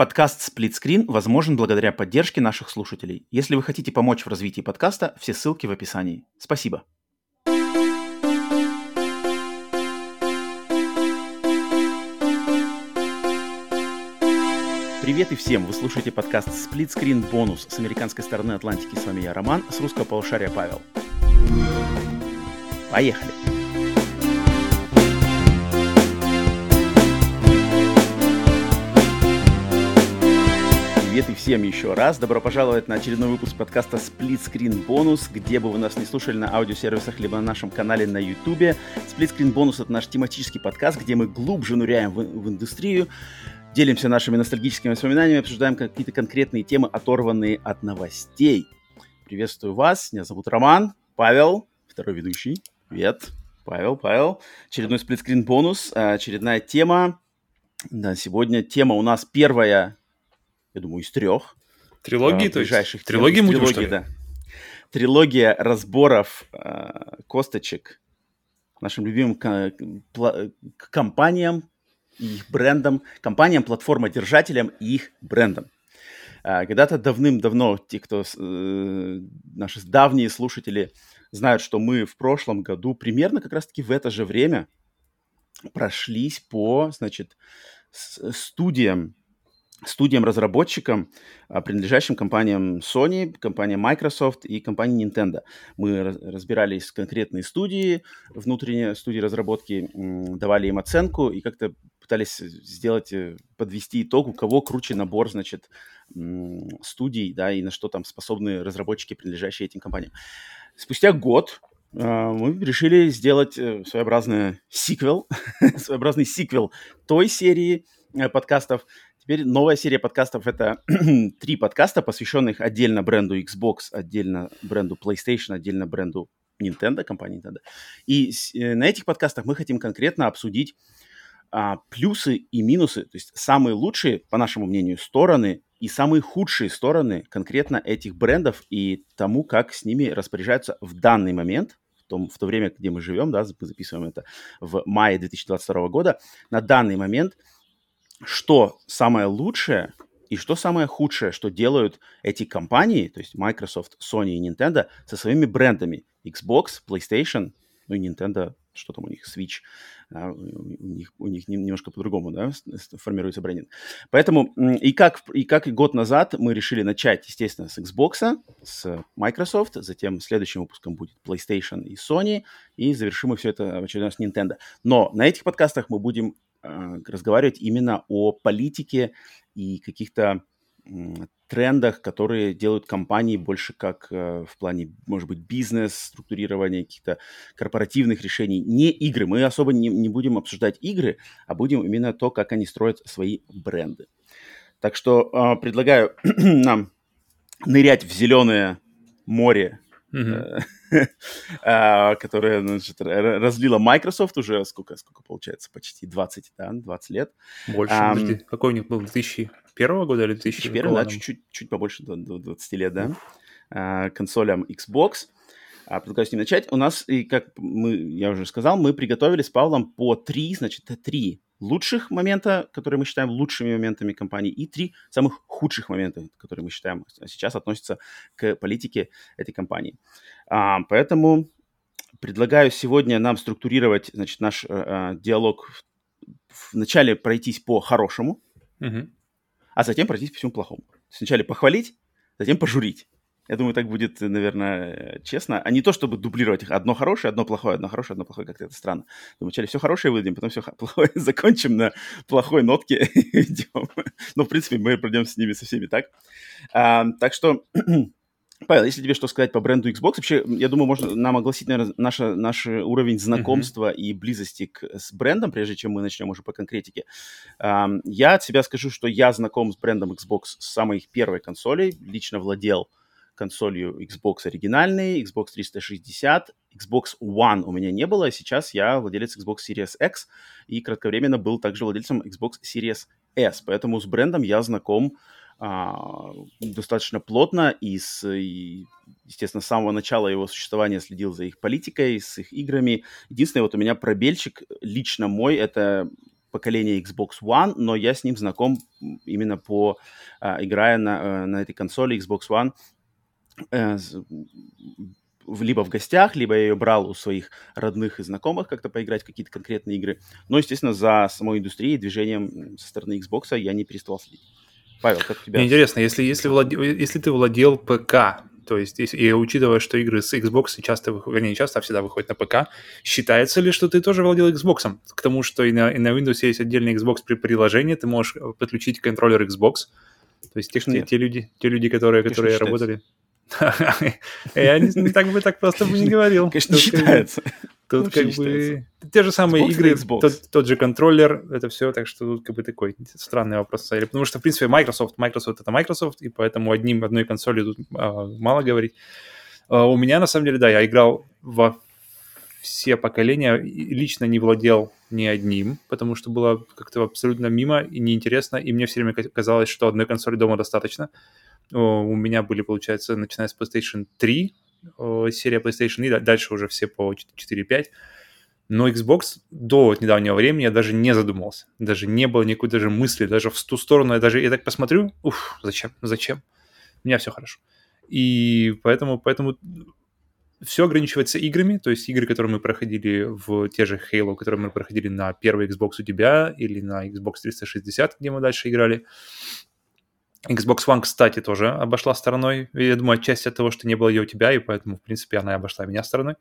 Подкаст «Сплитскрин» возможен благодаря поддержке наших слушателей. Если вы хотите помочь в развитии подкаста, все ссылки в описании. Спасибо. Привет и всем! Вы слушаете подкаст «Сплитскрин бонус» с американской стороны Атлантики. С вами я, Роман, с русского полушария Павел. Поехали! Привет и всем еще раз. Добро пожаловать на очередной выпуск подкаста Split Screen Bonus, где бы вы нас не слушали на аудиосервисах, либо на нашем канале на YouTube. Split Screen Bonus — это наш тематический подкаст, где мы глубже ныряем в, в индустрию, делимся нашими ностальгическими воспоминаниями, обсуждаем какие-то конкретные темы, оторванные от новостей. Приветствую вас, меня зовут Роман, Павел, второй ведущий. Привет, Павел, Павел. Очередной сплитскрин бонус, очередная тема. Да, сегодня тема у нас первая я думаю, из трех. Трилогии, э, то ближайших есть? Трилогии будем, трилогии, да. Трилогия разборов э, косточек нашим любимым компаниям и их брендам, компаниям, платформодержателям и их брендам. Э, когда-то давным-давно, те, кто э, наши давние слушатели знают, что мы в прошлом году примерно как раз-таки в это же время прошлись по, значит, студиям студиям-разработчикам, а, принадлежащим компаниям Sony, компания Microsoft и компании Nintendo. Мы разбирались конкретные студии, внутренние студии разработки, давали им оценку и как-то пытались сделать, э, подвести итог, у кого круче набор, значит, студий, да, и на что там способны разработчики, принадлежащие этим компаниям. Спустя год а, мы решили сделать э, своеобразный сиквел, своеобразный сиквел той серии э, подкастов, Теперь новая серия подкастов — это три подкаста, посвященных отдельно бренду Xbox, отдельно бренду PlayStation, отдельно бренду Nintendo, компании Nintendo. И э, на этих подкастах мы хотим конкретно обсудить а, плюсы и минусы, то есть самые лучшие, по нашему мнению, стороны и самые худшие стороны конкретно этих брендов и тому, как с ними распоряжаются в данный момент, в, том, в то время, где мы живем, да, мы записываем это в мае 2022 года, на данный момент – что самое лучшее и что самое худшее, что делают эти компании, то есть Microsoft, Sony и Nintendo, со своими брендами Xbox, PlayStation, ну и Nintendo, что там у них, Switch, а, у них, у них немножко по-другому, да, формируется брендинг. Поэтому и как, и как год назад мы решили начать, естественно, с Xbox, с Microsoft, затем следующим выпуском будет PlayStation и Sony, и завершим мы все это в очередной раз Nintendo. Но на этих подкастах мы будем разговаривать именно о политике и каких-то трендах, которые делают компании больше как э, в плане, может быть, бизнес, структурирования каких-то корпоративных решений. Не игры. Мы особо не, не будем обсуждать игры, а будем именно то, как они строят свои бренды. Так что э, предлагаю нам нырять в зеленое море А, которая значит, разлила Microsoft уже сколько, сколько получается, почти 20, да, 20 лет. Больше, а, подожди, какой у них был, 2001 года или 2001? да, чуть-чуть чуть побольше, до, до 20 лет, да, а, консолям Xbox. А, предлагаю с ним начать. У нас, и как мы, я уже сказал, мы приготовили с Павлом по три, значит, три лучших момента, которые мы считаем лучшими моментами компании, и три самых худших момента, которые мы считаем сейчас относятся к политике этой компании. А, поэтому предлагаю сегодня нам структурировать значит, наш а, диалог вначале пройтись по хорошему, угу. а затем пройтись по всему плохому. Сначала похвалить, затем пожурить. Я думаю, так будет, наверное, честно. А не то, чтобы дублировать их. Одно хорошее, одно плохое, одно хорошее, одно плохое. Как-то это странно. Вначале все хорошее выйдем, потом все плохое закончим на плохой нотке. Идем. Но, в принципе, мы пройдем с ними со всеми так. А, так что... Павел, если тебе что сказать по бренду Xbox, вообще, я думаю, можно нам огласить, наверное, наш, наш уровень знакомства mm-hmm. и близости к, с брендом, прежде чем мы начнем уже по конкретике. Um, я от себя скажу, что я знаком с брендом Xbox с самой их первой консоли, лично владел консолью Xbox оригинальный, Xbox 360, Xbox One у меня не было, а сейчас я владелец Xbox Series X и кратковременно был также владельцем Xbox Series S, поэтому с брендом я знаком а, достаточно плотно и, с, и, естественно, с самого начала его существования следил за их политикой, с их играми. Единственное, вот у меня пробельчик лично мой, это поколения Xbox One, но я с ним знаком именно по, а, играя на, на этой консоли Xbox One, либо в гостях, либо я ее брал у своих родных и знакомых как-то поиграть в какие-то конкретные игры. Но, естественно, за самой индустрией, движением со стороны Xbox я не переставал следить. Павел, как у тебя? Мне интересно, если, если, владе... если ты владел ПК, то есть, и учитывая, что игры с Xbox часто, вернее, не часто, а всегда выходят на ПК, считается ли, что ты тоже владел Xbox? К тому, что и на, и на Windows есть отдельный Xbox при приложении, ты можешь подключить контроллер Xbox. То есть те, те, те, люди, те люди, которые, которые работали... Я не так бы так просто бы не говорил. Конечно, не считается. Тут как бы те же самые игры, тот же контроллер, это все, так что тут как бы такой странный вопрос. Потому что, в принципе, Microsoft, Microsoft это Microsoft, и поэтому одним, одной консоли тут а, мало говорить. А, у меня, на самом деле, да, я играл во все поколения, лично не владел ни одним, потому что было как-то абсолютно мимо и неинтересно, и мне все время казалось, что одной консоли дома достаточно у меня были, получается, начиная с PlayStation 3, серия PlayStation, и дальше уже все по 4-5. Но Xbox до недавнего времени я даже не задумывался. Даже не было никакой даже мысли, даже в ту сторону. Я даже я так посмотрю, уф, зачем, зачем? У меня все хорошо. И поэтому, поэтому все ограничивается играми, то есть игры, которые мы проходили в те же Halo, которые мы проходили на первый Xbox у тебя или на Xbox 360, где мы дальше играли. Xbox One, кстати, тоже обошла стороной. Я думаю, отчасти от того, что не было ее у тебя, и поэтому, в принципе, она и обошла меня стороной.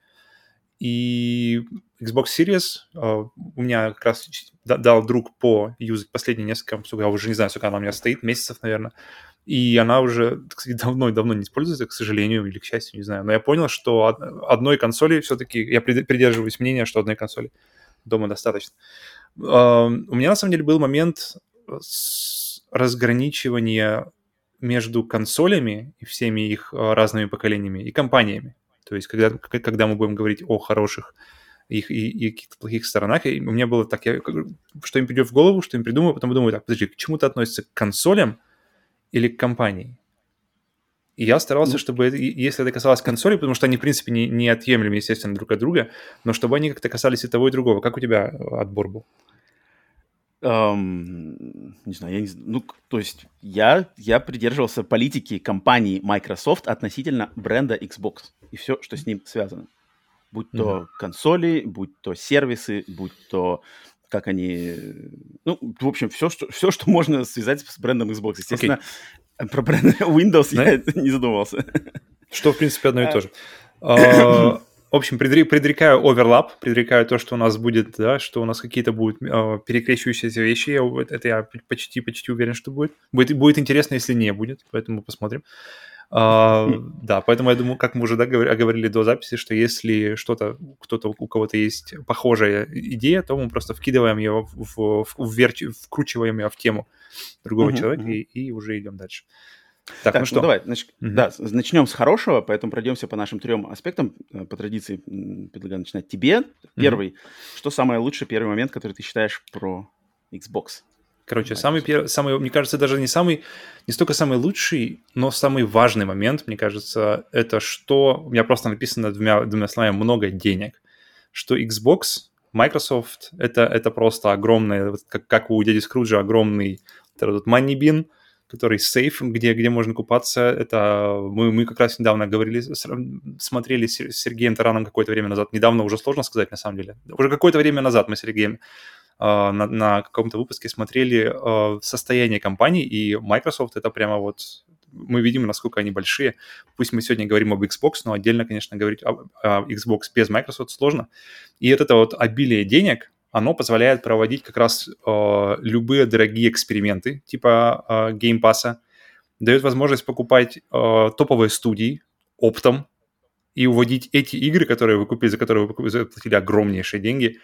И Xbox Series uh, у меня как раз дал друг по юзать последние несколько, я уже не знаю, сколько она у меня стоит, месяцев, наверное. И она уже, давно-давно не используется, к сожалению, или к счастью, не знаю. Но я понял, что одной консоли все-таки, я придерживаюсь мнения, что одной консоли дома достаточно. Uh, у меня, на самом деле, был момент с разграничивание между консолями и всеми их а, разными поколениями и компаниями. То есть, когда, когда мы будем говорить о хороших их и, и каких-то плохих сторонах, и у меня было так, я, что им придет в голову, что им придумаю, потом думаю, так, подожди, к чему это относится, к консолям или к компании? И я старался, ну, чтобы, это, если это касалось консоли, потому что они, в принципе, не, не отъемлемы, естественно, друг от друга, но чтобы они как-то касались и того, и другого. Как у тебя отбор был? Эм, не знаю, я не знаю. Ну, то есть я, я придерживался политики компании Microsoft относительно бренда Xbox и все, что с ним связано. Будь то mm-hmm. консоли, будь то сервисы, будь то как они... Ну, в общем, все, что, все, что можно связать с брендом Xbox. Естественно, okay. про бренд Windows я не задумывался. Что, в принципе, одно и то же. А, в общем, предрекаю оверлап, предрекаю то, что у нас будет, да, что у нас какие-то будут э, перекрещивающиеся вещи. Я, это я почти-почти уверен, что будет. будет. Будет интересно, если не будет, поэтому посмотрим. Uh, да, поэтому я думаю, как мы уже да, говорили до записи, что если что-то, кто-то, у кого-то есть похожая идея, то мы просто вкидываем ее, в, в, в, вверч, вкручиваем ее в тему другого uh-huh, человека uh-huh. И, и уже идем дальше. Так, так ну, что? Ну, давай, нач... угу. да, начнем с хорошего, поэтому пройдемся по нашим трем аспектам. Э, по традиции предлагаю начинать тебе. Первый. Угу. Что самое лучшее, первый момент, который ты считаешь про Xbox? Короче, самый, первый, самый, мне кажется, даже не самый, не столько самый лучший, но самый важный момент, мне кажется, это что, у меня просто написано двумя, двумя словами много денег, что Xbox, Microsoft, это, это просто огромный, как, как у дяди Скруджа, огромный этот money bin, который сейф, где, где можно купаться. Это мы, мы как раз недавно говорили, смотрели с Сергеем Тараном какое-то время назад. Недавно уже сложно сказать, на самом деле. Уже какое-то время назад мы с Сергеем э, на, на каком-то выпуске смотрели э, состояние компании, и Microsoft это прямо вот мы видим, насколько они большие. Пусть мы сегодня говорим об Xbox, но отдельно, конечно, говорить об, Xbox без Microsoft сложно. И это вот обилие денег, оно позволяет проводить как раз э, любые дорогие эксперименты типа э, Game Pass, дает возможность покупать э, топовые студии оптом и уводить эти игры, которые вы купили, за которые вы заплатили огромнейшие деньги,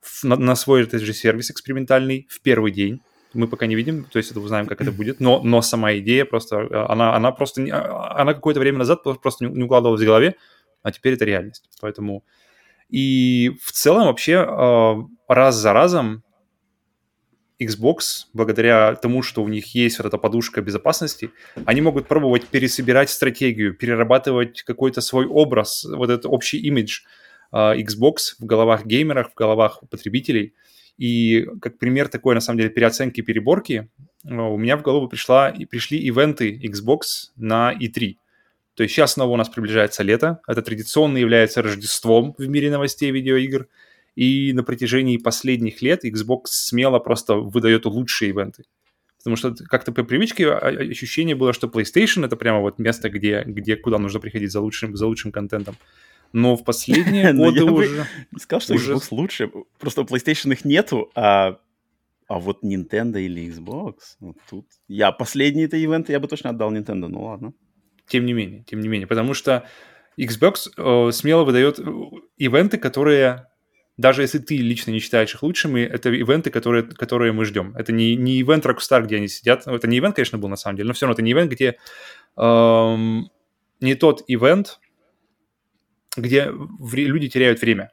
в, на, на свой этот же сервис экспериментальный в первый день. Мы пока не видим, то есть это узнаем, как это будет, но, но сама идея просто, э, она, она просто, она какое-то время назад просто не укладывалась в голове, а теперь это реальность. Поэтому и в целом вообще а, раз за разом Xbox, благодаря тому, что у них есть вот эта подушка безопасности, они могут пробовать пересобирать стратегию, перерабатывать какой-то свой образ, вот этот общий имидж а, Xbox в головах геймеров, в головах потребителей. И как пример такой, на самом деле, переоценки, переборки, э, у меня в голову пришла, пришли ивенты Xbox на E3. То есть сейчас снова у нас приближается лето. Это традиционно является Рождеством в мире новостей видеоигр. И на протяжении последних лет Xbox смело просто выдает лучшие ивенты. Потому что как-то по привычке а, а, ощущение было, что PlayStation это прямо вот место, где, где куда нужно приходить за лучшим, за лучшим контентом. Но в последние годы уже... Не сказал, что Xbox лучше. Просто PlayStation их нету, а а вот Nintendo или Xbox, вот тут... Я последние-то ивенты я бы точно отдал Nintendo, ну ладно. Тем не менее, тем не менее, потому что Xbox э, смело выдает э, ивенты, которые, даже если ты лично не считаешь их лучшими, это ивенты, которые, которые мы ждем. Это не, не ивент Rockstar, где они сидят. Это не ивент, конечно, был на самом деле, но все равно это не ивент, где... Эм, не тот ивент, где люди теряют время.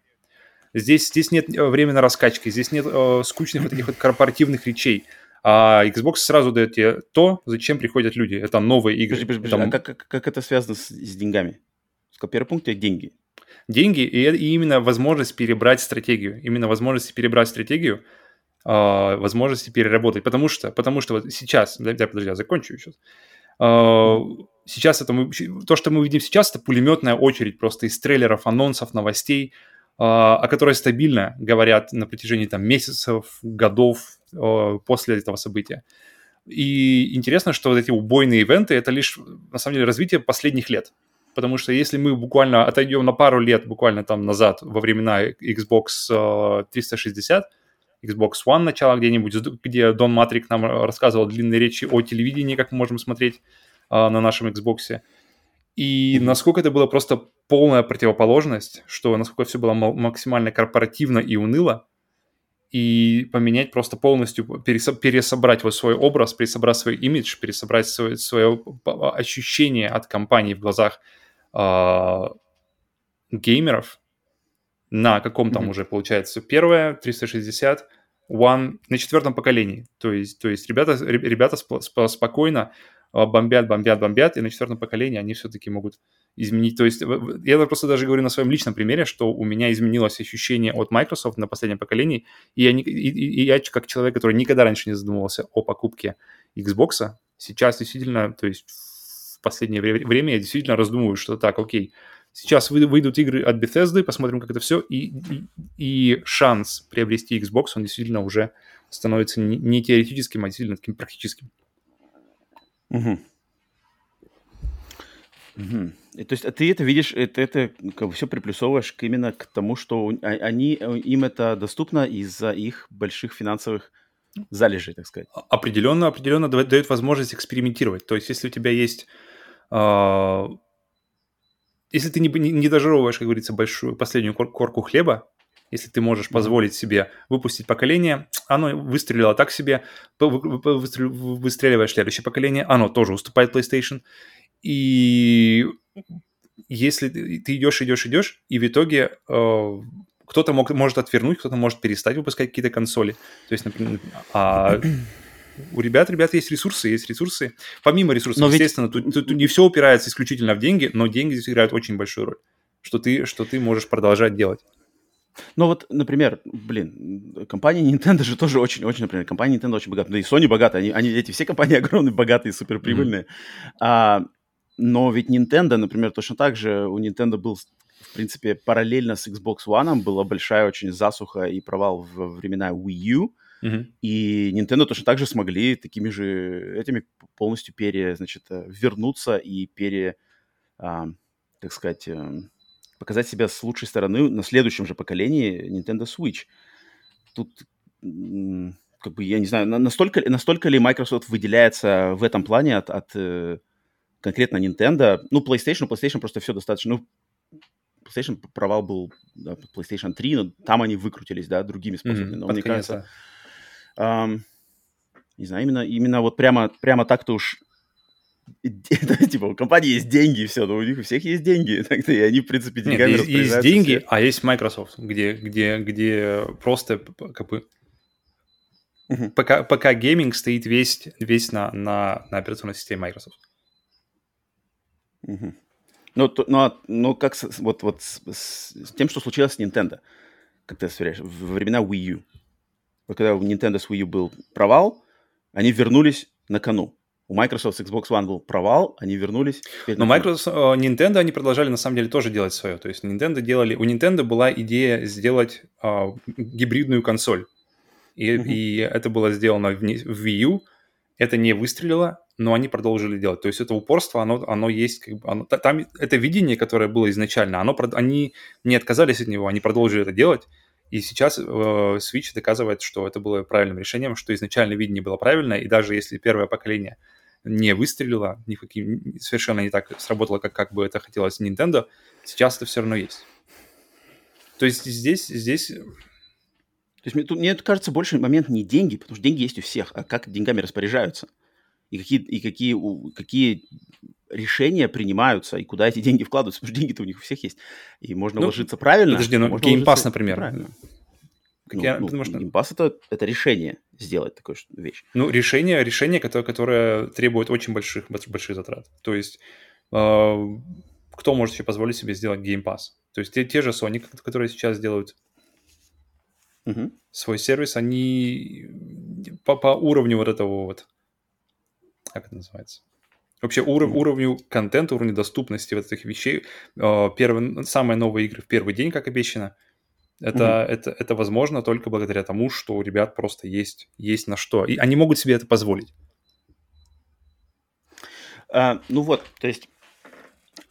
Здесь, здесь нет э, времени раскачки, здесь нет э, скучных вот таких вот корпоративных речей. А Xbox сразу дает тебе то, зачем приходят люди. Это новые игры. Подожди, подожди, подожди. А как, как, как это связано с, с деньгами? Первый пункт – это деньги. Деньги и, и именно возможность перебрать стратегию. Именно возможность перебрать стратегию, э, возможности переработать. Потому что, потому что вот сейчас, да, подожди, я закончу сейчас. Э, сейчас это мы, то, что мы видим сейчас, это пулеметная очередь просто из трейлеров, анонсов, новостей, а, о которой стабильно говорят на протяжении там, месяцев, годов после этого события. И интересно, что вот эти убойные ивенты – это лишь, на самом деле, развитие последних лет. Потому что если мы буквально отойдем на пару лет, буквально там назад, во времена Xbox 360, Xbox One начало где-нибудь, где Дон Матрик нам рассказывал длинные речи о телевидении, как мы можем смотреть на нашем Xbox. И насколько это было просто полная противоположность, что насколько все было максимально корпоративно и уныло, и поменять просто полностью, пересобрать вот свой образ, пересобрать свой имидж, пересобрать свое, свое ощущение от компании в глазах э, геймеров на каком там mm-hmm. уже получается первое 360 One на четвертом поколении. То есть, то есть ребята, ребята сп- сп- спокойно а, бомбят, бомбят, бомбят, и на четвертом поколении они все-таки могут изменить. То есть я просто даже говорю на своем личном примере, что у меня изменилось ощущение от Microsoft на последнем поколении, и я, и, и, и я как человек, который никогда раньше не задумывался о покупке Xbox, сейчас действительно, то есть в последнее время я действительно раздумываю, что так, окей, сейчас выйдут игры от Bethesda, посмотрим, как это все, и, и, и шанс приобрести Xbox, он действительно уже становится не теоретическим, а действительно таким практическим. Угу. Угу. И, то есть а ты это видишь, это, это как бы все приплюсовываешь к именно к тому, что а, они, им это доступно из-за их больших финансовых залежей, так сказать. Определенно, определенно дает возможность экспериментировать. То есть если у тебя есть... Э, если ты не, не, не дожевываешь, как говорится, большую последнюю кор- корку хлеба, если ты можешь позволить себе выпустить поколение, оно выстрелило так себе, выстреливаешь следующее поколение, оно тоже уступает PlayStation. И если ты идешь, идешь, идешь, и в итоге э, кто-то мог, может отвернуть, кто-то может перестать выпускать какие-то консоли. То есть, например, а у ребят, ребят, есть ресурсы, есть ресурсы. Помимо ресурсов, но естественно, ведь... тут, тут не все упирается исключительно в деньги, но деньги здесь играют очень большую роль, что ты, что ты можешь продолжать делать. Ну вот, например, блин, компания Nintendo же тоже очень-очень, например, компания Nintendo очень богатая, да и Sony богатая, они, они эти все компании огромные, богатые, суперприбыльные. Mm-hmm. А, но ведь Nintendo, например, точно так же, у Nintendo был, в принципе, параллельно с Xbox One была большая очень засуха и провал в времена Wii U, Mm-hmm. И Nintendo точно так же смогли такими же этими полностью пере, значит, э, вернуться и пере, а, так сказать, э, показать себя с лучшей стороны на следующем же поколении Nintendo Switch. Тут, как бы, я не знаю, настолько, настолько ли Microsoft выделяется в этом плане от, от э, конкретно Nintendo. Ну, PlayStation, PlayStation просто все достаточно... Ну, PlayStation провал был да, PlayStation 3, но там они выкрутились, да, другими способами. Mm-hmm, но мне кажется, эм, не знаю, именно, именно вот прямо, прямо так-то уж типа, у компании есть деньги, и все, но у них у всех есть деньги, и они, в принципе, деньгами Нет, есть, есть деньги, все. а есть Microsoft, где, где, где просто, как бы, пока, пока гейминг стоит весь, весь на, на, на операционной системе Microsoft. Ну, то, ну, а, ну, как с, вот, вот с, с, тем, что случилось с Nintendo, как ты сверяешь, во времена Wii U. когда у Nintendo с Wii U был провал, они вернулись на кону. У Microsoft с Xbox One был провал, они вернулись. Но Microsoft, э, Nintendo они продолжали на самом деле тоже делать свое. То есть Nintendo делали, у Nintendo была идея сделать э, гибридную консоль. И, mm-hmm. и это было сделано в, в Wii U. Это не выстрелило, но они продолжили делать. То есть это упорство, оно, оно есть, как бы, оно, там это видение, которое было изначально, оно, они не отказались от него, они продолжили это делать. И сейчас э, Switch доказывает, что это было правильным решением, что изначально видение было правильное, и даже если первое поколение не выстрелила, никаким, совершенно не так сработало, как, как бы это хотелось Nintendo, сейчас это все равно есть. То есть здесь, здесь... То есть мне, тут, мне кажется, больше момент не деньги, потому что деньги есть у всех, а как деньгами распоряжаются. И какие, и какие, какие решения принимаются, и куда эти деньги вкладываются, потому что деньги-то у них у всех есть. И можно ну, вложиться правильно. Подожди, ну Game Pass, например. Правильно. Ну, я, ну, потому что... Game Pass это, это решение сделать такую вещь. Ну, решение, решение которое, которое требует очень больших, больших затрат. То есть, э, кто может себе позволить себе сделать Game Pass? То есть, те, те же Sony, которые сейчас делают угу. свой сервис, они по, по уровню вот этого вот, как это называется? Вообще уров, уровню контента, уровню доступности вот этих вещей. Э, первый, самые новые игры в первый день, как обещано – это, mm-hmm. это, это возможно только благодаря тому, что у ребят просто есть, есть на что. И они могут себе это позволить. А, ну вот, то есть,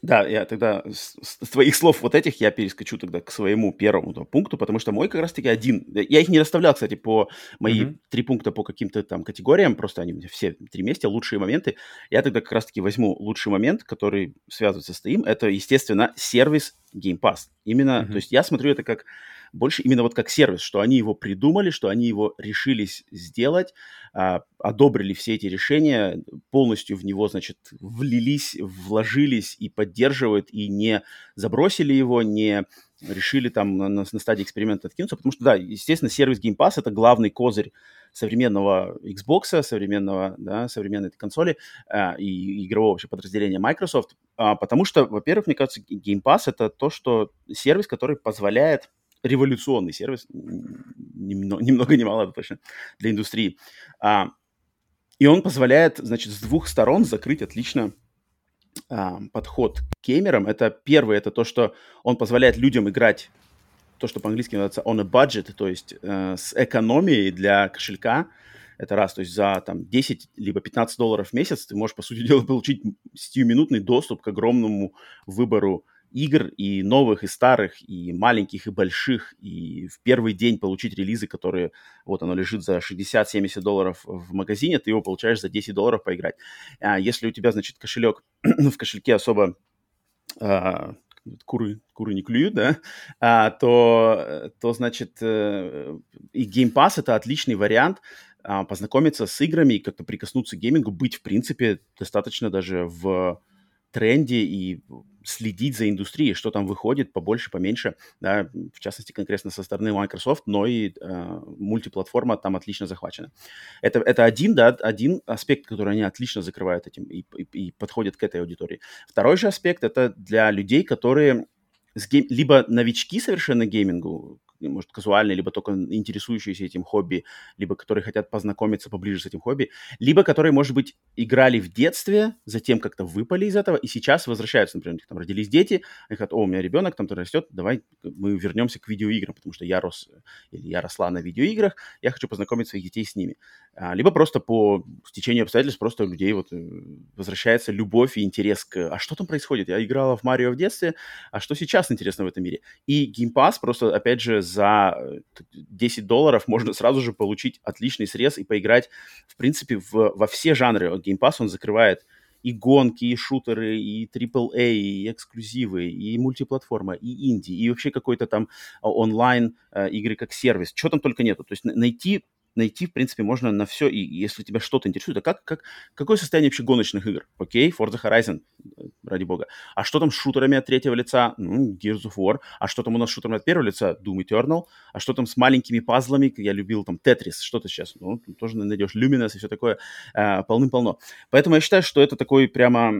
да, я тогда с, с твоих слов вот этих я перескочу тогда к своему первому да, пункту, потому что мой как раз-таки один. Я их не расставлял, кстати, по мои mm-hmm. три пункта по каким-то там категориям, просто они все три вместе, лучшие моменты. Я тогда как раз-таки возьму лучший момент, который связывается с Steam. Это, естественно, сервис Game Pass. Именно, mm-hmm. то есть я смотрю это как больше именно вот как сервис, что они его придумали, что они его решились сделать, а, одобрили все эти решения, полностью в него, значит, влились, вложились и поддерживают, и не забросили его, не решили там на, на, стадии эксперимента откинуться, потому что, да, естественно, сервис Game Pass — это главный козырь современного Xbox, современного, да, современной этой консоли а, и игрового вообще подразделения Microsoft, а, потому что, во-первых, мне кажется, Game Pass — это то, что сервис, который позволяет революционный сервис, ни, ни ни мало, это точно, для индустрии. А, и он позволяет, значит, с двух сторон закрыть отлично а, подход к геймерам. Это первое, это то, что он позволяет людям играть то, что по-английски называется on a budget, то есть э, с экономией для кошелька. Это раз, то есть за там 10 либо 15 долларов в месяц ты можешь, по сути дела, получить сиюминутный доступ к огромному выбору игр, и новых, и старых, и маленьких, и больших, и в первый день получить релизы, которые, вот оно лежит за 60-70 долларов в магазине, ты его получаешь за 10 долларов поиграть. А если у тебя, значит, кошелек, в кошельке особо а, куры, куры не клюют, да, а, то, то, значит, э, и Game Pass это отличный вариант а, познакомиться с играми и как-то прикоснуться к геймингу, быть, в принципе, достаточно даже в тренде и следить за индустрией, что там выходит побольше, поменьше, да, в частности, конкретно со стороны Microsoft, но и э, мультиплатформа там отлично захвачена. Это, это один, да, один аспект, который они отлично закрывают этим и, и, и подходят к этой аудитории. Второй же аспект – это для людей, которые с гейм... либо новички совершенно геймингу, может, казуальные, либо только интересующиеся этим хобби, либо которые хотят познакомиться поближе с этим хобби, либо которые, может быть, играли в детстве, затем как-то выпали из этого и сейчас возвращаются, например, у них там родились дети, они говорят, о, у меня ребенок там-то растет, давай мы вернемся к видеоиграм, потому что я рос или я росла на видеоиграх, я хочу познакомить своих детей с ними. А, либо просто по стечению обстоятельств просто у людей вот э, возвращается любовь и интерес к, а что там происходит? Я играла в Марио в детстве, а что сейчас интересно в этом мире? И Game Pass просто, опять же, за 10 э, долларов можно сразу же получить отличный срез и поиграть, в принципе, в, во все жанры. Game Pass, он закрывает и гонки, и шутеры, и AAA, и эксклюзивы, и мультиплатформа, и инди, и вообще какой-то там а, онлайн э, игры как сервис. Чего там только нету. То есть найти найти, в принципе, можно на все, и если тебя что-то интересует, а как, как, какое состояние вообще гоночных игр? Окей, Forza Horizon, ради бога. А что там с шутерами от третьего лица? Ну, Gears of War. А что там у нас с шутерами от первого лица? Doom Eternal. А что там с маленькими пазлами? Я любил там Tetris, что-то сейчас. Ну, тоже найдешь Luminous и все такое. Э, полным-полно. Поэтому я считаю, что это такой прямо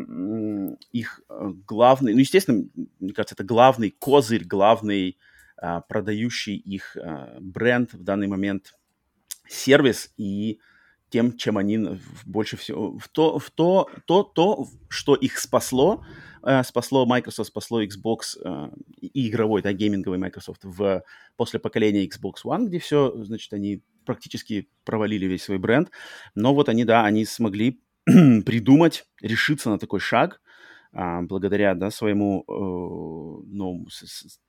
их э, главный, ну, естественно, мне кажется, это главный козырь, главный э, продающий их э, бренд в данный момент – сервис и тем, чем они больше всего... В то, в то, то, то что их спасло, э, спасло Microsoft, спасло Xbox э, и игровой, да, гейминговый Microsoft в, после поколения Xbox One, где все, значит, они практически провалили весь свой бренд. Но вот они, да, они смогли придумать, решиться на такой шаг, благодаря да, своему ну,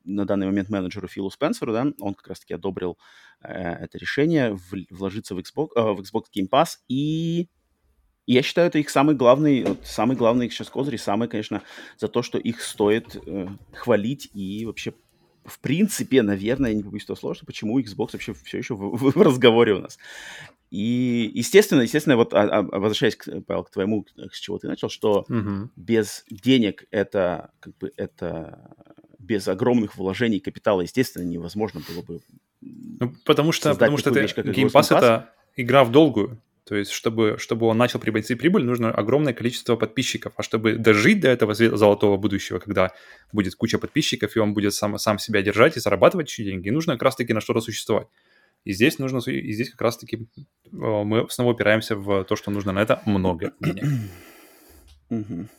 на данный момент менеджеру Филу Спенсеру, да, он как раз-таки одобрил э, это решение вложиться в Xbox, э, в Xbox Game Pass, и я считаю, это их самый главный, вот, самый главный их сейчас козырь, самый, конечно, за то, что их стоит э, хвалить и вообще в принципе, наверное, я не побоюсь этого слова, что почему Xbox вообще все еще в, в, в разговоре у нас. И, естественно, естественно, вот а, а, возвращаясь, к, Павел, к твоему, с чего ты начал, что угу. без денег это, как бы, это без огромных вложений капитала, естественно, невозможно было бы ну, потому что, потому что вещь, это, Game Pass — это игра в долгую. То есть, чтобы, чтобы он начал приносить прибыль, нужно огромное количество подписчиков. А чтобы дожить до этого золотого будущего, когда будет куча подписчиков, и он будет сам, сам себя держать и зарабатывать еще деньги, нужно как раз-таки на что-то существовать. И здесь нужно, и здесь как раз-таки э, мы снова упираемся в то, что нужно на это много денег.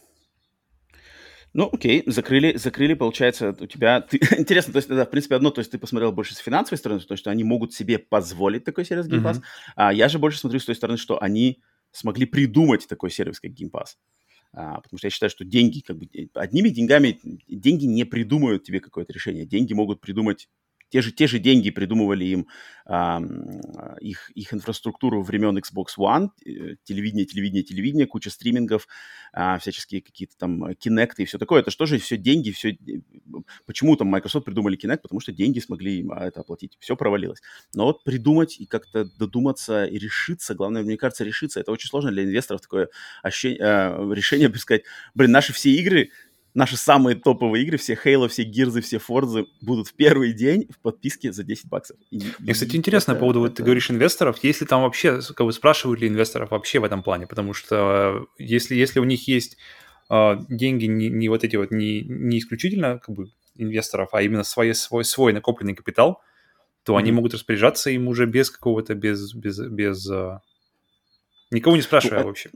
Ну, окей, закрыли, закрыли, получается, у тебя... Ты... Интересно, то есть, да, в принципе, одно, то есть ты посмотрел больше с финансовой стороны, то, что они могут себе позволить такой сервис Game Pass, mm-hmm. а я же больше смотрю с той стороны, что они смогли придумать такой сервис, как Game Pass. А, потому что я считаю, что деньги, как бы, одними деньгами, деньги не придумают тебе какое-то решение. Деньги могут придумать те же, те же деньги придумывали им а, их, их инфраструктуру времен Xbox One, э, телевидение, телевидение, телевидение, куча стримингов, а, всяческие какие-то там Kinect и все такое. Это что же все деньги, все... Э, почему там Microsoft придумали Kinect? Потому что деньги смогли им а, это оплатить. Все провалилось. Но вот придумать и как-то додуматься и решиться, главное, мне кажется, решиться, это очень сложно для инвесторов такое ощущение, э, решение, сказать, блин, наши все игры наши самые топовые игры, все Halo, все Гирзы, все Форзы будут в первый день в подписке за 10 баксов. И, Мне, кстати, интересно это, по поводу, это... вот ты говоришь инвесторов, если там вообще, как бы спрашивают ли инвесторов вообще в этом плане, потому что э, если, если у них есть э, деньги не, не вот эти вот, не, не исключительно как бы инвесторов, а именно свой, свой, свой накопленный капитал, то mm-hmm. они могут распоряжаться им уже без какого-то, без, без, без... Э, никого не спрашивая ну, вообще.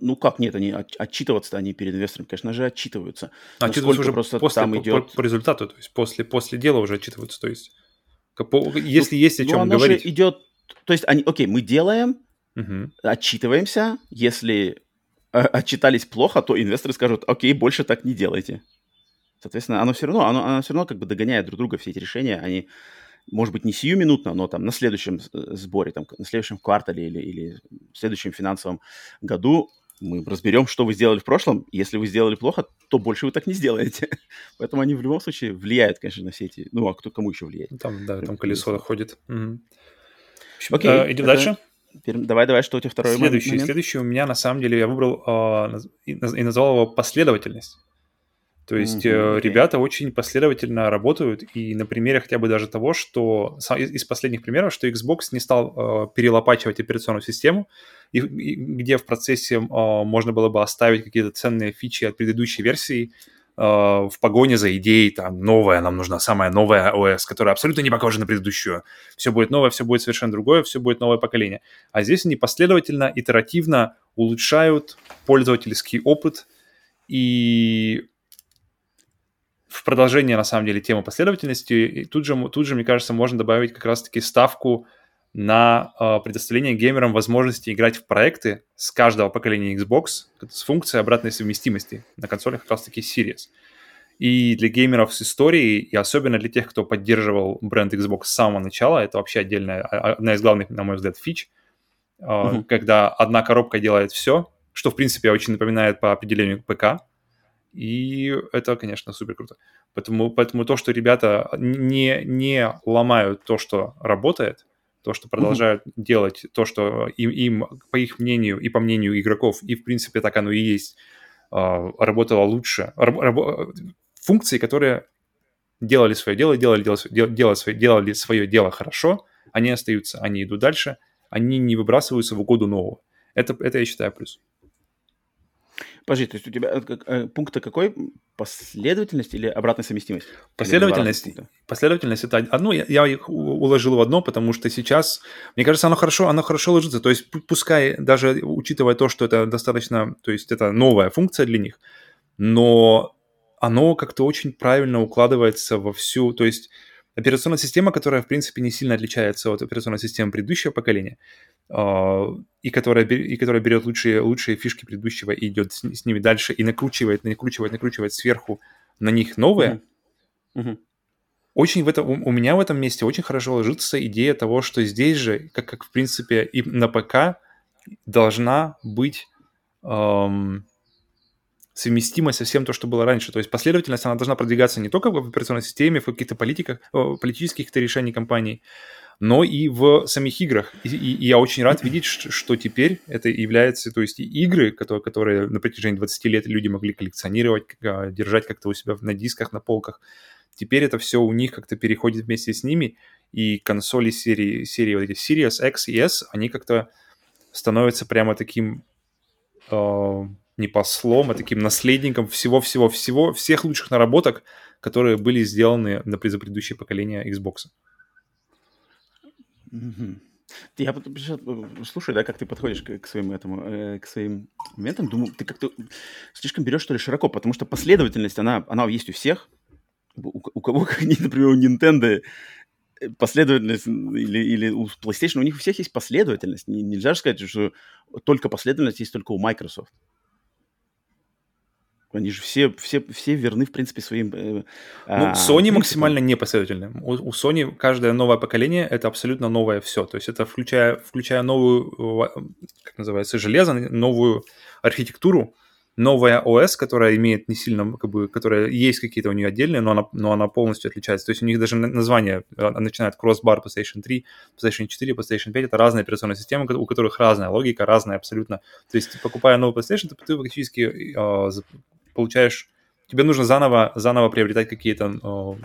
Ну как нет, они отчитываться они перед инвестором, конечно же, отчитываются. Отчитываются уже просто после, там по, идет... по, по результату, то есть после, после дела уже отчитываются, то есть по, если ну, есть о чем ну, оно говорить. Же идет, то есть они, окей, мы делаем, угу. отчитываемся, если э, отчитались плохо, то инвесторы скажут, окей, больше так не делайте. Соответственно, оно все равно, оно, оно все равно как бы догоняет друг друга, все эти решения, они, может быть, не сиюминутно, но там на следующем э, сборе, там, на следующем квартале или, или в следующем финансовом году мы разберем, что вы сделали в прошлом. Если вы сделали плохо, то больше вы так не сделаете. Поэтому они в любом случае влияют, конечно, на все эти... Ну, а кто кому еще влияет? Там, да, там колесо ходит. Угу. Окей. А, идем это... дальше. Давай, давай, что у тебя второй следующий, момент? Следующий у меня, на самом деле, я выбрал э, и, назвал его последовательность. То есть mm-hmm, okay. ребята очень последовательно работают, и на примере хотя бы даже того, что из, из последних примеров, что Xbox не стал э, перелопачивать операционную систему, и, и где в процессе э, можно было бы оставить какие-то ценные фичи от предыдущей версии э, в погоне за идеей, там, новая, нам нужна самая новая OS, которая абсолютно не похожа на предыдущую. Все будет новое, все будет совершенно другое, все будет новое поколение. А здесь они последовательно, итеративно улучшают пользовательский опыт, и в продолжение, на самом деле, темы последовательности, и тут же, тут же, мне кажется, можно добавить как раз-таки ставку на э, предоставление геймерам возможности играть в проекты с каждого поколения Xbox с функцией обратной совместимости на консолях как раз-таки Series. И для геймеров с историей, и особенно для тех, кто поддерживал бренд Xbox с самого начала, это вообще отдельная, а, одна из главных, на мой взгляд, фич, э, mm-hmm. когда одна коробка делает все, что, в принципе, очень напоминает по определению ПК, и это, конечно, супер круто. Поэтому, поэтому то, что ребята не, не ломают то, что работает, то, что продолжают mm-hmm. делать то, что им, им, по их мнению и по мнению игроков, и в принципе так оно и есть, а, работало лучше. Раб, функции, которые делали свое дело, делали, делали, делали, свое, делали свое дело хорошо, они остаются, они идут дальше, они не выбрасываются в угоду нового. Это, это я считаю плюс. Подожди, то есть у тебя э, пункт какой? Последовательность или обратная совместимость? Последовательность. Последовательность это одно, я, я их уложил в одно, потому что сейчас, мне кажется, оно хорошо, оно хорошо ложится. То есть пускай даже учитывая то, что это достаточно, то есть это новая функция для них, но оно как-то очень правильно укладывается во всю, то есть операционная система, которая, в принципе, не сильно отличается от операционной системы предыдущего поколения, и которая, и которая берет лучшие, лучшие фишки предыдущего и идет с, с ними дальше и накручивает, накручивает, накручивает сверху на них новые. Mm-hmm. Mm-hmm. Очень в этом, у, у меня в этом месте очень хорошо ложится идея того, что здесь же, как, как в принципе и на ПК, должна быть эм, совместимость со всем то, что было раньше. То есть последовательность, она должна продвигаться не только в операционной системе, в каких-то политиках, политических решений компании, но и в самих играх. И, и, и я очень рад видеть, что, теперь это является, то есть игры, которые, которые на протяжении 20 лет люди могли коллекционировать, а, держать как-то у себя на дисках, на полках. Теперь это все у них как-то переходит вместе с ними, и консоли серии, серии вот эти Series X и S, они как-то становятся прямо таким э, не послом, а таким наследником всего-всего-всего, всех лучших наработок, которые были сделаны на предыдущее поколение Xbox. Я э, слушай, да, как ты подходишь к, к своим этому, э, к своим моментам, думаю, ты как-то слишком берешь что ли широко, потому что последовательность она, она есть у всех. У, у кого, например, у Nintendo э, последовательность или, или у PlayStation, у них у всех есть последовательность. Нельзя же сказать, что только последовательность есть только у Microsoft. Они же все, все, все верны, в принципе, своим... Э, ну, а, Sony максимально непоследовательны. У, у Sony каждое новое поколение — это абсолютно новое все. То есть это включая, включая новую, как называется, железо, новую архитектуру, новая OS, которая имеет не сильно, как бы, которая есть какие-то у нее отдельные, но она, но она полностью отличается. То есть у них даже название а, начинает Crossbar PlayStation 3, PlayStation 4, PlayStation 5. Это разные операционные системы, у которых разная логика, разная абсолютно. То есть покупая новый PlayStation, ты, ты фактически э, получаешь, тебе нужно заново, заново приобретать какие-то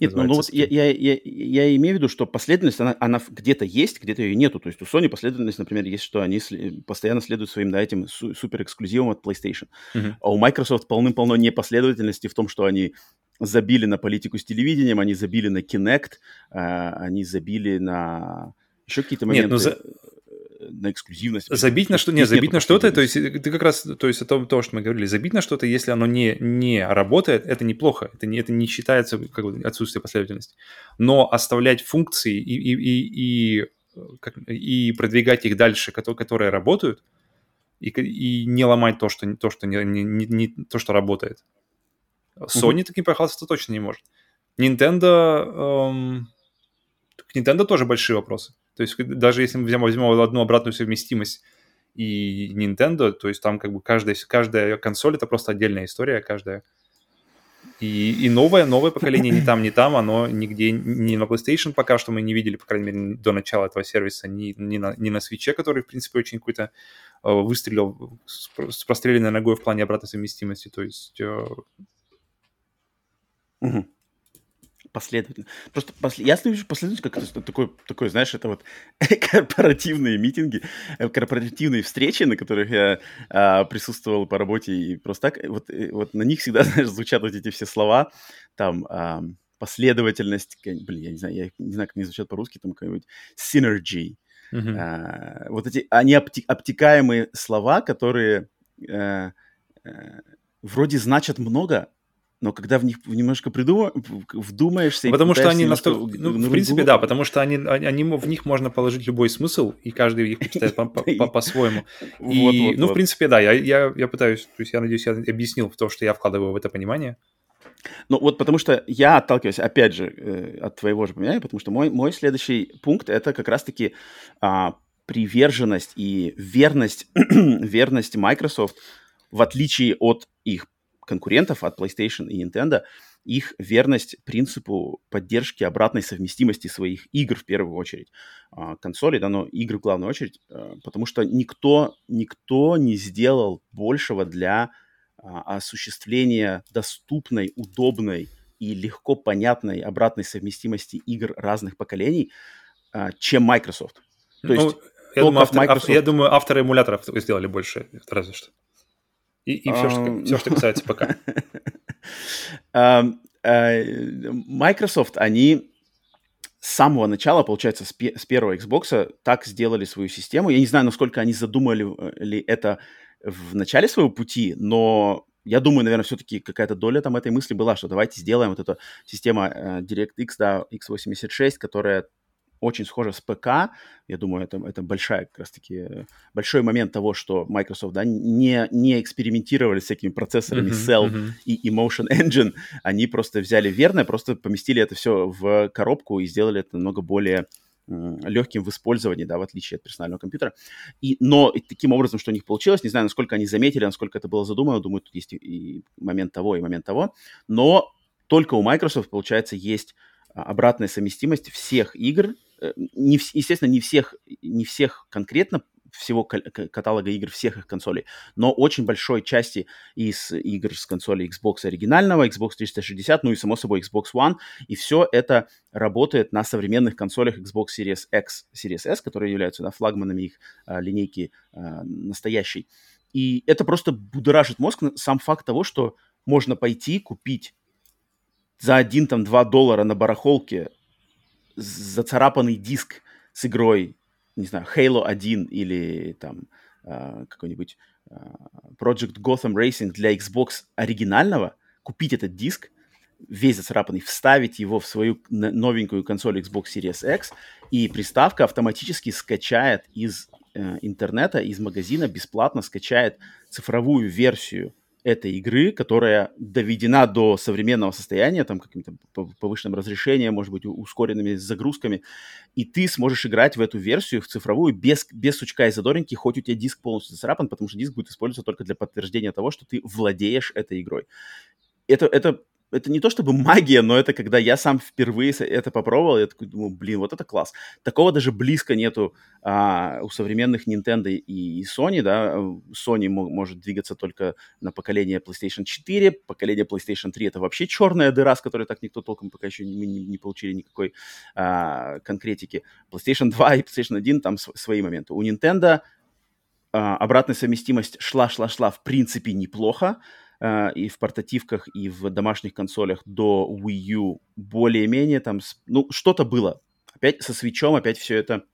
нет, ну, ну вот я, я, я, я имею в виду, что последовательность, она, она где-то есть, где-то ее нету. То есть у Sony последовательность, например, есть, что они постоянно следуют своим, да, этим су- супер от PlayStation. Uh-huh. А у Microsoft полным-полно непоследовательности в том, что они забили на политику с телевидением, они забили на Kinect, э, они забили на еще какие-то моменты. Нет, ну за на эксклюзивность. Забить на что? Не, забить на что-то, то есть ты как раз, то есть это то, что мы говорили, забить на что-то, если оно не, не работает, это неплохо, это не, это не считается как бы отсутствие последовательности. Но оставлять функции и, и, и, и, как, и продвигать их дальше, которые, которые работают, и, и не ломать то, что, то, что, не, не, не, то, что работает. Sony mm-hmm. таким похвастаться точно не может. Nintendo... Эм, к Nintendo тоже большие вопросы. То есть даже если мы возьмем, одну обратную совместимость и Nintendo, то есть там как бы каждая, каждая консоль это просто отдельная история, каждая. И, и новое, новое поколение ни там, ни там, оно нигде, ни на PlayStation пока что мы не видели, по крайней мере, до начала этого сервиса, ни, ни, на, ни на Switch, который, в принципе, очень какой-то э, выстрелил с, с простреленной ногой в плане обратной совместимости. То есть... Э... Угу последовательно. Просто пос... я вижу последовательность как такой, такой, знаешь, это вот корпоративные митинги, э, корпоративные встречи, на которых я а, присутствовал по работе и просто так. Вот, э, вот на них всегда, знаешь, звучат вот эти все слова, там, а, последовательность, блин, я не знаю, я не знаю, как они звучат по-русски, там какой-нибудь synergy. Uh-huh. А, вот эти, они обти- обтекаемые слова, которые а, а, вроде значат много, но когда в них немножко придум... вдумаешься... Потому что они настолько... Ну, в принципе, да, потому что они, они, в них можно положить любой смысл, и каждый их читает по-своему. Ну, в принципе, да, я пытаюсь, то есть я надеюсь, я объяснил то, что я вкладываю в это понимание. Ну, вот потому что я отталкиваюсь, опять же, э, от твоего же понимания, потому что мой, мой следующий пункт – это как раз-таки а, приверженность и верность, верность Microsoft в отличие от их конкурентов, от PlayStation и Nintendo, их верность принципу поддержки обратной совместимости своих игр в первую очередь. А, консоли, да, но игры в главную очередь, а, потому что никто, никто не сделал большего для а, осуществления доступной, удобной и легко понятной обратной совместимости игр разных поколений, чем Microsoft. То ну, есть, я, думаю, автор, Microsoft... я думаю, авторы эмуляторов сделали больше, разве что. И, и все, что, все, что касается ПК. Microsoft, они с самого начала, получается, с, с первого Xbox так сделали свою систему. Я не знаю, насколько они задумали э, ли это в начале своего пути, но я думаю, наверное, все-таки какая-то доля там этой мысли была, что давайте сделаем вот эту систему э, DirectX, да, x86, которая очень схожа с ПК. Я думаю, это, это большая, как раз-таки, большой момент того, что Microsoft да, не, не экспериментировали с всякими процессорами uh-huh, Cell uh-huh. и Emotion Engine. Они просто взяли верное, просто поместили это все в коробку и сделали это намного более легким в использовании, да, в отличие от персонального компьютера. И, но и таким образом, что у них получилось, не знаю, насколько они заметили, насколько это было задумано, думаю, тут есть и, и момент того, и момент того, но только у Microsoft, получается, есть а, обратная совместимость всех игр, не, естественно, не всех, не всех конкретно всего каталога игр всех их консолей, но очень большой части из игр с консоли Xbox оригинального, Xbox 360, ну и, само собой, Xbox One, и все это работает на современных консолях Xbox Series X, Series S, которые являются да, флагманами их а, линейки а, настоящей. И это просто будоражит мозг, сам факт того, что можно пойти купить за 1-2 доллара на барахолке зацарапанный диск с игрой, не знаю, Halo 1 или там э, какой-нибудь э, Project Gotham Racing для Xbox оригинального, купить этот диск, весь зацарапанный, вставить его в свою новенькую консоль Xbox Series X, и приставка автоматически скачает из э, интернета, из магазина бесплатно скачает цифровую версию этой игры, которая доведена до современного состояния, там каким-то повышенным разрешением, может быть, ускоренными загрузками, и ты сможешь играть в эту версию, в цифровую, без, без сучка и задоринки, хоть у тебя диск полностью зацарапан, потому что диск будет использоваться только для подтверждения того, что ты владеешь этой игрой. Это, это это не то чтобы магия, но это когда я сам впервые это попробовал, я такой думаю, блин, вот это класс. Такого даже близко нету а, у современных Nintendo и, и Sony, да. Sony может двигаться только на поколение PlayStation 4, поколение PlayStation 3 это вообще черная дыра, с которой так никто толком пока еще не, не, не получили никакой а, конкретики. PlayStation 2 и PlayStation 1 там свои моменты. У Nintendo а, обратная совместимость шла-шла-шла в принципе неплохо, Uh, и в портативках, и в домашних консолях до Wii U более-менее там, ну, что-то было. Опять со свечом, опять все это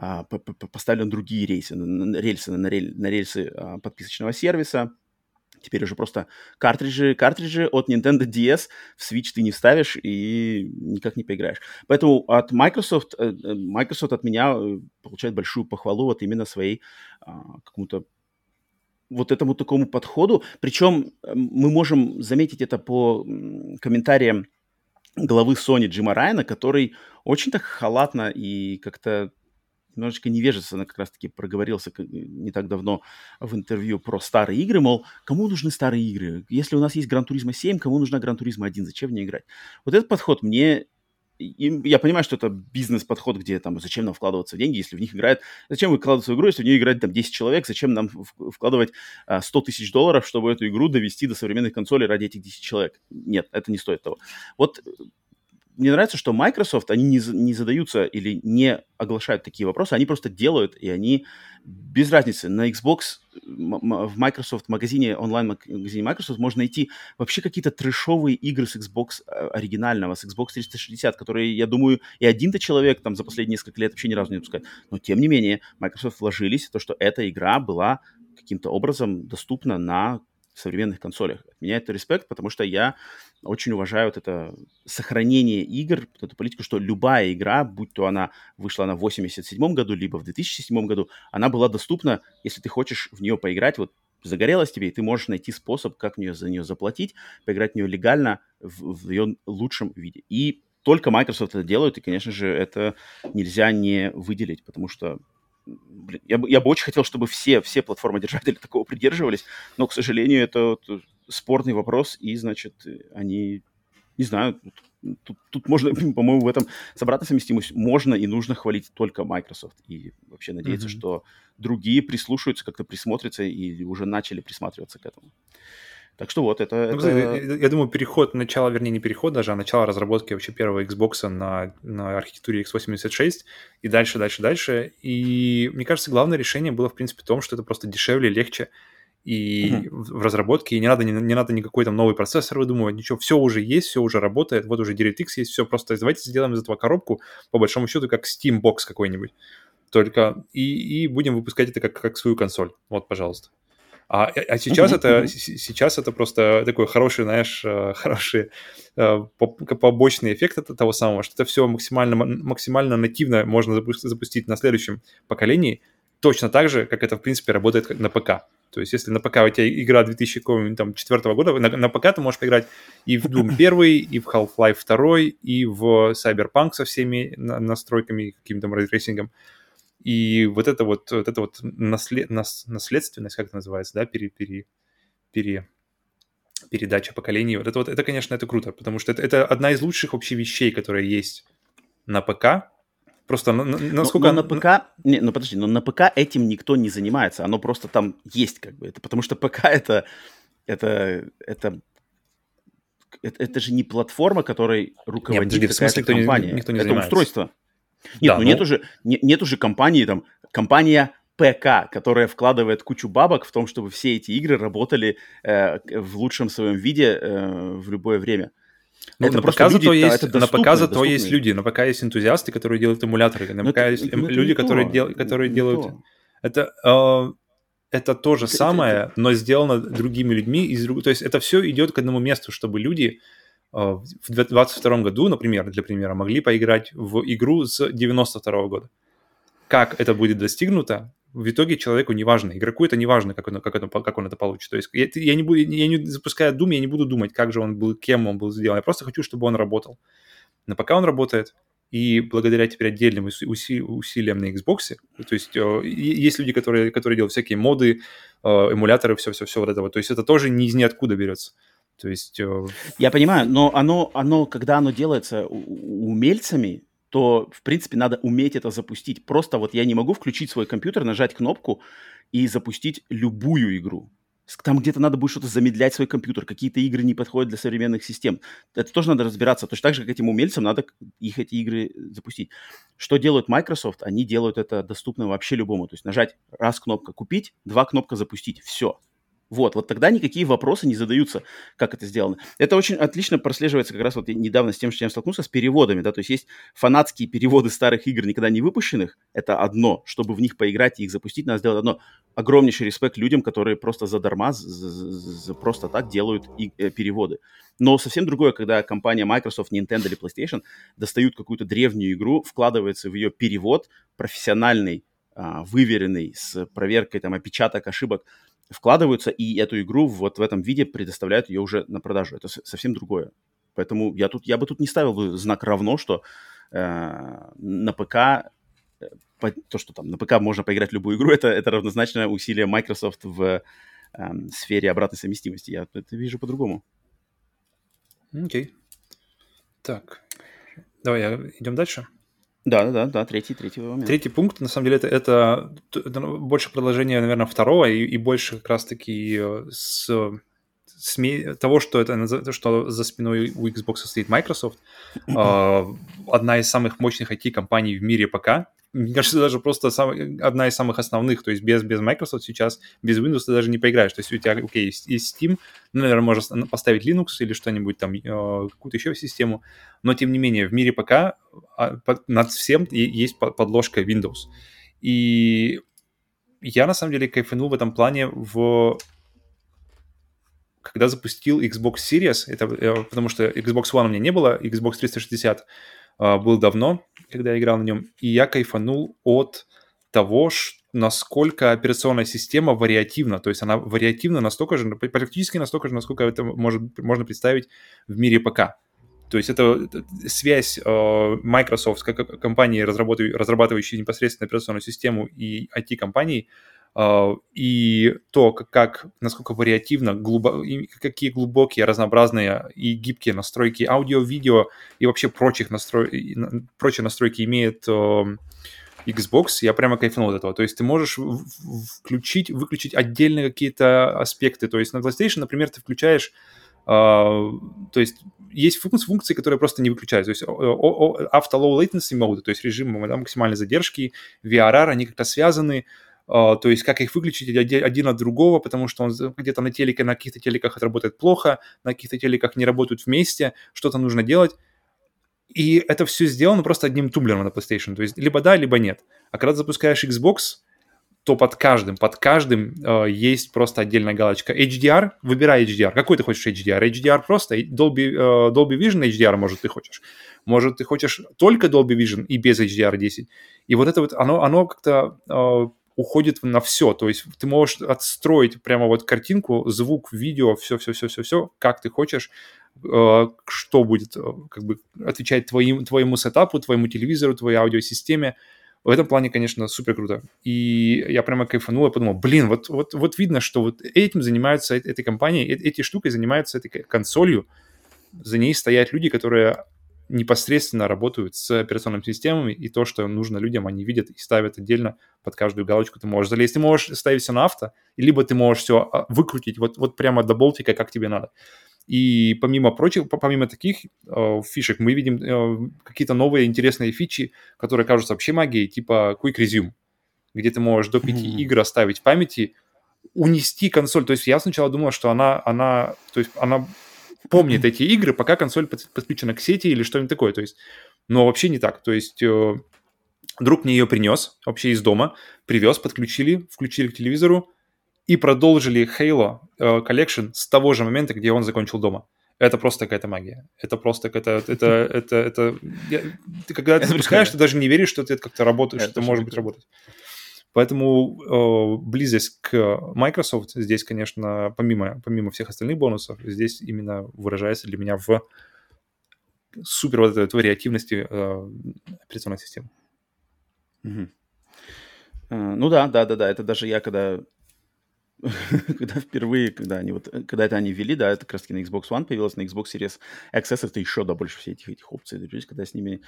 uh, поставлен другие рейсы, на, рельсы, на, рель, на рельсы uh, подписочного сервиса. Теперь уже просто картриджи, картриджи от Nintendo DS в Switch ты не вставишь и никак не поиграешь. Поэтому от Microsoft, э, э, Microsoft от меня э, получает большую похвалу вот именно своей какому-то вот этому такому подходу. Причем мы можем заметить это по комментариям главы Sony Джима Райана, который очень так халатно и как-то немножечко невежественно как раз-таки проговорился не так давно в интервью про старые игры, мол, кому нужны старые игры? Если у нас есть Гран Туризма 7, кому нужна Гран Туризма 1? Зачем в нее играть? Вот этот подход мне и я понимаю, что это бизнес-подход, где там зачем нам вкладываться в деньги, если в них играет... Зачем выкладываться в игру, если в нее играет там 10 человек? Зачем нам вкладывать а, 100 тысяч долларов, чтобы эту игру довести до современных консолей ради этих 10 человек? Нет, это не стоит того. Вот мне нравится, что Microsoft, они не, не задаются или не оглашают такие вопросы, они просто делают, и они без разницы. На Xbox, в Microsoft магазине, онлайн-магазине Microsoft можно найти вообще какие-то трешовые игры с Xbox э, оригинального, с Xbox 360, которые, я думаю, и один-то человек там за последние несколько лет вообще ни разу не выпускает. Но, тем не менее, Microsoft вложились в то, что эта игра была каким-то образом доступна на современных консолях. От меня это респект, потому что я очень уважаю вот это сохранение игр, вот эту политику, что любая игра, будь то она вышла на в 87 году, либо в 2007 году, она была доступна, если ты хочешь в нее поиграть, вот загорелась тебе, и ты можешь найти способ, как нее, за нее заплатить, поиграть в нее легально в, в ее лучшем виде. И только Microsoft это делают, и, конечно же, это нельзя не выделить, потому что блин, я, бы, я бы очень хотел, чтобы все, все платформодержатели такого придерживались, но, к сожалению, это вот спорный вопрос, и, значит, они, не знаю, тут, тут можно, по-моему, в этом с обратной совместимостью можно и нужно хвалить только Microsoft, и вообще надеяться, mm-hmm. что другие прислушаются, как-то присмотрятся и уже начали присматриваться к этому. Так что вот это... Ну, это... Я думаю, переход, начало, вернее, не переход даже, а начало разработки вообще первого Xbox на, на архитектуре x86 и дальше, дальше, дальше. И мне кажется, главное решение было, в принципе, в том, что это просто дешевле, легче и uh-huh. в разработке, и не надо, не, не надо никакой там новый процессор выдумывать, ничего, все уже есть, все уже работает, вот уже DirectX есть, все, просто. Давайте сделаем из этого коробку, по большому счету, как Steam Box какой-нибудь, только, и, и будем выпускать это как, как свою консоль, вот, пожалуйста. А, а сейчас это сейчас это просто такой хороший, знаешь, э, хороший э, побочный эффект от того самого, что это все максимально максимально нативно можно запустить на следующем поколении, точно так же, как это в принципе работает на ПК. То есть, если на ПК у тебя игра 2004 года, на, на ПК ты можешь поиграть и в Doom 1, и в Half-Life 2, и в Cyberpunk со всеми настройками, каким-то ray tracing ом. И вот это вот, вот это вот наслед, нас, наследственность, как это называется, да, пере, пере, пере, передача поколений, вот это вот, это, конечно, это круто, потому что это, это одна из лучших вообще вещей, которые есть на ПК, Просто насколько... Но, но на ПК... Не, ну подожди, но на ПК этим никто не занимается. Оно просто там есть как бы. Это, потому что ПК это... Это, это это, это же не платформа, которой руководит нет, какая-то никто компания. Не, никто не это занимается. устройство. Нет, да, ну, ну нету же, не, нету же компании, там, компания ПК, которая вкладывает кучу бабок в том, чтобы все эти игры работали э, в лучшем своем виде э, в любое время. Ну, это на ПК зато есть, это на ПК зато есть люди, на ПК есть энтузиасты, которые делают эмуляторы, на ПК есть это, люди, которые, дел, которые это делают... Это, э, это то же это, самое, это, но сделано другими людьми. Из, то есть это все идет к одному месту, чтобы люди в 2022 году, например, для примера, могли поиграть в игру с 92 года. Как это будет достигнуто, в итоге человеку не важно, игроку это не важно, как он, как, это, как он это получит. То есть я, я, не буду, я не запуская Doom, я не буду думать, как же он был, кем он был сделан. Я просто хочу, чтобы он работал. Но пока он работает, и благодаря теперь отдельным уси, усилиям на Xbox, то есть э, есть люди, которые, которые делают всякие моды, э, эмуляторы, все-все-все вот этого. То есть это тоже не из ниоткуда берется. То есть... Э... Я понимаю, но оно, оно, когда оно делается умельцами, то, в принципе, надо уметь это запустить. Просто вот я не могу включить свой компьютер, нажать кнопку и запустить любую игру. Там где-то надо будет что-то замедлять свой компьютер, какие-то игры не подходят для современных систем. Это тоже надо разбираться. Точно так же, как этим умельцам, надо их эти игры запустить. Что делают Microsoft? Они делают это доступно вообще любому. То есть нажать раз кнопка «Купить», два кнопка «Запустить». Все. Вот, вот тогда никакие вопросы не задаются, как это сделано. Это очень отлично прослеживается как раз вот недавно с тем, что я столкнулся, с переводами, да, то есть есть фанатские переводы старых игр, никогда не выпущенных, это одно, чтобы в них поиграть и их запустить, надо сделать одно. Огромнейший респект людям, которые просто задарма, просто так делают и, э, переводы. Но совсем другое, когда компания Microsoft, Nintendo или PlayStation достают какую-то древнюю игру, вкладывается в ее перевод профессиональный, а, выверенный, с проверкой там опечаток, ошибок, вкладываются и эту игру вот в этом виде предоставляют ее уже на продажу. Это совсем другое. Поэтому я, тут, я бы тут не ставил знак равно, что э, на ПК э, по, то, что там на ПК можно поиграть любую игру, это, это равнозначно усилие Microsoft в э, сфере обратной совместимости. Я это вижу по-другому. Окей. Okay. Так, давай идем дальше. Да, да, да, третий, третий момент. Третий пункт, на самом деле, это, это, это больше продолжение, наверное, второго и, и больше как раз-таки э, с, с того, что это что за спиной у Xbox стоит Microsoft, э, одна из самых мощных IT-компаний в мире пока, мне кажется, даже просто сам, одна из самых основных, то есть без, без Microsoft сейчас, без Windows ты даже не поиграешь. То есть у тебя, окей, есть, есть Steam, ну, наверное, можно поставить Linux или что-нибудь там, э, какую-то еще систему, но тем не менее в мире пока а, над всем есть подложка Windows. И я на самом деле кайфанул в этом плане в когда запустил Xbox Series, это э, потому что Xbox One у меня не было, Xbox 360 uh, был давно, когда я играл на нем, и я кайфанул от того, насколько операционная система вариативна. То есть она вариативна настолько же, практически настолько же, насколько это может, можно представить в мире ПК. То есть это связь э, Microsoft как компании, разрабатывающей непосредственно операционную систему, и IT-компаний, и то, как, насколько вариативно, глубо, какие глубокие, разнообразные и гибкие настройки аудио, видео и вообще прочих настрой, прочие настройки имеет э, Xbox, я прямо кайфанул от этого. То есть ты можешь включить, выключить отдельные какие-то аспекты. То есть на PlayStation, например, ты включаешь Uh, то есть есть функции, функции, которые просто не выключаются. То есть авто low latency mode, то есть режим максимальной задержки, VRR, они как-то связаны, то есть как их выключить один от другого, потому что он где-то на телеке, на каких-то телеках это работает плохо, на каких-то телеках не работают вместе, что-то нужно делать. И это все сделано просто одним тумблером на PlayStation. То есть либо да, либо нет. А когда запускаешь Xbox, то под каждым, под каждым э, есть просто отдельная галочка. HDR, выбирай HDR. Какой ты хочешь HDR? HDR просто, Dolby, э, Dolby Vision HDR, может, ты хочешь. Может, ты хочешь только Dolby Vision и без HDR 10. И вот это вот, оно, оно как-то э, уходит на все. То есть ты можешь отстроить прямо вот картинку, звук, видео, все-все-все-все-все, как ты хочешь, э, что будет э, как бы отвечать твоим, твоему сетапу, твоему телевизору, твоей аудиосистеме. В этом плане, конечно, супер круто. И я прямо кайфанул, я подумал, блин, вот, вот, вот видно, что вот этим занимаются этой компанией, эти штукой занимаются этой консолью, за ней стоят люди, которые непосредственно работают с операционными системами, и то, что нужно людям, они видят и ставят отдельно под каждую галочку. Ты можешь залезть, ты можешь ставить все на авто, либо ты можешь все а, выкрутить вот, вот прямо до болтика, как тебе надо. И помимо прочих, помимо таких э, фишек, мы видим э, какие-то новые интересные фичи, которые кажутся вообще магией, типа Quick Resume, где ты можешь до пяти mm-hmm. игр оставить в памяти, унести консоль. То есть я сначала думал, что она, она, то есть она помнит эти игры, пока консоль подключена к сети или что-нибудь такое. То есть, но вообще не так. То есть э, друг мне ее принес вообще из дома, привез, подключили, включили к телевизору, и продолжили Halo uh, Collection с того же момента, где он закончил дома. Это просто какая-то магия. Это просто какая-то... Это, это, это, я, ты когда это запускаешь, ты даже не веришь, что это как-то работает, это что это может быть работать. Поэтому э, близость к Microsoft здесь, конечно, помимо, помимо всех остальных бонусов, здесь именно выражается для меня в супер вот этой вариативности э, операционной системы. Угу. Ну да, да, да, да. Это даже я, когда когда впервые, когда они вот, когда это они ввели, да, это как раз таки на Xbox One появилось, на Xbox Series XS это еще, да, больше все этих, этих опций. То есть, когда с ними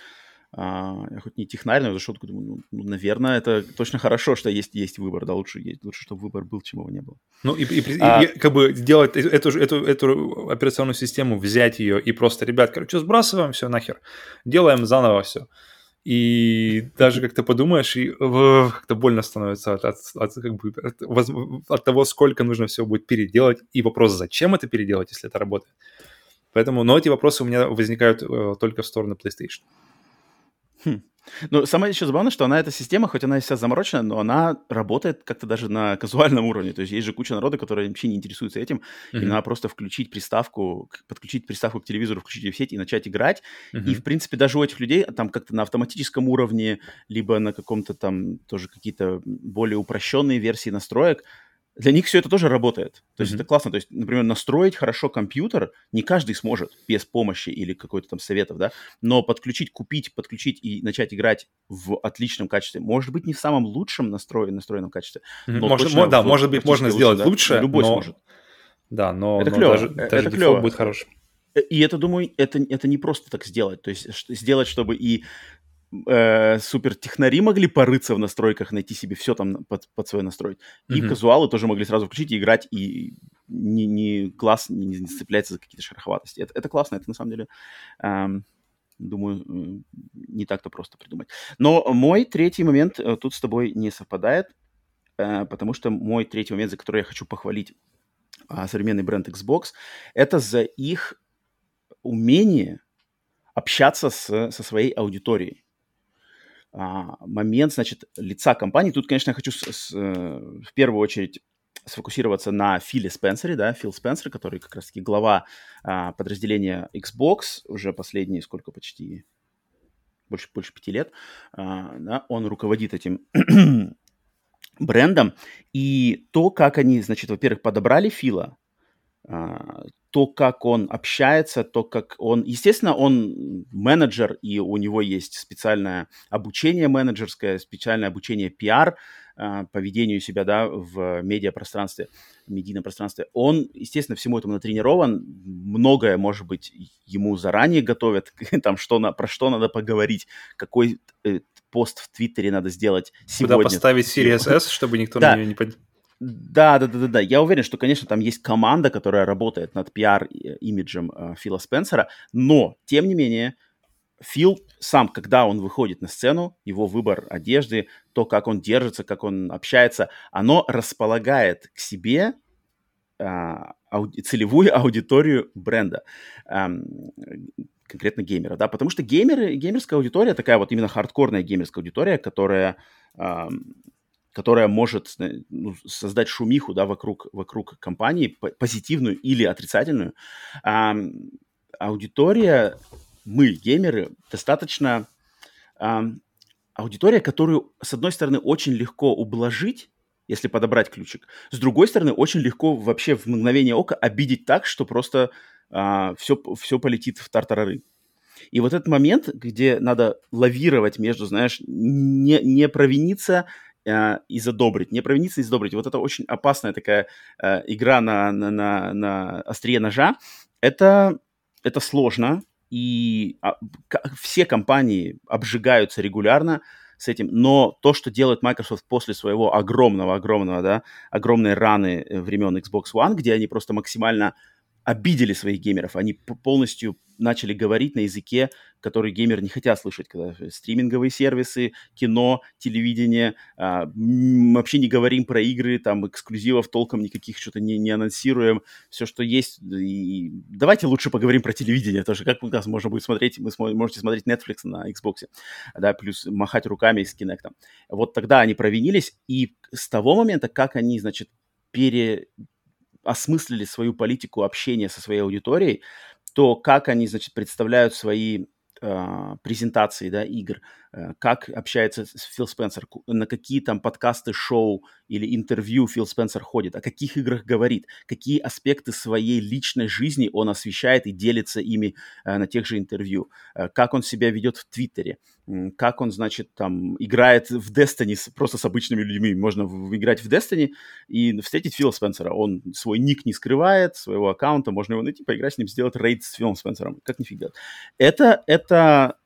а, я хоть не технарь, но зашел, такой думаю, ну, ну, наверное, это точно хорошо, что есть, есть выбор, да, лучше, есть, лучше, чтобы выбор был, чем его не было. Ну, и, и, а, и как бы сделать эту, эту, эту операционную систему, взять ее и просто, ребят, короче, сбрасываем все нахер, делаем заново все. И даже как-то подумаешь, и как-то больно становится от, от, от, как бы, от, от того, сколько нужно всего будет переделать, и вопрос, зачем это переделать, если это работает. Поэтому, но эти вопросы у меня возникают э, только в сторону PlayStation. Хм. Ну, самое еще забавное, что она, эта система, хоть она вся заморочена, но она работает как-то даже на казуальном уровне. То есть есть же куча народа, которые вообще не интересуются этим, mm-hmm. и надо просто включить приставку, подключить приставку к телевизору, включить ее в сеть и начать играть. Mm-hmm. И, в принципе, даже у этих людей там как-то на автоматическом уровне, либо на каком-то там тоже какие-то более упрощенные версии настроек, для них все это тоже работает. То есть mm-hmm. это классно. То есть, например, настроить хорошо компьютер не каждый сможет без помощи или какой-то там советов, да, но подключить, купить, подключить и начать играть в отличном качестве. Может быть, не в самом лучшем настрое, настроенном качестве. Но может, точно, да, может быть, можно сделать лучше, лучше любой но... сможет. Да, но, это но клево. даже, это даже клево. будет хороший. И это, думаю, это, это не просто так сделать. То есть сделать, чтобы и э, супер технари могли порыться в настройках, найти себе все там под, под свой настроить. И mm-hmm. казуалы тоже могли сразу включить и играть, и не, не класс не, не цепляется за какие-то шероховатости. Это, это классно, это на самом деле, эм, думаю, не так-то просто придумать. Но мой третий момент э, тут с тобой не совпадает, э, потому что мой третий момент, за который я хочу похвалить э, современный бренд Xbox, это за их умение общаться с, со своей аудиторией а, момент, значит, лица компании. Тут, конечно, я хочу с, с, э, в первую очередь сфокусироваться на Филе Спенсере, да, Фил Спенсер, который как раз-таки глава а, подразделения Xbox уже последние, сколько, почти больше, больше пяти лет, а, да, он руководит этим брендом. И то, как они, значит, во-первых, подобрали Фила, то, как он общается, то, как он... Естественно, он менеджер, и у него есть специальное обучение менеджерское, специальное обучение пиар, а, поведению себя, да, в медиапространстве, медийном пространстве. Он, естественно, всему этому натренирован, многое, может быть, ему заранее готовят, там, что на, про что надо поговорить, какой э, пост в Твиттере надо сделать сегодня. Куда поставить Series S, чтобы никто да. на нее не... Да, да, да, да, да. Я уверен, что, конечно, там есть команда, которая работает над пиар-имиджем э, Фила Спенсера, но, тем не менее, Фил сам, когда он выходит на сцену, его выбор одежды, то, как он держится, как он общается, оно располагает к себе а, ауди- целевую аудиторию бренда, а, конкретно геймера, да, потому что геймеры, геймерская аудитория, такая вот именно хардкорная геймерская аудитория, которая, а, которая может ну, создать шумиху, да, вокруг, вокруг компании, позитивную или отрицательную, а, аудитория мы, геймеры, достаточно э, аудитория, которую, с одной стороны, очень легко ублажить, если подобрать ключик. С другой стороны, очень легко вообще в мгновение ока обидеть так, что просто э, все, все полетит в тартарары. И вот этот момент, где надо лавировать между, знаешь, не, не провиниться э, и задобрить, не провиниться и задобрить. Вот это очень опасная такая э, игра на, на, на, на острие ножа. Это, это сложно, и а, все компании обжигаются регулярно с этим, но то, что делает Microsoft после своего огромного-огромного, да, огромной раны э, времен Xbox One, где они просто максимально обидели своих геймеров, они полностью начали говорить на языке, который геймеры не хотят слышать, когда стриминговые сервисы, кино, телевидение, а, вообще не говорим про игры, там эксклюзивов толком никаких что-то не, не анонсируем, все, что есть. И давайте лучше поговорим про телевидение тоже, как у нас можно будет смотреть, вы смо- можете смотреть Netflix на Xbox, да, плюс махать руками с Kinect. Вот тогда они провинились, и с того момента, как они, значит, пере осмыслили свою политику общения со своей аудиторией, то как они, значит, представляют свои э, презентации, да, игр, как общается Фил Спенсер, на какие там подкасты, шоу или интервью Фил Спенсер ходит, о каких играх говорит, какие аспекты своей личной жизни он освещает и делится ими э, на тех же интервью, э, как он себя ведет в Твиттере, как он, значит, там играет в Destiny просто с обычными людьми. Можно играть в Destiny и встретить Фила Спенсера. Он свой ник не скрывает, своего аккаунта, можно его найти, поиграть с ним, сделать рейд с Филом Спенсером. Как нифиг делать. Это, это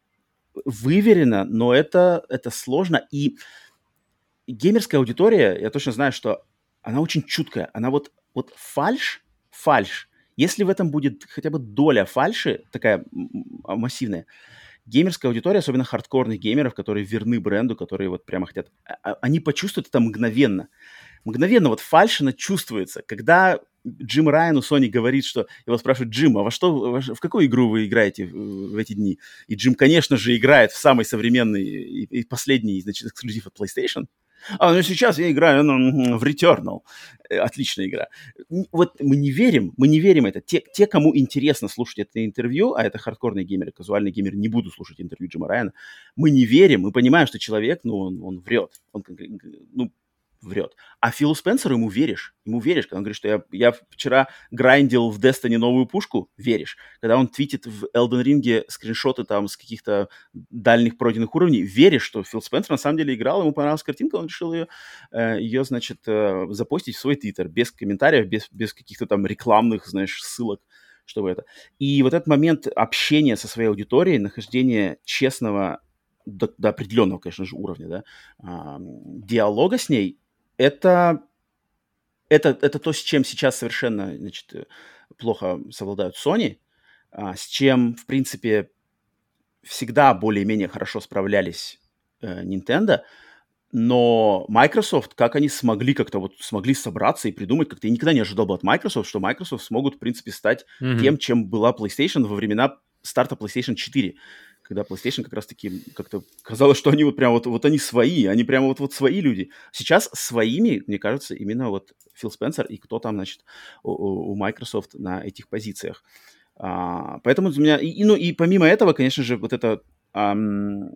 выверено, но это, это сложно. И геймерская аудитория, я точно знаю, что она очень чуткая. Она вот, вот фальш, фальш, если в этом будет хотя бы доля фальши, такая массивная, геймерская аудитория, особенно хардкорных геймеров, которые верны бренду, которые вот прямо хотят, а, а, они почувствуют это мгновенно. Мгновенно вот фальшина чувствуется, когда Джим Райан у Sony говорит, что его спрашивают, Джим, а во что, в какую игру вы играете в, в эти дни? И Джим, конечно же, играет в самый современный и, и последний, значит, эксклюзив от PlayStation. А, ну сейчас я играю ну, в Returnal. Э, отличная игра. Вот мы не верим, мы не верим это. Те, те, кому интересно слушать это интервью, а это хардкорные геймеры, казуальные геймеры, не буду слушать интервью Джима Райана, мы не верим, мы понимаем, что человек, ну, он, он врет. Он, ну, врет. А Филу Спенсеру ему веришь. Ему веришь, когда он говорит, что я, я вчера грандил в Destiny новую пушку, веришь. Когда он твитит в Elden Ring скриншоты там с каких-то дальних пройденных уровней, веришь, что Фил Спенсер на самом деле играл, ему понравилась картинка, он решил ее, э, ее значит, э, запостить в свой твиттер, без комментариев, без, без каких-то там рекламных, знаешь, ссылок чтобы это. И вот этот момент общения со своей аудиторией, нахождение честного до, до определенного, конечно же, уровня, да, диалога с ней, это, это, это то, с чем сейчас совершенно значит, плохо совладают Sony, а, с чем, в принципе, всегда более-менее хорошо справлялись э, Nintendo, но Microsoft, как они смогли как-то вот смогли собраться и придумать, как-то я никогда не ожидал бы от Microsoft, что Microsoft смогут, в принципе, стать mm-hmm. тем, чем была PlayStation во времена старта PlayStation 4 когда PlayStation как раз-таки как-то казалось, что они вот прям вот, вот они свои, они прямо вот, вот свои люди. Сейчас своими, мне кажется, именно вот Фил Спенсер и кто там, значит, у, у Microsoft на этих позициях. А, поэтому у меня, и, ну и помимо этого, конечно же, вот это ам,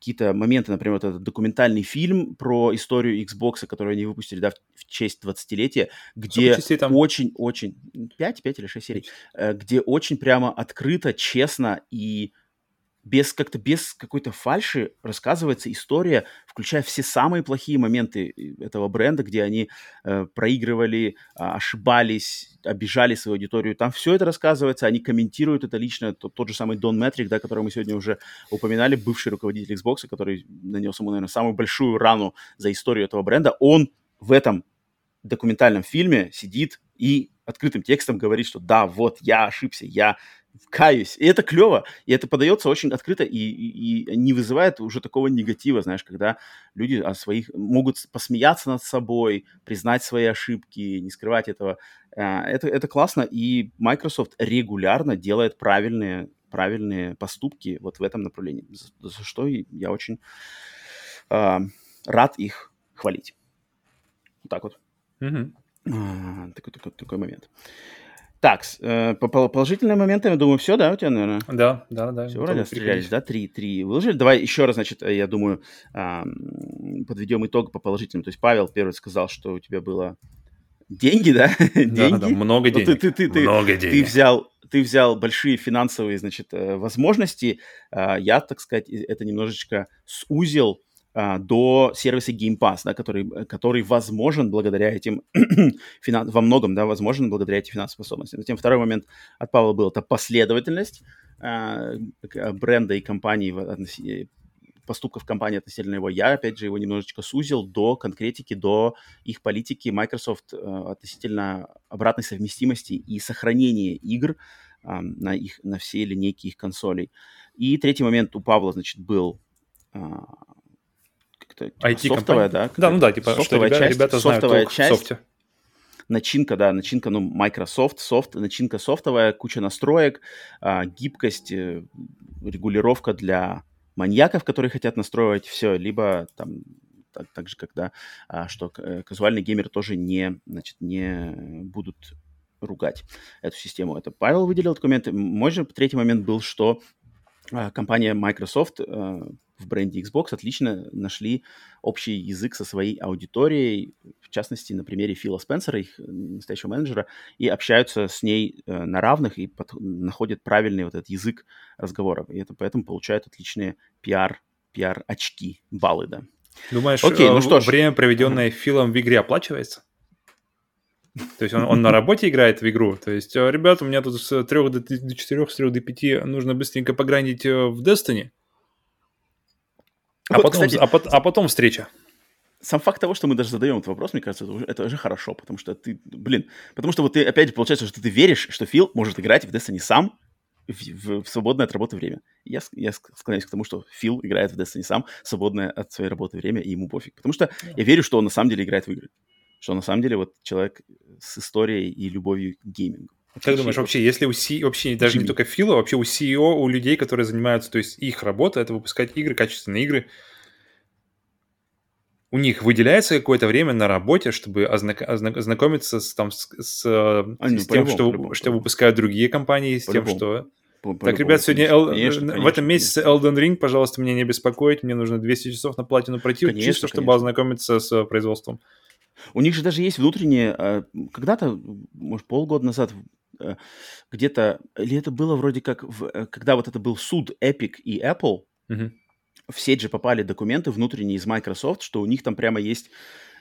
какие-то моменты, например, вот этот документальный фильм про историю Xbox, который они выпустили, да, в, честь 20-летия, где очень-очень... 5, 5 или 6 серий, э, где очень прямо открыто, честно и без как-то без какой-то фальши рассказывается история, включая все самые плохие моменты этого бренда, где они э, проигрывали, э, ошибались, обижали свою аудиторию. Там все это рассказывается, они комментируют это лично. Тот, тот же самый Дон Метрик, да, которого мы сегодня уже упоминали, бывший руководитель Xbox, который нанес ему, наверное, самую большую рану за историю этого бренда, он в этом документальном фильме сидит и открытым текстом говорит, что да, вот я ошибся, я каюсь. И это клево, и это подается очень открыто и, и, и не вызывает уже такого негатива, знаешь, когда люди о своих могут посмеяться над собой, признать свои ошибки, не скрывать этого. А, это, это классно, и Microsoft регулярно делает правильные, правильные поступки вот в этом направлении, за, за что я очень э, рад их хвалить. Вот так вот. Mm-hmm. А, такой, такой, такой момент. Так, э, по положительным моментам, я думаю, все, да, у тебя, наверное? Да, да, да. Все, вроде стрелялись, да? Три, три выложили. Давай еще раз, значит, я думаю, э, подведем итог по положительным. То есть Павел первый сказал, что у тебя было деньги, да? деньги. Да, да, много денег. Ну, ты, ты, ты, много ты, денег. Ты взял, ты взял большие финансовые, значит, э, возможности. Э, я, так сказать, это немножечко сузил а, до сервиса Game Pass, да, который, который возможен благодаря этим, финанс, во многом, да, возможен благодаря этим финансовым способностям. Затем второй момент от Павла был, это последовательность а, бренда и компании, поступков компании относительно его. Я, опять же, его немножечко сузил до конкретики, до их политики Microsoft а, относительно обратной совместимости и сохранения игр а, на, их, на все линейки их консолей. И третий момент у Павла, значит, был как-то типа, софтовая, да? Да, ну да, типа, софтовая что часть, ребята софтовая знают часть, софте. Начинка, да, начинка, ну, Microsoft, софт, начинка софтовая, куча настроек, а, гибкость, э, регулировка для маньяков, которые хотят настроить все, либо там так, так же, когда а, что э, казуальный геймер тоже не, значит, не будут ругать эту систему. Это Павел выделил документы. Мой же третий момент был, что а, компания Microsoft а, в бренде Xbox отлично нашли общий язык со своей аудиторией, в частности, на примере Фила Спенсера, их настоящего менеджера, и общаются с ней э, на равных и под, находят правильный вот этот язык разговоров. И это поэтому получают отличные пиар, пиар-очки, баллы, да. Думаешь, Окей, ну э, что ж. время, проведенное Филом в игре, оплачивается? То есть он, он на работе играет в игру. То есть, «Э, ребята, у меня тут с 3 до 4, с 3 до 5 нужно быстренько пограндить в Destiny. А, вот, потом, кстати, а, а потом встреча. Сам факт того, что мы даже задаем этот вопрос, мне кажется, это уже, это уже хорошо, потому что ты, блин, потому что вот ты, опять же, получается, что ты веришь, что Фил может играть в Destiny сам в, в, свободное от работы время. Я, я склоняюсь к тому, что Фил играет в Destiny сам свободное от своей работы время, и ему пофиг. Потому что я верю, что он на самом деле играет в игры. Что он на самом деле вот человек с историей и любовью к геймингу. Как думаешь, вообще, если у CEO, вообще даже Jimmy. не только Фила, вообще у CEO, у людей, которые занимаются, то есть их работа, это выпускать игры, качественные игры, у них выделяется какое-то время на работе, чтобы ознак- ознакомиться с, там, с, с, а, с тем, что, что выпускают другие компании, с тем, что... По, так, ребят, сегодня Эл... конечно, конечно, в этом месяце конечно. Elden Ring, пожалуйста, меня не беспокоить. Мне нужно 200 часов на платину пройти, конечно, чисто, конечно. чтобы ознакомиться с производством. У них же даже есть внутренние... А, когда-то, может, полгода назад э, где-то... Или это было вроде как... В, э, когда вот это был суд Epic и Apple, угу в сеть же попали документы внутренние из Microsoft, что у них там прямо есть э,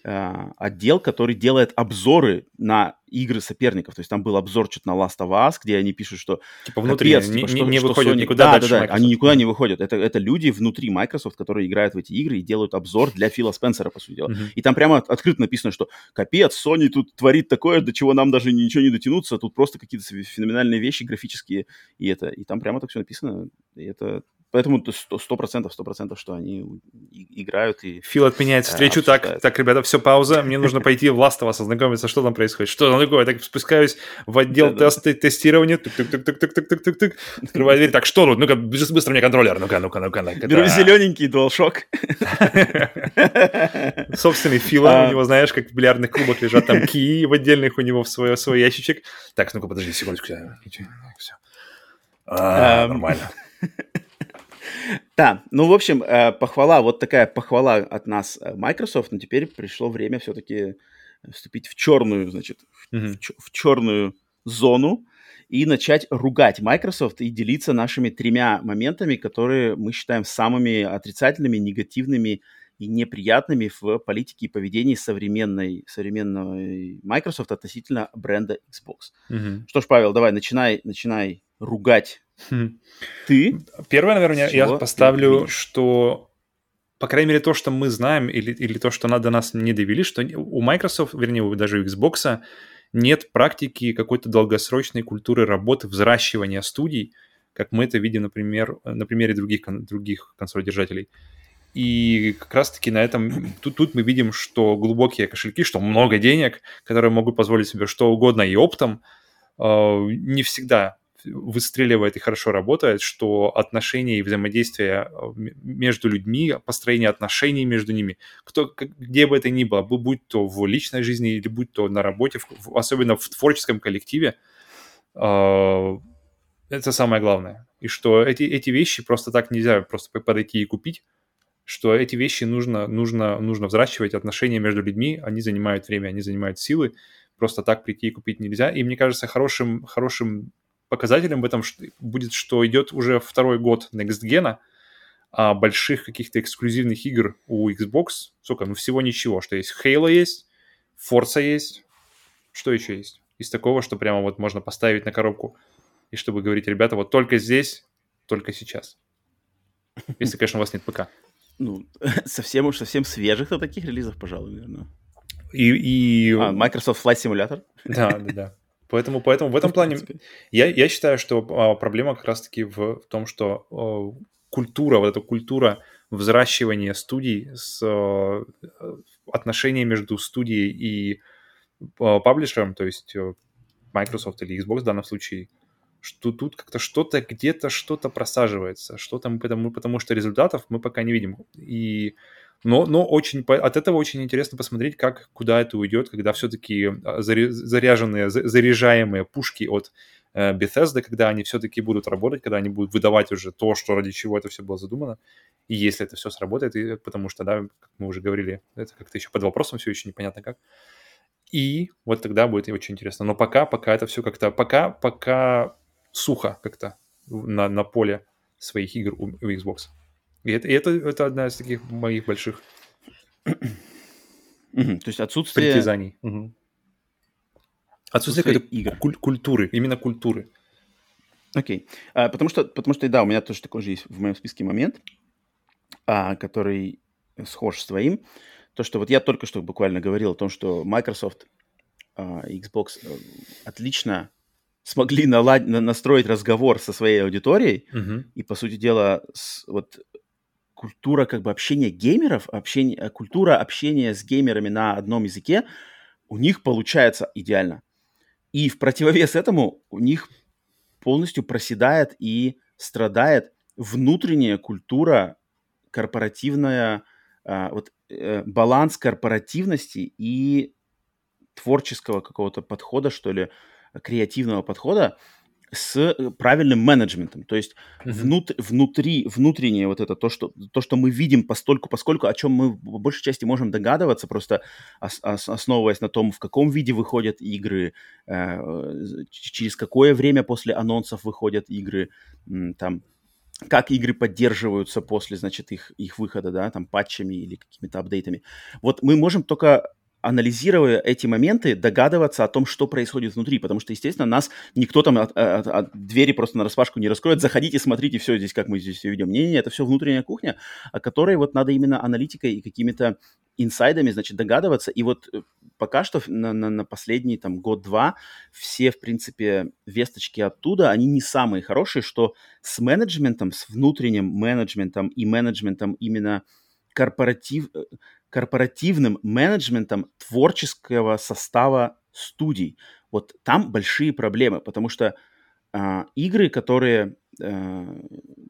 отдел, который делает обзоры на игры соперников. То есть там был обзор что-то на Last of Us, где они пишут, что... Типа внутри, капец, типа, что, не, не что выходят Sony... никуда да, да, да, они никуда не выходят. Это, это люди внутри Microsoft, которые играют в эти игры и делают обзор для Фила Спенсера, по сути дела. Uh-huh. И там прямо открыто написано, что капец, Sony тут творит такое, до чего нам даже ничего не дотянуться, тут просто какие-то феноменальные вещи графические, и это... И там прямо так все написано, и это Поэтому сто процентов, сто процентов, что они играют и... Фил отменяет э, встречу. Так, так, ребята, все, пауза. Мне нужно пойти в Last of Us ознакомиться, что там происходит. Что там такое? Так спускаюсь в отдел теста тестирования. Тук-тук-тук-тук-тук-тук-тук. Открываю дверь. Так, что тут? Ну-ка, быстро мне контроллер. Ну-ка, ну-ка, ну-ка. Беру зелененький DualShock. Собственный Фила. У него, знаешь, как в бильярдных клубах лежат там кии в отдельных у него в свой, свой ящичек. Так, ну-ка, подожди секундочку. Все. Нормально. Да, ну, в общем, э, похвала, вот такая похвала от нас э, Microsoft, но теперь пришло время все-таки вступить в черную, значит, mm-hmm. в, в черную зону и начать ругать Microsoft и делиться нашими тремя моментами, которые мы считаем самыми отрицательными, негативными и неприятными в политике и поведении современной, современной Microsoft относительно бренда Xbox. Mm-hmm. Что ж, Павел, давай, начинай, начинай ругать ты? Первое, наверное, я поставлю, что, по крайней мере, то, что мы знаем, или, или то, что надо нас не довели, что у Microsoft, вернее, даже у Xbox, нет практики какой-то долгосрочной культуры работы, взращивания студий, как мы это видим, например, на примере других, других консоль-держателей. И как раз-таки на этом, тут, тут мы видим, что глубокие кошельки, что много денег, которые могут позволить себе что угодно и оптом, э, не всегда выстреливает и хорошо работает, что отношения и взаимодействие э, между людьми, построение отношений между ними, кто, где бы это ни было, будь то в личной жизни или будь то на работе, особенно в творческом коллективе, э, это самое главное. И что эти, эти вещи просто так нельзя просто подойти и купить, что эти вещи нужно, нужно, нужно взращивать, отношения между людьми, они занимают время, они занимают силы, просто так прийти и купить нельзя. И мне кажется, хорошим, хорошим показателем в этом будет, что идет уже второй год Next Gen, а больших каких-то эксклюзивных игр у Xbox, сколько, ну всего ничего, что есть Halo есть, Forza есть, что еще есть? Из такого, что прямо вот можно поставить на коробку, и чтобы говорить, ребята, вот только здесь, только сейчас. Если, конечно, у вас нет ПК. Ну, совсем уж совсем свежих-то таких релизов, пожалуй, наверное. И, и... А, Microsoft Flight Simulator? Да, да, да. Поэтому, поэтому в этом плане я, я считаю, что а, проблема как раз-таки в, в том, что а, культура, вот эта культура взращивания студий с а, отношения между студией и паблишером, то есть Microsoft или Xbox в данном случае, что тут как-то что-то где-то что-то просаживается, что-то мы потому, потому что результатов мы пока не видим. И но, но очень, от этого очень интересно посмотреть, как, куда это уйдет, когда все-таки а, заряженные, заряжаемые пушки от э, Bethesda, когда они все-таки будут работать, когда они будут выдавать уже то, что ради чего это все было задумано. И если это все сработает, и, потому что, да, как мы уже говорили, это как-то еще под вопросом все еще непонятно как. И вот тогда будет очень интересно. Но пока, пока это все как-то, пока, пока сухо как-то на, на поле своих игр у, у Xbox. И это, и это, это одна из таких моих больших То есть отсутствие... Притязаний. Угу. Отсутствие какой-то игр. Куль- культуры, именно культуры. Окей. Okay. А, потому, что, потому что, да, у меня тоже такой же есть в моем списке момент, а, который схож с твоим. То, что вот я только что буквально говорил о том, что Microsoft а, Xbox э, отлично смогли налад... настроить разговор со своей аудиторией, uh-huh. и, по сути дела, с, вот культура как бы общения геймеров, общение, э, культура общения с геймерами на одном языке у них получается идеально. И в противовес этому у них полностью проседает и страдает внутренняя культура корпоративная, а, вот э, баланс корпоративности и творческого какого-то подхода, что ли, креативного подхода, с э, правильным менеджментом. То есть mm-hmm. внут, внутри, внутреннее вот это, то что, то, что мы видим постольку, поскольку, о чем мы в большей части можем догадываться, просто ос, ос, основываясь на том, в каком виде выходят игры, э, через какое время после анонсов выходят игры, э, там, как игры поддерживаются после, значит, их, их выхода, да, там, патчами или какими-то апдейтами. Вот мы можем только анализируя эти моменты, догадываться о том, что происходит внутри, потому что, естественно, нас никто там от, от, от двери просто на распашку не раскроет, заходите, смотрите, все здесь, как мы здесь все ведем. Не-не-не, это все внутренняя кухня, о которой вот надо именно аналитикой и какими-то инсайдами, значит, догадываться. И вот э, пока что на, на, на последний там год-два все, в принципе, весточки оттуда, они не самые хорошие, что с менеджментом, с внутренним менеджментом и менеджментом именно корпоратив, э, корпоративным менеджментом творческого состава студий. Вот там большие проблемы, потому что э, игры, которые э,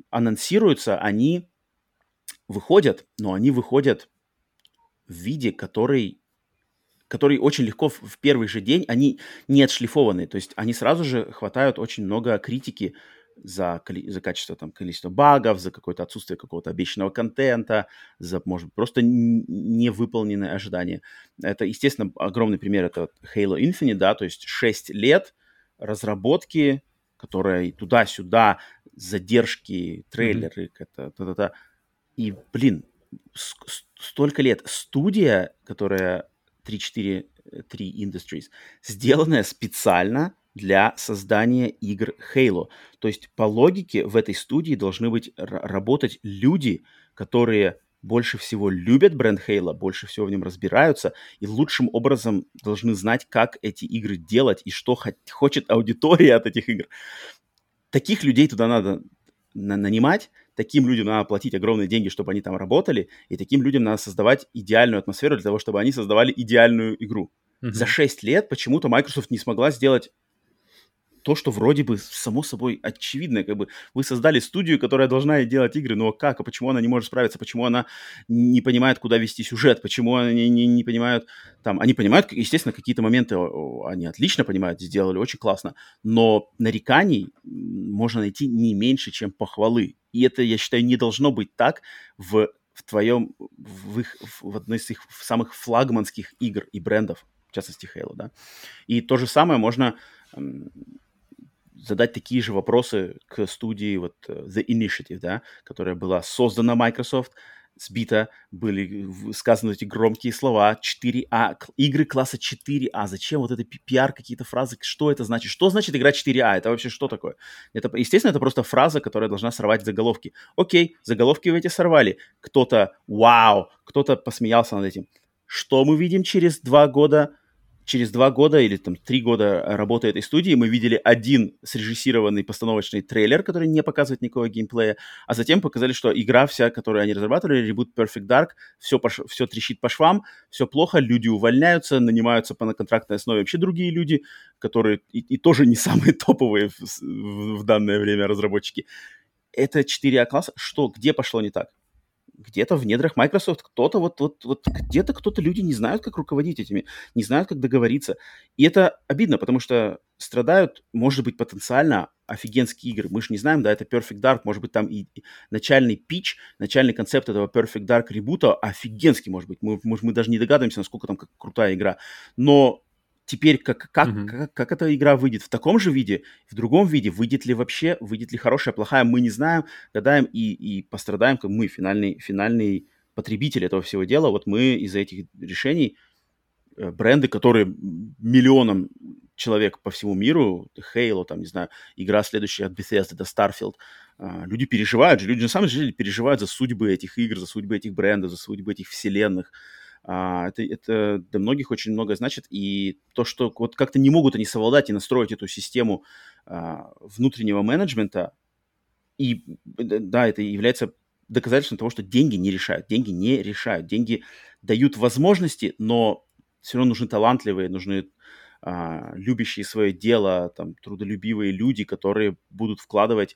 анонсируются, они выходят, но они выходят в виде, который, который очень легко в, в первый же день, они не отшлифованы, то есть они сразу же хватают очень много критики за, за качество там, количество багов, за какое-то отсутствие какого-то обещанного контента, за, может быть, просто невыполненные ожидания. Это, естественно, огромный пример, это Halo Infinite, да, то есть 6 лет разработки, которая туда-сюда, задержки, трейлеры, mm-hmm. это, та, та, та. и, блин, столько лет. Студия, которая 3-4-3 Industries, сделанная специально для создания игр Halo. То есть по логике в этой студии должны быть работать люди, которые больше всего любят бренд Halo, больше всего в нем разбираются и лучшим образом должны знать, как эти игры делать и что хочет аудитория от этих игр. Таких людей туда надо на нанимать, таким людям надо платить огромные деньги, чтобы они там работали, и таким людям надо создавать идеальную атмосферу для того, чтобы они создавали идеальную игру. Mm-hmm. За 6 лет почему-то Microsoft не смогла сделать то, что вроде бы само собой очевидно, как бы вы создали студию, которая должна делать игры, но как, а почему она не может справиться, почему она не понимает, куда вести сюжет, почему они не, не понимают, там, они понимают, естественно, какие-то моменты они отлично понимают, сделали очень классно, но нареканий можно найти не меньше, чем похвалы, и это, я считаю, не должно быть так в в твоем, в, их, в одной из их самых флагманских игр и брендов, в частности Halo, да. И то же самое можно задать такие же вопросы к студии вот э, The Initiative, да, которая была создана Microsoft, сбита, были сказаны эти громкие слова 4А, игры класса 4А. Зачем вот это пиар, какие-то фразы, что это значит? Что значит играть 4А? Это вообще что такое? Это, естественно, это просто фраза, которая должна сорвать заголовки. Окей, заголовки вы эти сорвали. Кто-то вау, кто-то посмеялся над этим. Что мы видим через два года? Через два года или там три года работы этой студии мы видели один срежиссированный постановочный трейлер, который не показывает никакого геймплея, а затем показали, что игра вся, которую они разрабатывали, Reboot Perfect Dark, все, пош... все трещит по швам, все плохо, люди увольняются, нанимаются по на контрактной основе вообще другие люди, которые и, и тоже не самые топовые в, в, в данное время разработчики. Это 4А класс. Что, где пошло не так? Где-то в недрах Microsoft кто-то вот, вот, вот где-то кто-то люди не знают, как руководить этими, не знают, как договориться. И это обидно, потому что страдают, может быть, потенциально офигенские игры. Мы же не знаем, да, это Perfect Dark, может быть, там и начальный пич, начальный концепт этого Perfect Dark ребута офигенский, может быть. Мы, может, мы даже не догадываемся, насколько там как крутая игра. Но Теперь как, как, mm-hmm. как, как эта игра выйдет? В таком же виде, в другом виде, выйдет ли вообще, выйдет ли хорошая, плохая, мы не знаем, гадаем и, и пострадаем, как мы, финальный, финальный потребитель этого всего дела. Вот мы из-за этих решений, э, бренды, которые миллионам человек по всему миру, Halo, там, не знаю, игра следующая от Bethesda, это Starfield, а, люди переживают же, люди на самом деле переживают за судьбы этих игр, за судьбы этих брендов, за судьбы этих вселенных. А, это, это для многих очень много значит. И то, что вот как-то не могут они совладать и настроить эту систему а, внутреннего менеджмента, и да, это является доказательством того, что деньги не решают. Деньги не решают. Деньги дают возможности, но все равно нужны талантливые, нужны а, любящие свое дело, там, трудолюбивые люди, которые будут вкладывать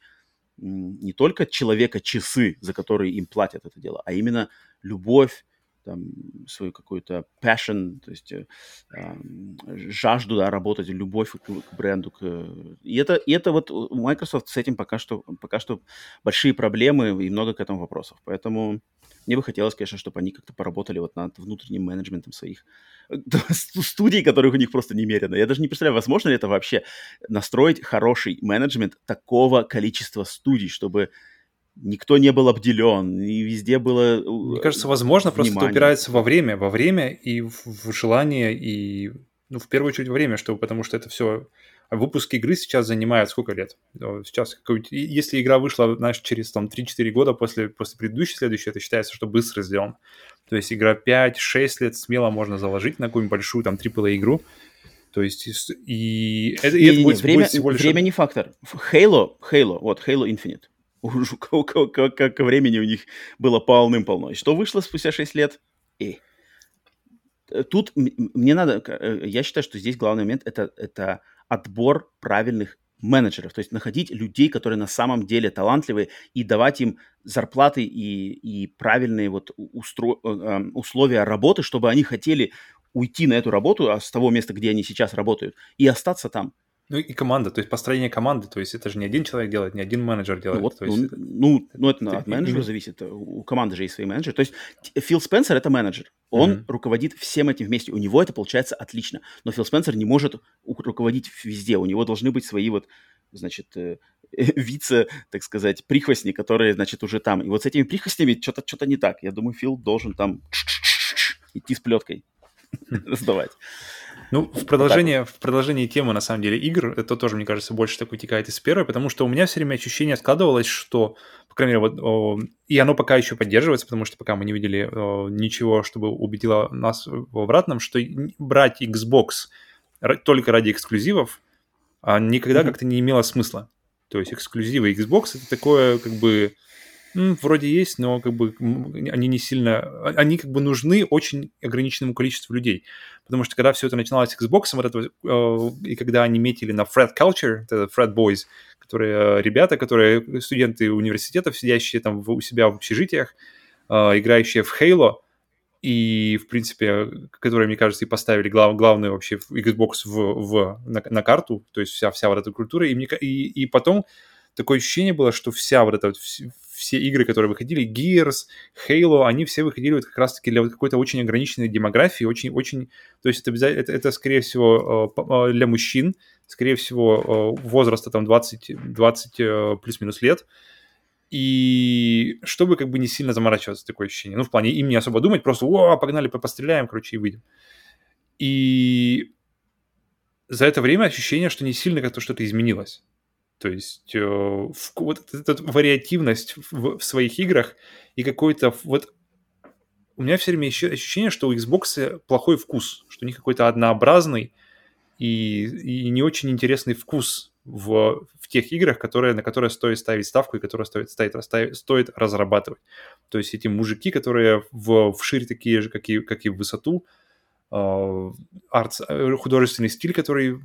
не только человека часы, за которые им платят это дело, а именно любовь, там, свою какую-то passion, то есть э, э, жажду да, работать, любовь к, к бренду. К... И, это, и это вот Microsoft с этим пока что, пока что большие проблемы и много к этому вопросов. Поэтому мне бы хотелось, конечно, чтобы они как-то поработали вот над внутренним менеджментом своих э, студий, которых у них просто немерено. Я даже не представляю, возможно ли это вообще настроить хороший менеджмент такого количества студий, чтобы никто не был обделен, и везде было Мне кажется, возможно, внимание. просто это упирается во время, во время и в, в желание, и, ну, в первую очередь, во время, что, потому что это все... Выпуск игры сейчас занимает сколько лет? Сейчас, если игра вышла, знаешь, через там 3-4 года после, после предыдущей, следующей, это считается, что быстро сделан. То есть игра 5-6 лет смело можно заложить на какую-нибудь большую там AAA игру. То есть и, это, и, и это будет, время, будет всего лишь... Время не фактор. Halo, Halo, вот Halo Infinite как времени у них было полным-полно. И что вышло спустя 6 лет? И тут мне надо, э, я считаю, что здесь главный момент это, это отбор правильных менеджеров, то есть находить людей, которые на самом деле талантливые, и давать им зарплаты и, и правильные вот устро... Э, эм, условия работы, чтобы они хотели уйти на эту работу а с того места, где они сейчас работают, и остаться там. Ну и команда, то есть построение команды, то есть это же не один человек делает, не один менеджер делает. Ну, вот, то есть ну, это, ну, ну, это, это от менеджера и... зависит, у команды же есть свои менеджеры. То есть Фил Спенсер это менеджер, он mm-hmm. руководит всем этим вместе, у него это получается отлично, но Фил Спенсер не может руководить везде, у него должны быть свои вот, значит, э, вице, так сказать, прихвостни, которые, значит, уже там. И вот с этими прихвостнями что-то что не так. Я думаю, Фил должен там идти с плеткой. раздавать. Ну, в продолжение, в продолжении темы, на самом деле, игр, это тоже, мне кажется, больше так вытекает из первой, потому что у меня все время ощущение складывалось, что, по крайней мере, вот, о, и оно пока еще поддерживается, потому что пока мы не видели о, ничего, чтобы убедило нас в обратном, что брать Xbox только ради эксклюзивов а никогда mm-hmm. как-то не имело смысла. То есть эксклюзивы Xbox это такое, как бы, вроде есть, но как бы они не сильно, а, они как бы нужны очень ограниченному количеству людей. Потому что когда все это начиналось с Xbox, вот это, э, и когда они метили на Fred Culture, это Fred Boys, которые э, ребята, которые студенты университетов, сидящие там у себя в общежитиях, э, играющие в Halo, и, в принципе, которые, мне кажется, и поставили глав, главную вообще Xbox в, в, на, на карту, то есть вся, вся вот эта культура, и, мне, и, и потом такое ощущение было, что вся вот эта все игры, которые выходили, Gears, Halo, они все выходили вот как раз-таки для вот какой-то очень ограниченной демографии, очень-очень, то есть это, это, это скорее всего, э, для мужчин, скорее всего, э, возраста там 20, 20 э, плюс-минус лет, и чтобы как бы не сильно заморачиваться, такое ощущение. Ну, в плане им не особо думать, просто, о, погнали, постреляем, короче, и выйдем. И за это время ощущение, что не сильно как-то что-то изменилось. То есть э, вот эта вариативность в, в своих играх и какой-то вот... У меня все время еще ощущение, что у Xbox плохой вкус, что у них какой-то однообразный и, и не очень интересный вкус в, в тех играх, которые, на которые стоит ставить ставку и которые стоит, стоит, стоит, стоит разрабатывать. То есть эти мужики, которые в, в шире такие же, как и, как и в высоту, э, арт, э, художественный стиль, который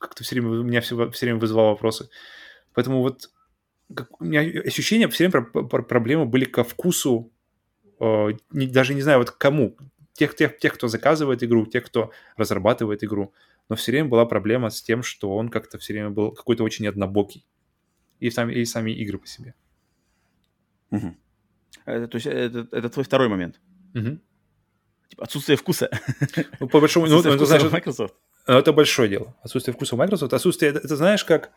как-то все время, у меня все, все время вызывал вопросы. Поэтому вот как, у меня ощущения все время про, про, проблемы были ко вкусу, э, не, даже не знаю, вот кому. Тех, тех, тех, кто заказывает игру, тех, кто разрабатывает игру но все время была проблема с тем, что он как-то все время был какой-то очень однобокий. И сами, и сами игры по себе. Угу. Это, то есть это, это твой второй момент? Угу. Типа отсутствие вкуса. Ну, по большому... ну, это, знаешь, Microsoft. Это большое дело. Отсутствие вкуса у Microsoft. Отсутствие... Это, это знаешь, как...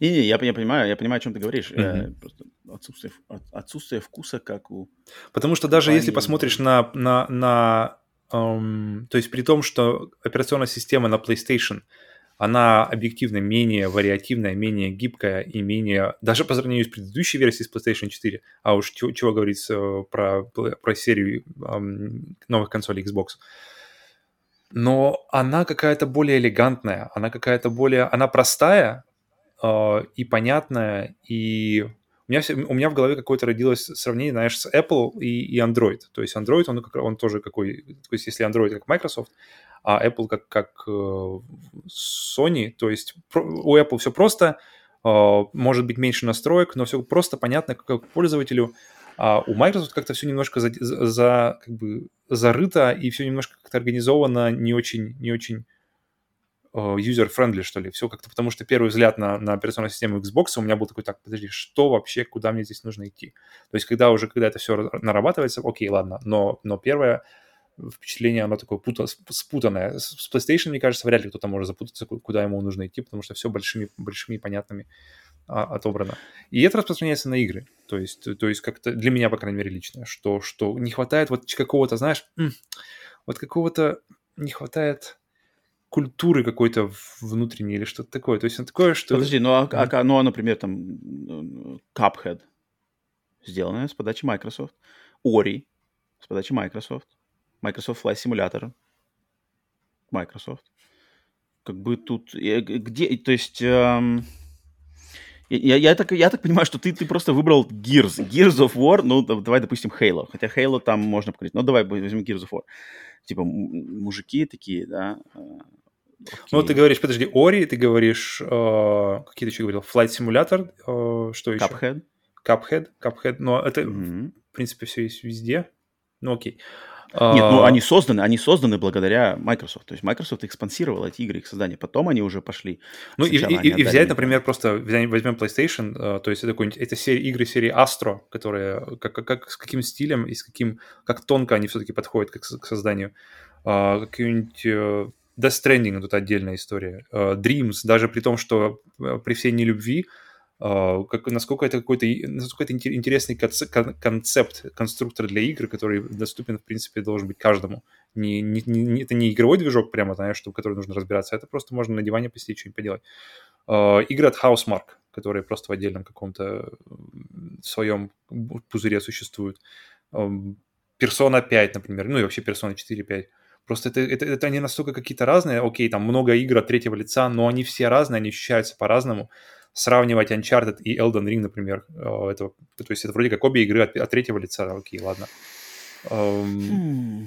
Не-не, я, я понимаю, я понимаю, о чем ты говоришь. Mm-hmm. Просто отсутствие, отсутствие вкуса, как у... Потому что даже если посмотришь на, на, на Um, то есть при том, что операционная система на PlayStation, она объективно менее вариативная, менее гибкая и менее... Даже по сравнению с предыдущей версией с PlayStation 4, а уж чего, чего говорить э, про, про серию um, новых консолей Xbox. Но она какая-то более элегантная, она какая-то более... Она простая э, и понятная, и у меня, у меня в голове какое-то родилось сравнение, знаешь, с Apple и, и Android. То есть Android, он, он тоже какой... То есть если Android как Microsoft, а Apple как, как э, Sony, то есть у Apple все просто, э, может быть меньше настроек, но все просто понятно как пользователю. А у Microsoft как-то все немножко за, за, как бы зарыто и все немножко как-то организовано не очень, не очень Э, user-friendly, что ли. Все как-то потому, что первый взгляд на, на операционную систему Xbox у меня был такой, так, подожди, что вообще, куда мне здесь нужно идти? То есть, когда уже, когда это все нарабатывается, окей, ладно, но, но первое впечатление, оно такое пута, спутанное. С PlayStation, мне кажется, вряд ли кто-то может запутаться, куда ему нужно идти, потому что все большими, большими понятными а, отобрано. И это распространяется на игры. То есть, то есть как-то для меня, по крайней мере, лично, что, что не хватает вот какого-то, знаешь, вот какого-то не хватает культуры какой-то внутренней или что-то такое. То есть оно такое, что... Подожди, ну, а, а, ну, а, например, там Cuphead сделанное с подачи Microsoft, Ori с подачи Microsoft, Microsoft Flight Simulator, Microsoft. Как бы тут... Э, где... То есть... Эм... Я, я, так, я так понимаю, что ты, ты просто выбрал Gears. Gears of War, ну, давай, допустим, Halo. Хотя Halo там можно покрыть. Ну, давай возьмем Gears of War. Типа мужики такие, да, э, Okay. Ну, ты говоришь, подожди, Ори, ты говоришь, э, какие ты еще говорил, Flight Simulator, э, что еще? Cuphead. Cuphead, Cuphead, но это, mm-hmm. в принципе, все есть везде. Ну, окей. Нет, ну а, они созданы, они созданы благодаря Microsoft. То есть Microsoft их спонсировал, эти игры, их создание. Потом они уже пошли. Ну и, и, и взять, например, просто возьмем PlayStation, э, то есть это, это серия, игры серии Astro, которые как, как, с каким стилем и с каким, как тонко они все-таки подходят к, к созданию. Uh, какие-нибудь Death Stranding тут отдельная история. Uh, Dreams, даже при том, что при всей нелюбви, Uh, как, насколько это какой-то насколько это интересный концепт, конструктор для игр, который доступен, в принципе, должен быть каждому. Не, не, не, это не игровой движок прямо, знаешь, что, в который нужно разбираться, это просто можно на диване посидеть, что-нибудь поделать. Uh, игры от Housemark, которые просто в отдельном каком-то своем пузыре существуют. Persona 5, например, ну и вообще Persona 4-5. Просто это, это, это они настолько какие-то разные. Окей, там много игр от третьего лица, но они все разные, они ощущаются по-разному. Сравнивать Uncharted и Elden Ring, например, э, это, то есть это вроде как обе игры от, от третьего лица. Окей, ладно. Um,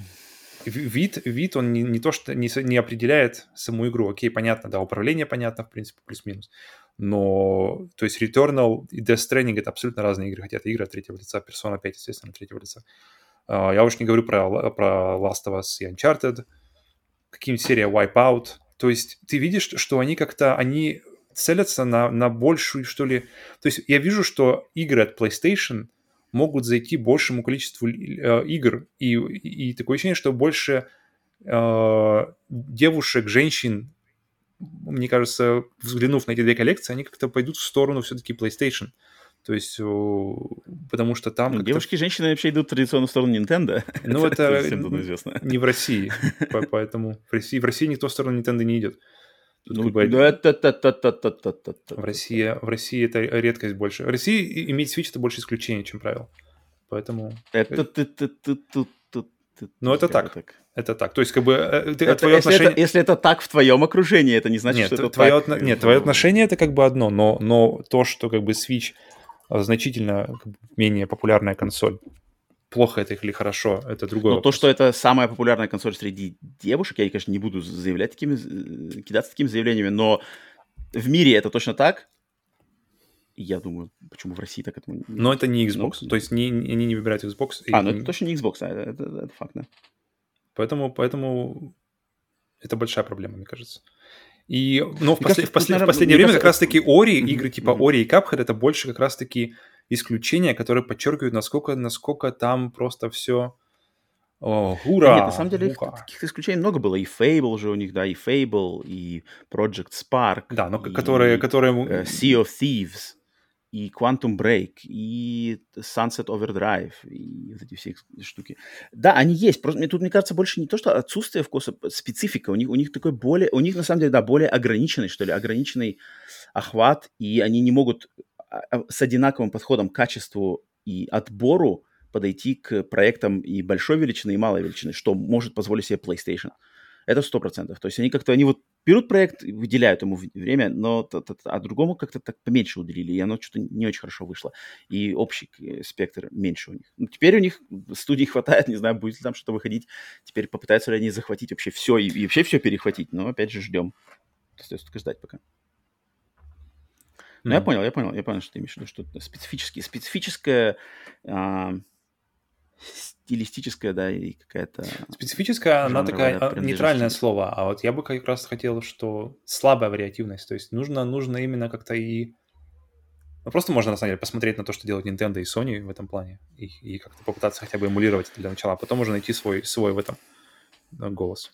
вид, вид, он не, не то, что не, не определяет саму игру. Окей, понятно, да, управление понятно, в принципе, плюс-минус. Но, то есть Returnal и Death Stranding — это абсолютно разные игры, хотя это игры от третьего лица, Persona 5, естественно, от третьего лица. Uh, я уж не говорю про, про Last of Us и Uncharted, какие-нибудь серия Wipeout. То есть ты видишь, что они как-то, они целятся на, на большую, что ли... То есть я вижу, что игры от PlayStation могут зайти большему количеству э, игр, и, и такое ощущение, что больше э, девушек, женщин, мне кажется, взглянув на эти две коллекции, они как-то пойдут в сторону все-таки PlayStation. То есть, потому что там... Ну, девушки и женщины вообще идут традиционно в сторону Nintendo. Ну, это, не в России, поэтому в России, в России никто в сторону Nintendo не идет. Ну, как это, в, России, в России это редкость больше. В России иметь Switch это больше исключение, чем правило. Поэтому... Это, ты, ты, ты, ты, ты, ну, это так. так. Это так. То есть, как бы, ты, это, твое если, отношение... это, если это так в твоем окружении, это не значит, нет, что это твое так. Нет, твое отношение это как бы одно, но, но то, что как бы Switch значительно как бы, менее популярная консоль, плохо это или хорошо, это другое. Но то, что это самая популярная консоль среди девушек, я, конечно, не буду заявлять такими, э, кидаться такими заявлениями, но в мире это точно так. Я думаю, почему в России так не... Но это не Xbox, ну, то есть не, они не выбирают Xbox. А, ну это точно не Xbox, а это, это, это факт, да. Поэтому, поэтому это большая проблема, мне кажется. И, но в, после, кажется, в, после, наверное, в последнее время кажется... как раз-таки Ори, mm-hmm. игры типа mm-hmm. Ори и Cuphead, это больше как раз-таки исключения, которые подчеркивают, насколько, насколько там просто все... О, ура! Нет, на самом деле ура. таких исключений много было. И Fable же у них, да, и Fable, и Project Spark. Да, но и, которые... которые... Uh, sea of Thieves, и Quantum Break, и Sunset Overdrive, и вот эти все штуки. Да, они есть. Просто мне тут, мне кажется, больше не то, что отсутствие вкуса, специфика. У них, у них такой более... У них, на самом деле, да, более ограниченный, что ли, ограниченный охват, и они не могут а, а, с одинаковым подходом к качеству и отбору подойти к проектам и большой величины, и малой величины, что может позволить себе PlayStation. Это сто процентов. То есть они как-то, они вот берут проект, выделяют ему время, но а другому как-то так поменьше уделили, и оно что-то не очень хорошо вышло. И общий э, спектр меньше у них. Ну, теперь у них студий хватает, не знаю, будет ли там что-то выходить. Теперь попытаются ли они захватить вообще все и, и вообще все перехватить, но опять же ждем. Остается только ждать пока. Ну, mm. я понял, я понял, я понял, что ты имеешь в виду, что специфический, специфическая, а, стилистическая, да, и какая-то... Специфическая, она такая а, нейтральное слово, а вот я бы как раз хотел, что слабая вариативность, то есть нужно, нужно именно как-то и... Ну, просто можно, на самом деле, посмотреть на то, что делают Nintendo и Sony в этом плане, и, и как-то попытаться хотя бы эмулировать это для начала, а потом уже найти свой, свой в этом голос.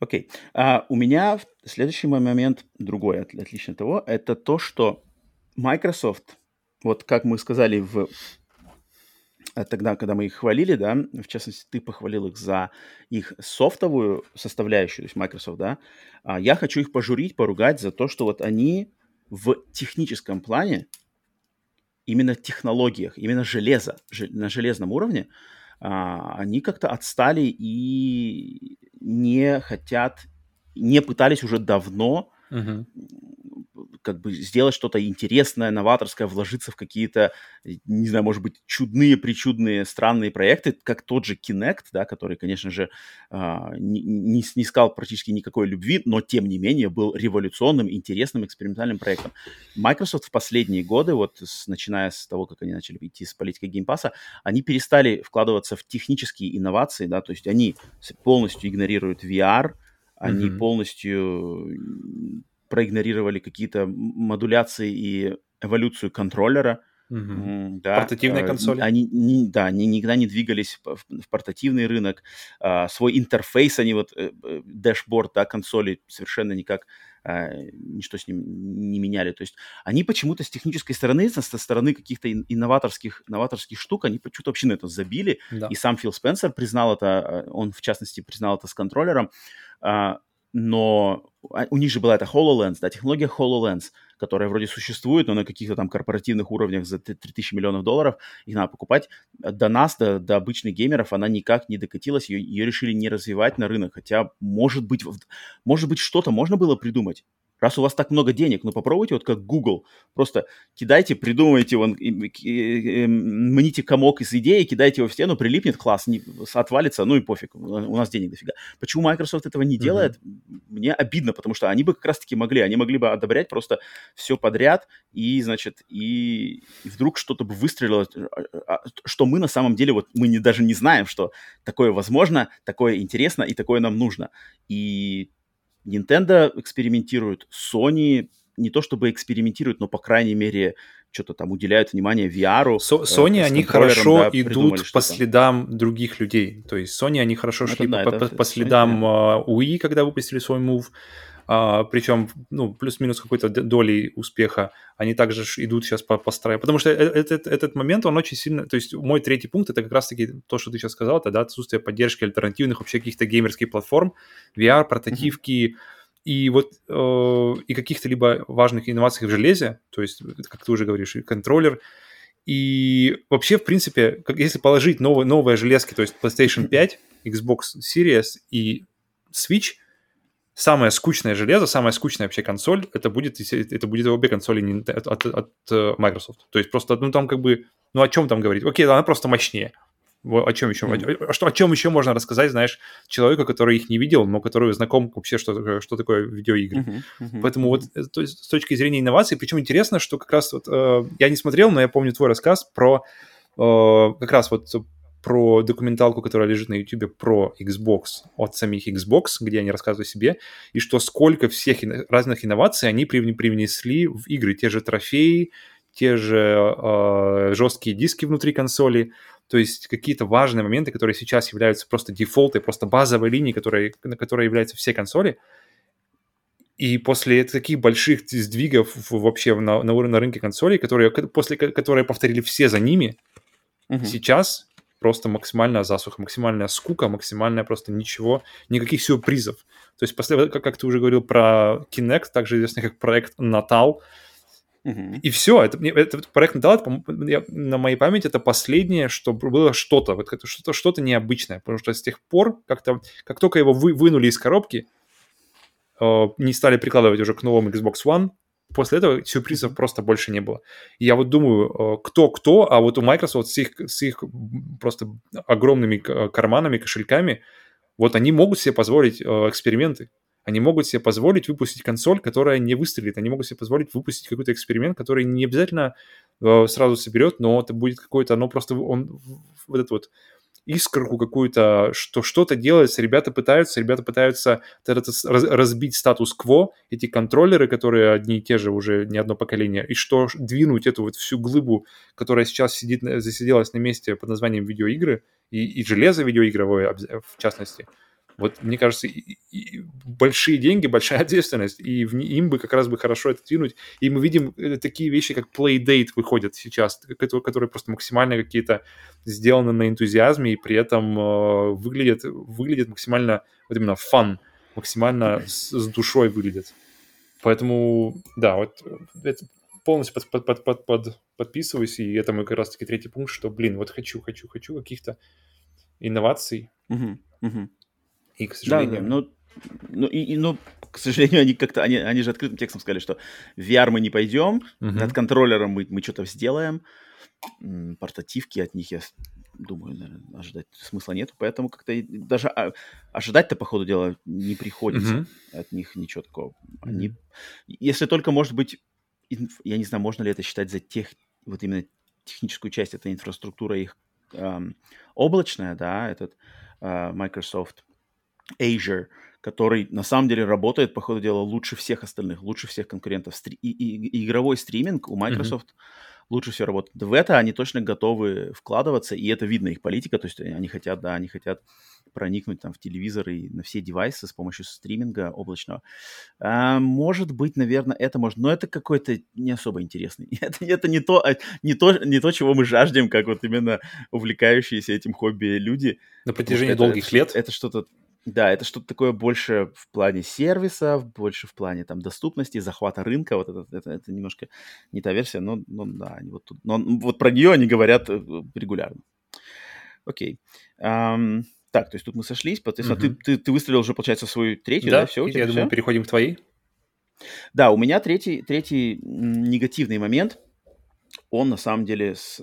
Окей. Okay. А, у меня следующий мой момент другой, от, отлично от того, это то, что Microsoft, вот как мы сказали в тогда, когда мы их хвалили, да, в частности, ты похвалил их за их софтовую составляющую, то есть Microsoft, да, а я хочу их пожурить, поругать за то, что вот они в техническом плане, именно технологиях, именно железо, на железном уровне, а, они как-то отстали и не хотят, не пытались уже давно uh-huh как бы сделать что-то интересное, новаторское, вложиться в какие-то, не знаю, может быть, чудные, причудные, странные проекты, как тот же Kinect, да, который, конечно же, а, не, не снискал практически никакой любви, но, тем не менее, был революционным, интересным, экспериментальным проектом. Microsoft в последние годы, вот с, начиная с того, как они начали идти с политикой геймпаса, они перестали вкладываться в технические инновации, да, то есть они полностью игнорируют VR, они mm-hmm. полностью проигнорировали какие-то модуляции и эволюцию контроллера. Угу. Да, Портативные э, консоли. Они, не, да, они никогда не двигались в, в портативный рынок. А, свой интерфейс, они вот, э, э, дэшборд, да, консоли совершенно никак э, ничто с ним не меняли. То есть они почему-то с технической стороны, со стороны каких-то инноваторских, инноваторских штук, они почему-то вообще на это забили. Да. И сам Фил Спенсер признал это, он в частности признал это с контроллером. А, но а, у них же была эта HoloLens, да, технология HoloLens, которая вроде существует, но на каких-то там корпоративных уровнях за 3000 миллионов долларов их надо покупать. До нас, до, до обычных геймеров она никак не докатилась, ее, ее решили не развивать на рынок, хотя может быть, может быть что-то можно было придумать. Раз у вас так много денег, ну попробуйте вот как Google. Просто кидайте, придумывайте, вон, мните комок из идеи, кидайте его в стену, прилипнет, класс, не, отвалится, ну и пофиг, у нас денег дофига. Почему Microsoft этого не делает? Mm-hmm. Мне обидно, потому что они бы как раз-таки могли, они могли бы одобрять просто все подряд, и, значит, и, и вдруг что-то бы выстрелило, а, а, что мы на самом деле, вот мы не, даже не знаем, что такое возможно, такое интересно и такое нам нужно. И Nintendo экспериментирует, Sony не то чтобы экспериментирует, но, по крайней мере, что-то там уделяют внимание VR. So, э, Sony, они хорошо да, идут по следам других людей. То есть Sony, они хорошо это, шли да, по, это, по, по следам uh, Wii, когда выпустили свой Move а, причем, ну, плюс-минус какой-то долей успеха, они также идут сейчас по, по строю. Потому что э, этот, этот момент, он очень сильно... То есть мой третий пункт — это как раз-таки то, что ты сейчас сказал, это да, отсутствие поддержки альтернативных вообще каких-то геймерских платформ, VR, mm-hmm. и вот э, и каких-то либо важных инноваций в железе, то есть, как ты уже говоришь, и контроллер, и вообще, в принципе, как, если положить новые, новые железки, то есть PlayStation 5, Xbox Series и Switch — самое скучное железо, самая скучная вообще консоль, это будет, это будет обе консоли от, от, от э, Microsoft. То есть просто, ну там как бы, ну о чем там говорить? Окей, она просто мощнее. О чем еще? Mm-hmm. О, что, о чем еще можно рассказать, знаешь, человеку, который их не видел, но который знаком вообще, что, что такое видеоигры. Mm-hmm. Mm-hmm. Поэтому вот э, то есть, с точки зрения инноваций, причем интересно, что как раз вот э, я не смотрел, но я помню твой рассказ про э, как раз вот про документалку, которая лежит на YouTube про Xbox от самих Xbox, где они рассказывают о себе, и что сколько всех разных инноваций они привнесли в игры. Те же трофеи, те же э, жесткие диски внутри консоли, то есть какие-то важные моменты, которые сейчас являются просто дефолтой, просто базовой линией, которой, на которой являются все консоли. И после таких больших сдвигов вообще на, на, на рынке консолей, которые, после, которые повторили все за ними, угу. сейчас просто максимальная засуха, максимальная скука, максимальная просто ничего, никаких сюрпризов. То есть, после, как, как ты уже говорил про Kinect, также известный как проект Натал. И все, это, это проект Натал, это, я, на моей памяти, это последнее, что было что-то, вот что-то, что-то необычное, потому что с тех пор, как-то, как только его вы, вынули из коробки, э, не стали прикладывать уже к новому Xbox One, после этого сюрпризов просто больше не было. И я вот думаю, кто-кто, э, а вот у Microsoft с их, с их просто огромными карманами, кошельками, вот они могут себе позволить э, эксперименты. Они могут себе позволить выпустить консоль, которая не выстрелит. Они могут себе позволить выпустить какой-то эксперимент, который не обязательно э, сразу соберет, но это будет какой-то, ну просто он вот этот вот искорку какую-то, что что-то делается, ребята пытаются, ребята пытаются разбить статус-кво, эти контроллеры, которые одни и те же уже не одно поколение, и что двинуть эту вот всю глыбу, которая сейчас сидит, засиделась на месте под названием видеоигры, и, и железо видеоигровое в частности – вот, мне кажется, и, и большие деньги, большая ответственность, и в, им бы как раз бы хорошо это двинуть. И мы видим э, такие вещи, как Playdate выходят сейчас, которые, просто максимально какие-то сделаны на энтузиазме, и при этом э, выглядят, выглядят максимально, вот именно фан, максимально с, с душой выглядят. Поэтому, да, вот э, это полностью под, под, под, под, под, подписываюсь, и это мой как раз-таки третий пункт, что, блин, вот хочу, хочу, хочу каких-то инноваций. Uh-huh, uh-huh. И, к сожалению... Да, ну, ну, и, и, ну, к сожалению, они как-то, они, они же открытым текстом сказали, что VR мы не пойдем, uh-huh. над контроллером мы, мы что-то сделаем, портативки от них, я думаю, наверное, ожидать смысла нет, поэтому как-то даже а, ожидать-то, по ходу дела, не приходится uh-huh. от них ничего такого. Они, если только, может быть, я не знаю, можно ли это считать за тех, вот именно техническую часть, это инфраструктура их эм, облачная, да, этот э, Microsoft Azure, который на самом деле работает, по ходу дела, лучше всех остальных, лучше всех конкурентов. Стри- и, и, и игровой стриминг у Microsoft mm-hmm. лучше всего работает. В это они точно готовы вкладываться, и это видно их политика, то есть они хотят, да, они хотят проникнуть там в телевизор и на все девайсы с помощью стриминга облачного. А, может быть, наверное, это может, но это какой-то не особо интересный. Это, это не, то, а, не, то, не то, чего мы жаждем, как вот именно увлекающиеся этим хобби люди. На протяжении долгих это, лет? Это что-то да, это что-то такое больше в плане сервисов, больше в плане там доступности, захвата рынка. Вот это, это, это немножко не та версия, но, но да, они вот тут, но вот про нее они говорят э, регулярно. Окей. Um, так, то есть тут мы сошлись, соответственно, uh-huh. ты, ты, ты выстрелил уже, получается, свою третью, да? да? Все, я думаю, переходим к твоей. Да, у меня третий, третий негативный момент, он на самом деле с,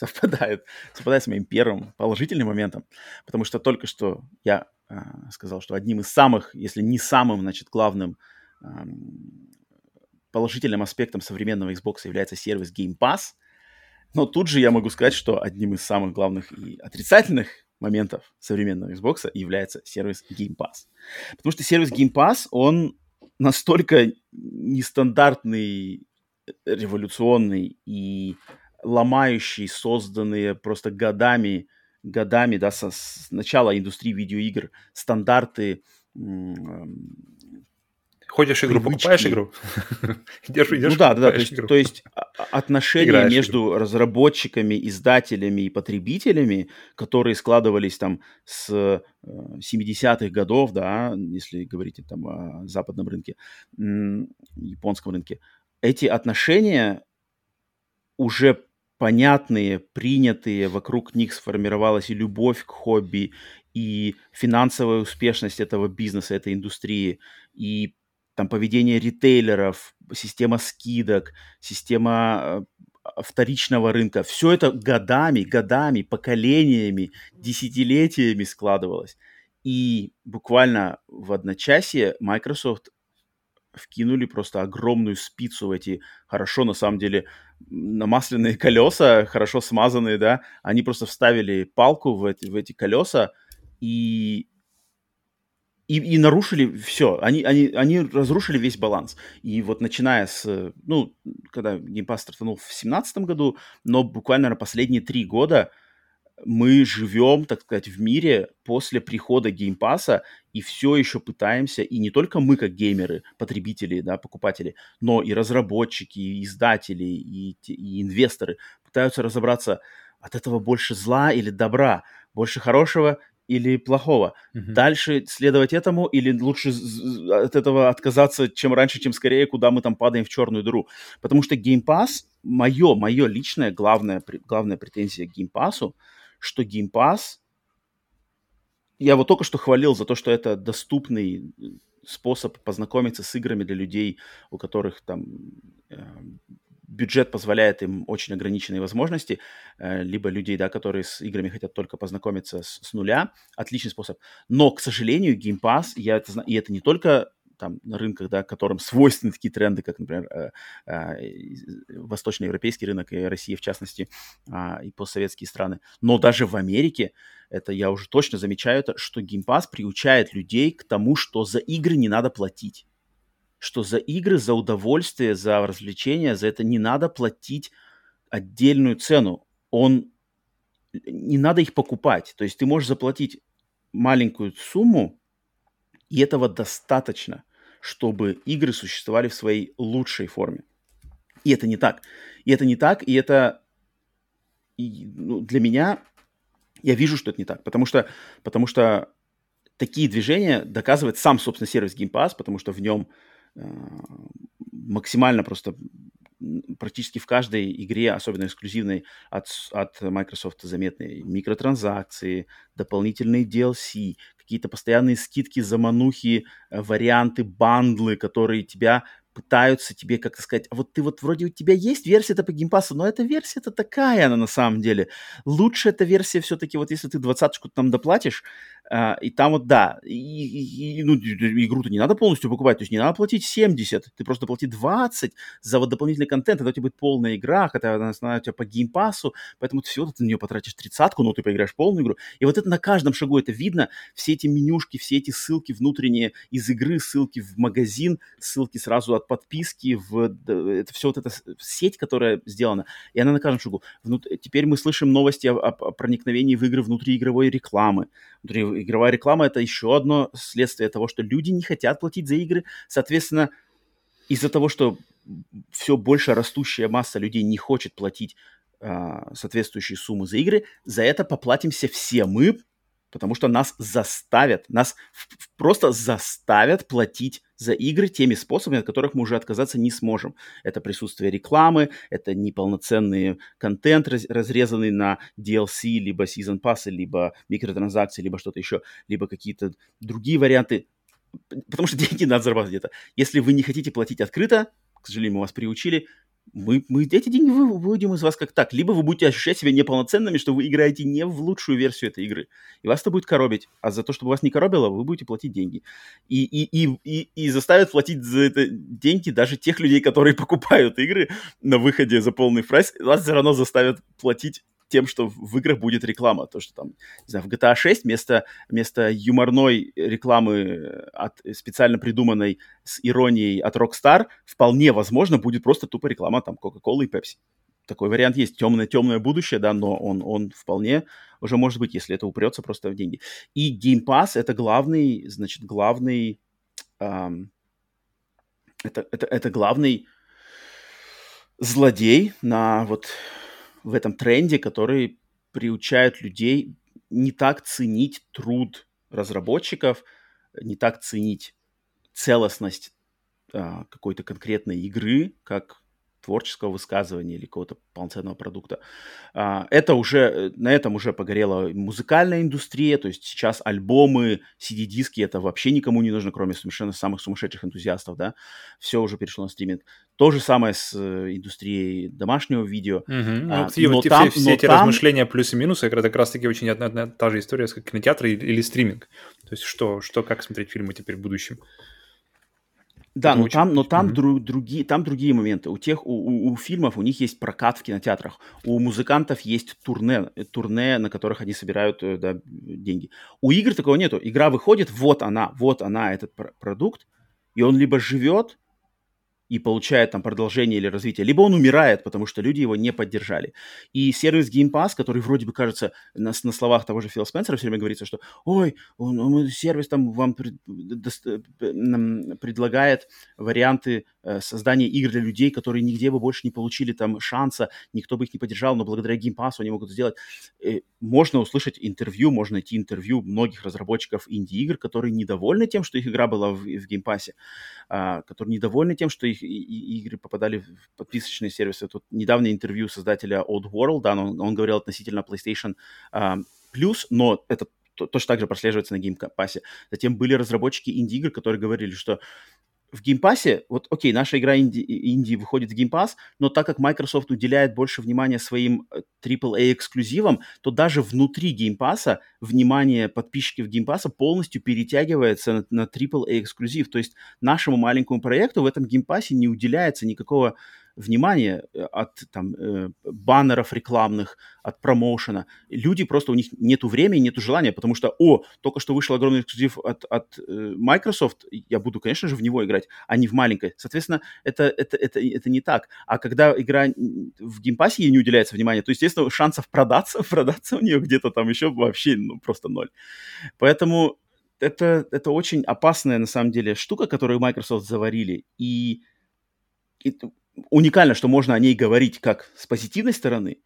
совпадает, совпадает с моим первым положительным моментом, потому что только что я э, сказал, что одним из самых, если не самым, значит, главным э, положительным аспектом современного Xbox является сервис Game Pass, но тут же я могу сказать, что одним из самых главных и отрицательных моментов современного Xbox является сервис Game Pass. Потому что сервис Game Pass, он настолько нестандартный, революционный и ломающий, созданные просто годами, годами, да, со, с начала индустрии видеоигр, стандарты, Ходишь игру, привычки. покупаешь игру? идешь, идешь, ну да, да, да. То есть, то есть отношения Играешь между игру. разработчиками, издателями и потребителями, которые складывались там с 70-х э, годов, да, если говорить там о западном рынке, японском рынке, эти отношения уже понятные, принятые, вокруг них сформировалась и любовь к хобби, и финансовая успешность этого бизнеса, этой индустрии, и там поведение ритейлеров, система скидок, система э, вторичного рынка. Все это годами, годами, поколениями, десятилетиями складывалось. И буквально в одночасье Microsoft вкинули просто огромную спицу в эти хорошо, на самом деле, намасленные колеса, хорошо смазанные, да, они просто вставили палку в эти, в эти колеса и, и, и нарушили все. Они, они, они разрушили весь баланс. И вот начиная с, ну, когда Pass стартанул в 2017 году, но буквально на последние три года мы живем, так сказать, в мире после прихода Game Pass а и все еще пытаемся, и не только мы как геймеры, потребители, да, покупатели, но и разработчики, и издатели, и, и инвесторы пытаются разобраться, от этого больше зла или добра, больше хорошего или плохого. Mm-hmm. Дальше следовать этому или лучше от этого отказаться, чем раньше, чем скорее, куда мы там падаем в черную дыру. Потому что Game Pass, мое, мое личное главное, главная претензия к Game Pass, что Game Pass, я вот только что хвалил за то, что это доступный э, способ познакомиться с играми для людей, у которых там э, бюджет позволяет им очень ограниченные возможности, э, либо людей, да, которые с играми хотят только познакомиться с, с нуля, отличный способ. Но, к сожалению, Game Pass, я это и это не только там на рынках, да, которым свойственны такие тренды, как, например, э, э, восточноевропейский рынок и Россия, в частности, э, и постсоветские страны. Но даже в Америке, это я уже точно замечаю, это, что Pass приучает людей к тому, что за игры не надо платить. Что за игры, за удовольствие, за развлечения, за это не надо платить отдельную цену. Он не надо их покупать. То есть ты можешь заплатить маленькую сумму, и этого достаточно, чтобы игры существовали в своей лучшей форме. И это не так. И это не так, и это и, ну, для меня, я вижу, что это не так, потому что, потому что такие движения доказывает сам, собственно, сервис Game Pass, потому что в нем э, максимально просто практически в каждой игре, особенно эксклюзивной от, от Microsoft, заметны микротранзакции, дополнительные DLC, какие-то постоянные скидки, заманухи, э, варианты, бандлы, которые тебя пытаются тебе как-то сказать, а вот ты вот вроде у тебя есть версия-то по геймпасу, но эта версия-то такая она на самом деле. Лучше эта версия все-таки, вот если ты двадцаточку там доплатишь, А, и там вот, да, и, и, ну, игру-то не надо полностью покупать, то есть не надо платить 70, ты просто плати 20 за вот дополнительный контент, тогда у тебя будет полная игра, хотя она, она у тебя по геймпасу, поэтому ты всего ты на нее потратишь тридцатку, но ты поиграешь полную игру. И вот это на каждом шагу это видно, все эти менюшки, все эти ссылки внутренние из игры, ссылки в магазин, ссылки сразу от подписки, в это все вот эта сеть, которая сделана, и она на каждом шагу. Внут... Теперь мы слышим новости о, о, о проникновении в игры внутриигровой рекламы. Внутри игровая реклама это еще одно следствие того, что люди не хотят платить за игры. Соответственно, из-за того, что все больше растущая масса людей не хочет платить а, соответствующие суммы за игры, за это поплатимся все мы, потому что нас заставят, нас просто заставят платить за игры теми способами, от которых мы уже отказаться не сможем. Это присутствие рекламы, это неполноценный контент, раз, разрезанный на DLC, либо Season Pass, либо микротранзакции, либо что-то еще, либо какие-то другие варианты. Потому что деньги надо зарабатывать где-то. Если вы не хотите платить открыто, к сожалению, мы вас приучили, мы, мы эти деньги вы, выводим из вас как так. Либо вы будете ощущать себя неполноценными, что вы играете не в лучшую версию этой игры. И вас это будет коробить. А за то, чтобы вас не коробило, вы будете платить деньги. И, и, и, и, и заставят платить за это деньги даже тех людей, которые покупают игры на выходе за полный прайс. Вас все равно заставят платить тем, что в играх будет реклама. То, что там, не знаю, в GTA 6 вместо, вместо юморной рекламы от, специально придуманной с иронией от Rockstar вполне возможно будет просто тупо реклама там Coca-Cola и Pepsi. Такой вариант есть. Темное-темное будущее, да, но он, он вполне уже может быть, если это упрется просто в деньги. И Game Pass — это главный, значит, главный... Эм, это, это, это главный злодей на вот в этом тренде, который приучает людей не так ценить труд разработчиков, не так ценить целостность а, какой-то конкретной игры, как творческого высказывания или какого-то полноценного продукта. А, это уже, э, на этом уже погорела музыкальная индустрия, то есть сейчас альбомы, CD-диски, это вообще никому не нужно, кроме совершенно самых сумасшедших энтузиастов, да, все уже перешло на стриминг. То же самое с э, индустрией домашнего видео. Угу. А, ну, но все, там, все но эти там... размышления плюсы и минусы, это как раз-таки очень одна, одна та же история, как кинотеатр или, или стриминг. То есть что, что, как смотреть фильмы теперь в будущем. Да, но там, но там, mm-hmm. дру, другие, там другие моменты. У тех, у, у, у фильмов у них есть прокат в кинотеатрах. У музыкантов есть турне, турне, на которых они собирают э, да, деньги. У игр такого нету. Игра выходит, вот она, вот она, этот пр- продукт, и он либо живет, и получает там продолжение или развитие, либо он умирает, потому что люди его не поддержали. И сервис Game Pass, который вроде бы кажется на, на словах того же Фила Спенсера все время говорится, что ой, он, он, сервис там вам пред, предлагает варианты э, создания игр для людей, которые нигде бы больше не получили там шанса, никто бы их не поддержал, но благодаря Game Pass они могут сделать. Э, можно услышать интервью, можно найти интервью многих разработчиков инди-игр, которые недовольны тем, что их игра была в, в Game Pass, а, которые недовольны тем, что их и, игры попадали в подписочные сервисы. Тут недавнее интервью создателя Old World, да, он, он говорил относительно PlayStation uh, Plus, но это точно так же прослеживается на Game Pass. Затем были разработчики инди-игр, которые говорили, что в Game Pass е, вот окей, наша игра инди, инди выходит в Game Pass, но так как Microsoft уделяет больше внимания своим AAA э, эксклюзивам, то даже внутри геймпасса внимание подписчиков геймпасса полностью перетягивается на, на AAA эксклюзив. То есть нашему маленькому проекту в этом Game Pass е не уделяется никакого внимание э, от там, э, баннеров рекламных, от промоушена. Люди просто, у них нету времени, нету желания, потому что, о, только что вышел огромный эксклюзив от, от э, Microsoft, я буду, конечно же, в него играть, а не в маленькой. Соответственно, это, это, это, это не так. А когда игра в Game Pass е ей не уделяется внимания, то, естественно, шансов продаться, продаться у нее где-то там еще вообще, ну, просто ноль. Поэтому это, это очень опасная, на самом деле, штука, которую Microsoft заварили. И, и уникально, что можно о ней говорить как с позитивной стороны,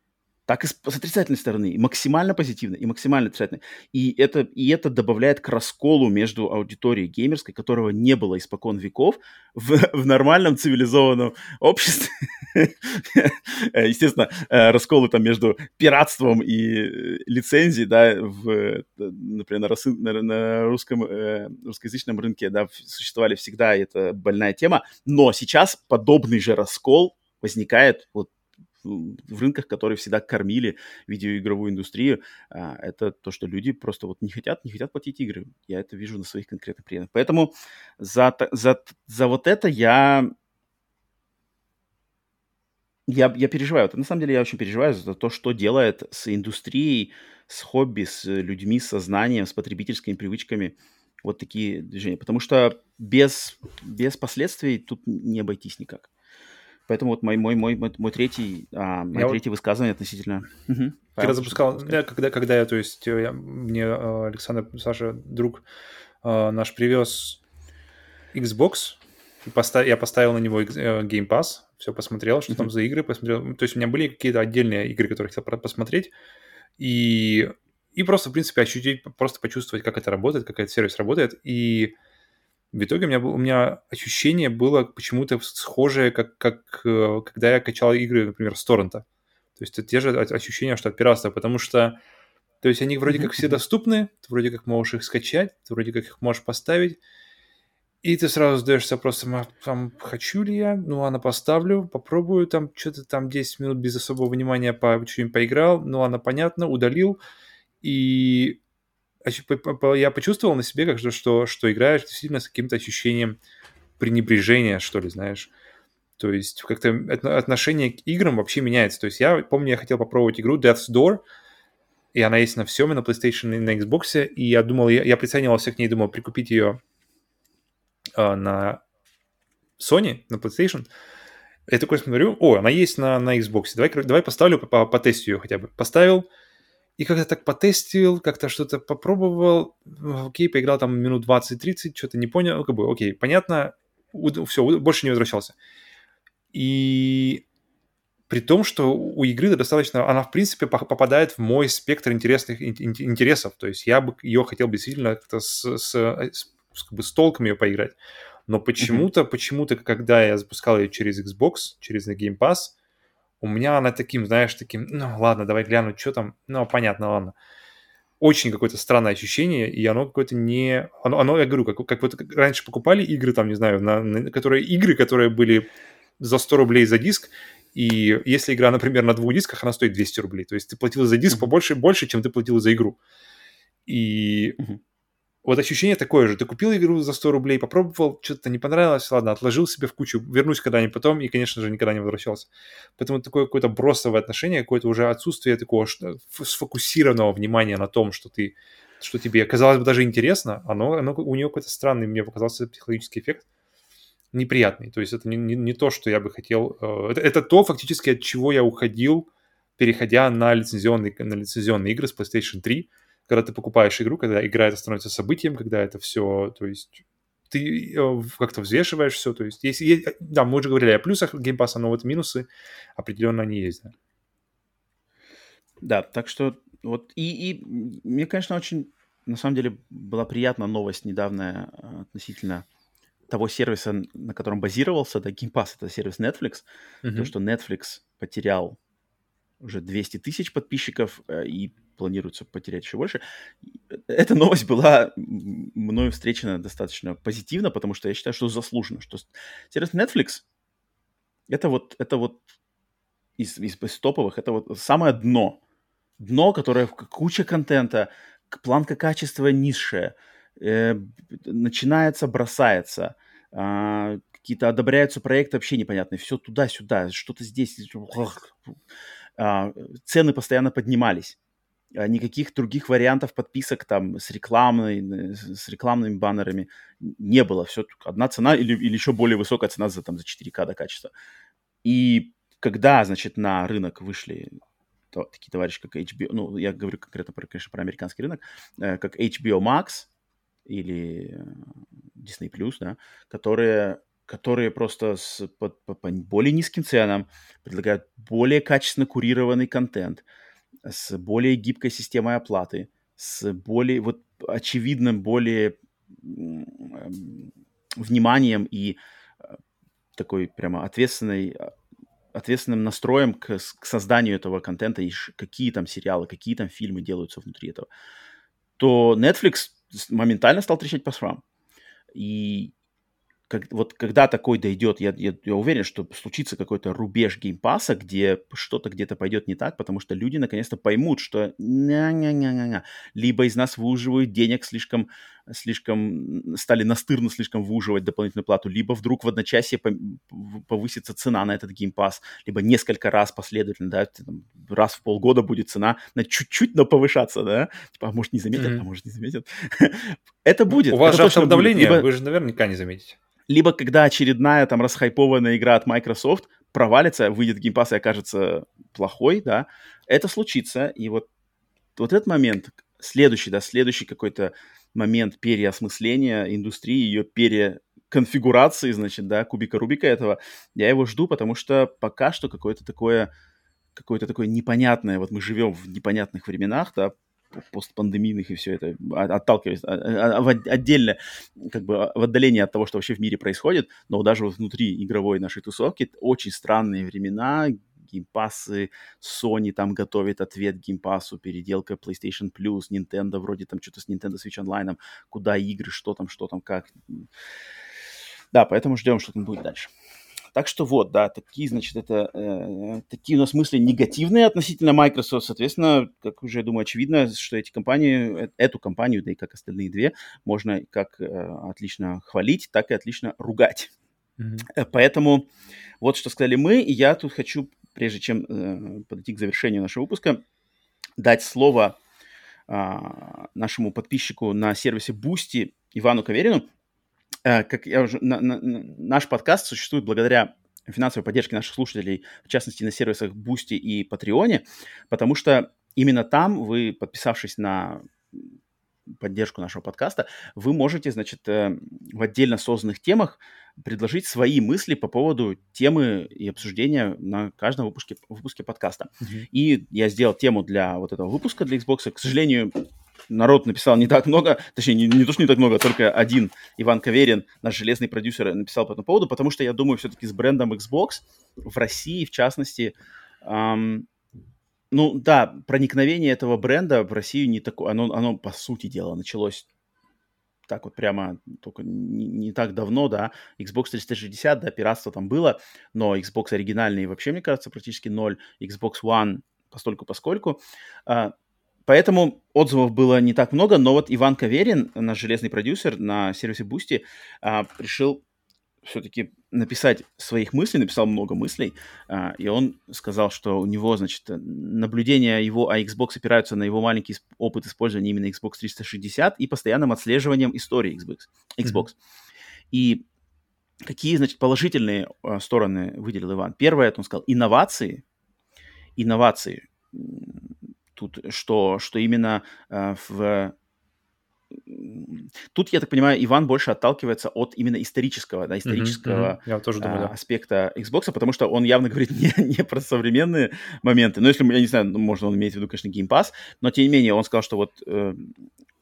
так и с, отрицательной стороны, и максимально позитивно, и максимально отрицательно. И это, и это добавляет к расколу между аудиторией геймерской, которого не было испокон веков, в, в нормальном цивилизованном обществе. Естественно, э, расколы там между пиратством и э, лицензией, да, в, например, на, на, русском, э, русскоязычном рынке, да, существовали всегда, это больная тема, но сейчас подобный же раскол возникает вот в рынках, которые всегда кормили видеоигровую индустрию, а, это то, что люди просто вот не хотят, не хотят платить игры. Я это вижу на своих конкретных примерах. Поэтому за, за, за вот это я я, я переживаю. На самом деле я очень переживаю за то, что делает с индустрией, с хобби, с людьми, с сознанием, с потребительскими привычками вот такие движения. Потому что без, без последствий тут не обойтись никак. Поэтому вот мой, мой, мой, мой, третий, а, мое третье вот... высказывание относительно... Угу. Когда запускал, да, когда, когда я, то есть, я, мне э, Александр, Саша, друг э, наш привез Xbox, и поставил, я поставил на него э, Game Pass, все посмотрел, что mm-hmm. там за игры, посмотрел. То есть у меня были какие-то отдельные игры, которые хотел посмотреть, и, и просто, в принципе, ощутить, просто почувствовать, как это работает, как этот сервис работает. И в итоге у меня, у меня ощущение было почему-то схожее, как, как э, когда я качал игры, например, с торрента. То есть это те же ощущения, что от пиратства, потому что то есть они вроде как все доступны, ты вроде как можешь их скачать, ты вроде как их можешь поставить, и ты сразу задаешься вопросом, а там, хочу ли я? Ну, ладно, поставлю, попробую, там, что-то там 10 минут без особого внимания по, что-нибудь поиграл, ну, ладно, понятно, удалил. И я почувствовал на себе, как что, что играешь действительно с каким-то ощущением пренебрежения, что ли, знаешь. То есть как-то отношение к играм вообще меняется. То есть я помню, я хотел попробовать игру Death's Door, и она есть на всем, и на PlayStation, и на Xbox, и я думал, я, я приценивался к ней, думал прикупить ее а, на Sony, на PlayStation. Я такой смотрю, о, она есть на, на Xbox. Давай, давай поставлю, по, по тесту ее хотя бы. Поставил, и как-то так потестил, как-то что-то попробовал. Окей, поиграл там минут 20-30, что-то не понял. Ну, как бы, окей, понятно, все, больше не возвращался. И при том, что у игры достаточно, она в принципе попадает в мой спектр интересных интересов. То есть я бы ее хотел бы действительно как-то с, с, с как бы с толком ее поиграть. Но почему-то, mm-hmm. почему-то, когда я запускал ее через Xbox, через Game Pass, у меня она таким, знаешь, таким, ну ладно, давай гляну, что там, ну понятно, ладно. Очень какое-то странное ощущение, и оно какое-то не... Оно, оно я говорю, как, как вот раньше покупали игры, там, не знаю, на, на, которые, игры, которые были за 100 рублей за диск, и если игра, например, на двух дисках, она стоит 200 рублей. То есть ты платил за диск побольше, больше, чем ты платил за игру. И mm-hmm вот ощущение такое же. Ты купил игру за 100 рублей, попробовал, что-то не понравилось, ладно, отложил себе в кучу, вернусь когда-нибудь потом, и, конечно же, никогда не возвращался. Поэтому такое какое-то бросовое отношение, какое-то уже отсутствие такого сфокусированного внимания на том, что ты что тебе, казалось бы, даже интересно, оно, оно у нее какой-то странный, мне показался психологический эффект, неприятный. То есть это не, не, не то, что я бы хотел. Э, это, это то, фактически, от чего я уходил, переходя на лицензионные, на лицензионные игры с PlayStation 3, когда ты покупаешь игру, когда игра это становится событием, когда это все, то есть ты э, как-то взвешиваешь все, то есть есть, да, мы уже говорили о плюсах Pass, но вот минусы определенно они есть, да. Да, так что вот и, и мне, конечно, очень на самом деле была приятна новость недавняя э, относительно того сервиса, на котором базировался, да, Game Pass, это сервис Netflix, mm-hmm. то, что Netflix потерял уже 200 тысяч подписчиков э, и планируется потерять еще больше. Эта новость была мною встречена достаточно позитивно, потому что я считаю, что заслуженно, что сервис Netflix это вот, это вот из, из, из топовых, это вот самое дно. Дно, которое куча контента, планка качества низшая, э, начинается, бросается, э, какие-то одобряются проекты вообще непонятные, все туда-сюда, что-то здесь, э, цены постоянно поднимались. А, никаких других вариантов подписок там с рекламной, с рекламными баннерами не было. Все одна цена или, или еще более высокая цена за, там, за 4К до качества. И когда, значит, на рынок вышли то, такие товарищи, как HBO, ну, я говорю конкретно, про, конечно, про американский рынок, э, как HBO Max или э, Disney+, да, которые которые просто с, по, по, по более низким ценам предлагают более качественно курированный контент, с более гибкой системой оплаты, с более, вот, очевидным, более вниманием и э, такой прямо ответственной, а, ответственным настроем к, к созданию этого контента и какие там сериалы, какие там фильмы делаются внутри этого, то Netflix моментально стал трещать по швам. И как, вот когда такой дойдет, я, я, я уверен, что случится какой-то рубеж геймпаса, где что-то где-то пойдет не так, потому что люди наконец-то поймут, что ня-ня-ня-ня-ня, либо из нас выуживают денег слишком, слишком, стали настырно слишком выуживать дополнительную плату, либо вдруг в одночасье повысится цена на этот геймпас, либо несколько раз последовательно, да, раз в полгода будет цена на чуть-чуть, но повышаться, да, типа, а может не заметят, mm-hmm. а может не заметят. Это будет. У вас же автодавление, вы же наверняка не заметите либо когда очередная там расхайпованная игра от Microsoft провалится, выйдет Game Pass и окажется плохой, да, это случится, и вот, вот этот момент, следующий, да, следующий какой-то момент переосмысления индустрии, ее переконфигурации, значит, да, кубика Рубика этого, я его жду, потому что пока что какое-то такое какое-то такое непонятное, вот мы живем в непонятных временах, да, постпандемийных и все это, отталкиваясь а, а, а, отдельно, как бы в отдалении от того, что вообще в мире происходит, но даже внутри игровой нашей тусовки очень странные времена, геймпасы, Sony там готовит ответ геймпасу, переделка PlayStation Plus, Nintendo вроде там что-то с Nintendo Switch Online, куда игры, что там, что там, как. Да, поэтому ждем, что там будет дальше. Так что вот, да, такие, значит, это э, такие у нас мысли негативные относительно Microsoft. Соответственно, как уже, я думаю, очевидно, что эти компании, э, эту компанию, да и как остальные две, можно как э, отлично хвалить, так и отлично ругать. Mm-hmm. Поэтому вот что сказали мы, и я тут хочу, прежде чем э, подойти к завершению нашего выпуска, дать слово э, нашему подписчику на сервисе Boosty Ивану Каверину, как я уже, на, на, наш подкаст существует благодаря финансовой поддержке наших слушателей, в частности, на сервисах Boosty и Патреоне, потому что именно там вы, подписавшись на поддержку нашего подкаста, вы можете, значит, э, в отдельно созданных темах предложить свои мысли по поводу темы и обсуждения на каждом выпуске, выпуске подкаста. Mm-hmm. И я сделал тему для вот этого выпуска для Xbox. К сожалению, народ написал не так много, точнее, не, не то, что не так много, а только один Иван Каверин, наш железный продюсер, написал по этому поводу, потому что я думаю, все-таки с брендом Xbox в России, в частности, эм, ну да, проникновение этого бренда в Россию не такое, оно, оно по сути дела началось так вот прямо только не, не так давно, да, Xbox 360, да, пиратство там было, но Xbox оригинальный вообще, мне кажется, практически ноль, Xbox One постольку поскольку. А, Поэтому отзывов было не так много, но вот Иван Каверин, наш железный продюсер на сервисе Boosty, а, решил все-таки написать своих мыслей, написал много мыслей, а, и он сказал, что у него, значит, наблюдения его о Xbox опираются на его маленький опыт использования именно Xbox 360 и постоянным отслеживанием истории Xbox. Xbox. Mm-hmm. И какие, значит, положительные а, стороны выделил Иван? Первое, это он сказал, инновации. Инновации тут, что, что именно э, в Тут, я так понимаю, Иван больше отталкивается от именно исторического, да, исторического mm-hmm, mm-hmm. тоже думаю, а, да. аспекта Xbox, потому что он явно говорит не, не про современные моменты. Ну, если, я не знаю, ну, можно он имеет в виду, конечно, Game Pass, но тем не менее он сказал, что вот э,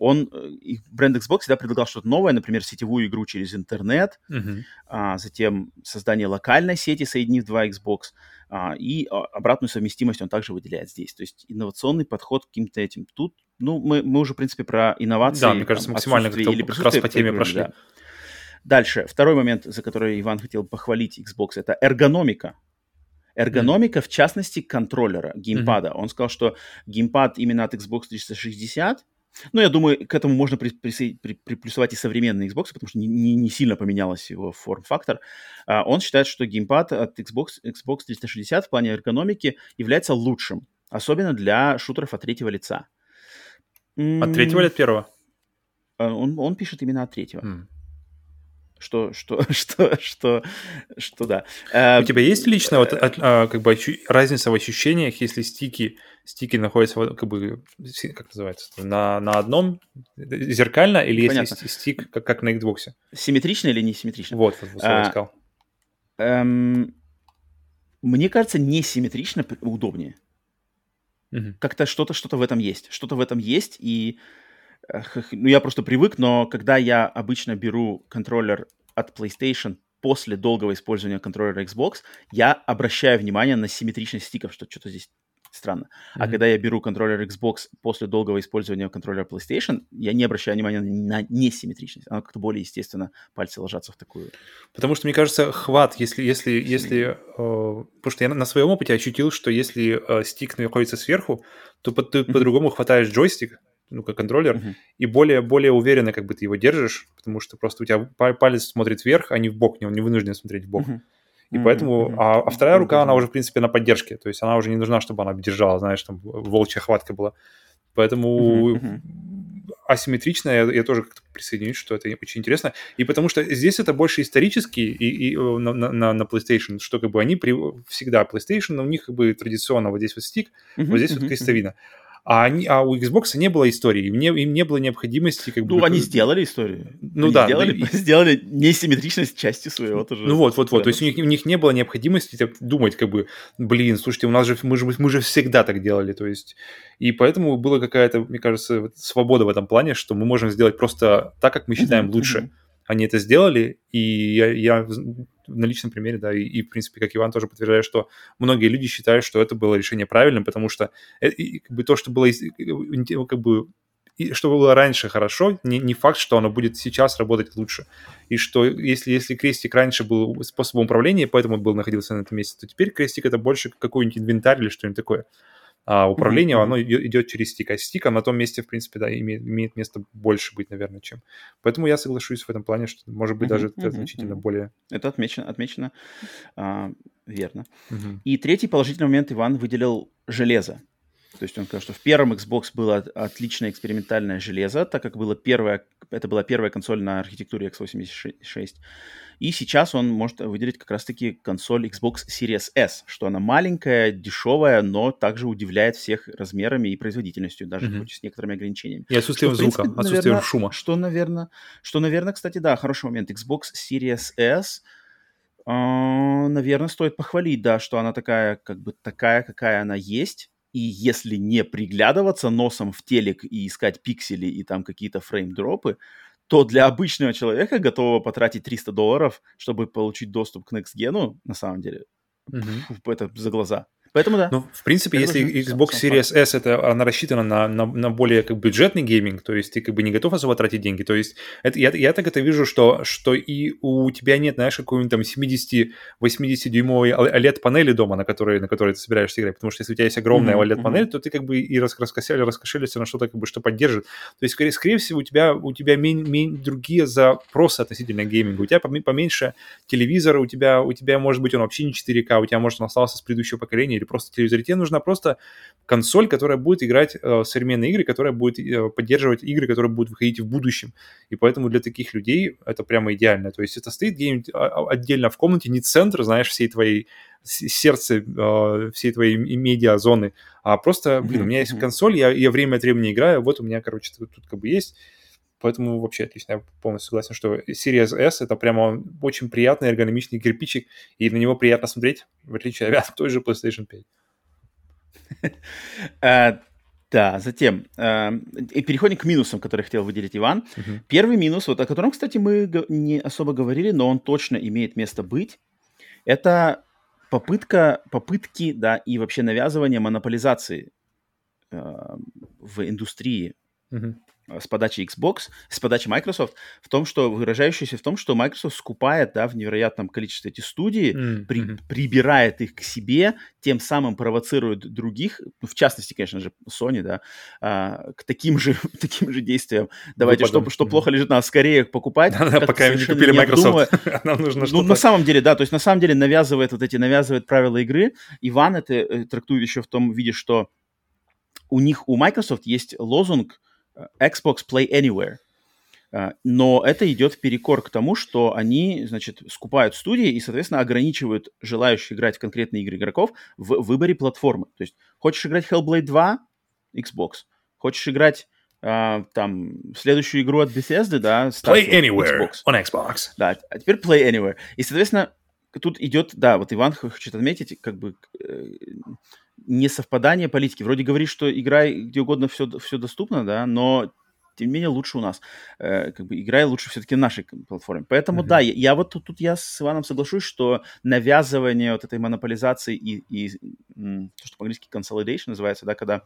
он, э, бренд Xbox всегда предлагал что-то новое, например, сетевую игру через интернет, mm-hmm. а, затем создание локальной сети, соединив два Xbox, а, и а, обратную совместимость он также выделяет здесь. То есть инновационный подход к каким-то этим. Тут, ну, мы, мы уже, в принципе, про инновации. Да, мне кажется, максимально или как раз по теме прошли. Да. Дальше, второй момент, за который Иван хотел похвалить Xbox, это эргономика. Эргономика, mm-hmm. в частности, контроллера, геймпада. Mm-hmm. Он сказал, что геймпад именно от Xbox 360 ну, я думаю, к этому можно при, при, при, приплюсовать и современные Xbox, потому что не, не, не сильно поменялась его форм-фактор. А, он считает, что геймпад от Xbox, Xbox 360 в плане эргономики является лучшим, особенно для шутеров от третьего лица. От третьего или от первого? А, он, он пишет именно от третьего. Mm что, что, что, что, что, да. У тебя есть лично вот, а, как бы разница в ощущениях, если стики, стики находятся, как бы, как называется, на, на одном зеркально, или Понятно. если стик, как, как на Xbox? Симметрично или не симметрично? Вот, вот, вот а, искал. Эм, мне кажется, не симметрично удобнее. Угу. Как-то что-то, что-то в этом есть. Что-то в этом есть, и ну, я просто привык, но когда я обычно беру контроллер от PlayStation после долгого использования контроллера Xbox, я обращаю внимание на симметричность стиков, что что-то здесь странно. Mm-hmm. А когда я беру контроллер Xbox после долгого использования контроллера PlayStation, я не обращаю внимания на несимметричность. Она как-то более естественно пальцы ложатся в такую. Потому что, мне кажется, хват, если, если, если, э, потому что я на своем опыте ощутил, что если э, стик находится сверху, то по, ты mm-hmm. по-другому хватаешь джойстик, ну, как контроллер, uh-huh. и более, более уверенно как бы ты его держишь, потому что просто у тебя палец смотрит вверх, а не в бок, он не вынужден смотреть в бок. Uh-huh. И mm-hmm. поэтому, mm-hmm. А, а вторая рука, она уже, в принципе, на поддержке. То есть она уже не нужна, чтобы она держала, знаешь, там волчья хватка была. Поэтому mm-hmm. асимметрично я, я тоже как-то присоединюсь, что это очень интересно. И потому что здесь это больше исторически и, и на, на, на PlayStation, что как бы они при, всегда PlayStation, у них как бы традиционно вот здесь вот стик, mm-hmm. вот здесь mm-hmm. вот крестовина. А, они, а у Xbox не было истории, им не, им не было необходимости как бы... Ну, они сделали историю. Ну они да. Сделали, да. сделали несимметричность части своего тоже. Ну вот, вот, вот. То есть у них, у них не было необходимости так, думать, как бы, блин, слушайте, у нас же, мы же, мы же всегда так делали, то есть... И поэтому была какая-то, мне кажется, свобода в этом плане, что мы можем сделать просто так, как мы считаем лучше. Они это сделали, и я, я на личном примере, да, и, и, в принципе, как Иван тоже подтверждает, что многие люди считают, что это было решение правильным, потому что это, и, как бы то, что было как бы и что было раньше хорошо, не, не факт, что оно будет сейчас работать лучше. И что если, если крестик раньше был способом управления, поэтому он был находился на этом месте, то теперь крестик это больше какой-нибудь инвентарь или что-нибудь такое а управление, mm-hmm. оно идет через стик, а стик, а на том месте, в принципе, да, имеет, имеет место больше быть, наверное, чем. Поэтому я соглашусь в этом плане, что, может быть, mm-hmm. даже mm-hmm. это значительно более... Это отмечено, отмечено а, верно. Mm-hmm. И третий положительный момент Иван выделил железо. То есть он сказал, что в первом Xbox было отличное экспериментальное железо, так как было первое, это была первая консоль на архитектуре x86. И сейчас он может выделить как раз-таки консоль Xbox Series S, что она маленькая, дешевая, но также удивляет всех размерами и производительностью, даже mm-hmm. хоть с некоторыми ограничениями. И отсутствием что, звука, принципе, отсутствием наверное, шума. Что, наверное, что, наверное, кстати, да, хороший момент. Xbox Series S Uh, наверное, стоит похвалить, да, что она такая, как бы такая, какая она есть. И если не приглядываться носом в телек и искать пиксели и там какие-то фрейм-дропы, то для обычного человека, готового потратить 300 долларов, чтобы получить доступ к Next Gen, на самом деле, mm-hmm. это за глаза. Поэтому да. Ну, в принципе, это если Xbox Series S, это, она рассчитана на, на, на более как бюджетный гейминг, то есть ты как бы не готов особо тратить деньги. То есть это, я, я так это вижу, что, что и у тебя нет, знаешь, какой-нибудь там 70-80-дюймовой OLED-панели дома, на которой, на которой ты собираешься играть. Потому что если у тебя есть огромная mm-hmm. OLED-панель, то ты как бы и раскошелишься, раскошелишься на что-то, как бы, что поддержит. То есть, скорее, скорее всего, у тебя, у тебя мень, мень, другие запросы относительно гейминга. У тебя поменьше телевизора, у тебя, у тебя, может быть, он вообще не 4К, у тебя, может, он остался с предыдущего поколения, или просто телевизор. Тебе нужна просто консоль, которая будет играть э, современные игры, которая будет э, поддерживать игры, которые будут выходить в будущем. И поэтому для таких людей это прямо идеально. То есть это стоит где-нибудь а, а, отдельно в комнате, не центр, знаешь, всей твоей сердце э, всей твоей медиа-зоны, а просто, блин, у меня есть консоль, я, я время от времени играю, вот у меня, короче, тут, тут как бы есть, Поэтому вообще отлично, я полностью согласен, что Series S это прямо очень приятный эргономичный кирпичик, и на него приятно смотреть, в отличие от той же PlayStation 5. Э, да, затем э, и переходим к минусам, которые хотел выделить Иван. Первый минус, вот о котором, кстати, мы не особо говорили, но он точно имеет место быть, это попытка, попытки, да, и вообще навязывание монополизации э, в индустрии Э, с подачи Xbox, с подачи Microsoft, в том, что выражающееся в том, что Microsoft скупает, да, в невероятном количестве эти студии, mm-hmm. при, прибирает их к себе, тем самым провоцирует других, ну, в частности, конечно же, Sony, да, а, к таким же, таким же действиям. Давайте, что, что плохо лежит, надо скорее покупать. Пока не купили Microsoft, нам нужно что-то... Ну, на самом деле, да, то есть на самом деле навязывает вот эти, навязывает правила игры. Иван это э, трактует еще в том виде, что у них, у Microsoft есть лозунг, Xbox Play Anywhere. А, но это идет перекор к тому, что они, значит, скупают студии и, соответственно, ограничивают желающих играть в конкретные игры игроков в выборе платформы. То есть, хочешь играть Hellblade 2 — Xbox. Хочешь играть Uh, там, следующую игру от Bethesda, да, Play Anywhere Xbox. on Xbox. Да, а теперь Play Anywhere. И, соответственно, тут идет, да, вот Иван хочет отметить, как бы э, несовпадание политики. Вроде говоришь, что играй где угодно, все, все доступно, да, но тем не менее лучше у нас. Э, как бы играй лучше все-таки на нашей платформе. Поэтому mm-hmm. да, я, я вот тут, тут я с Иваном соглашусь, что навязывание вот этой монополизации и, и то, что по-английски consolidation называется, да, когда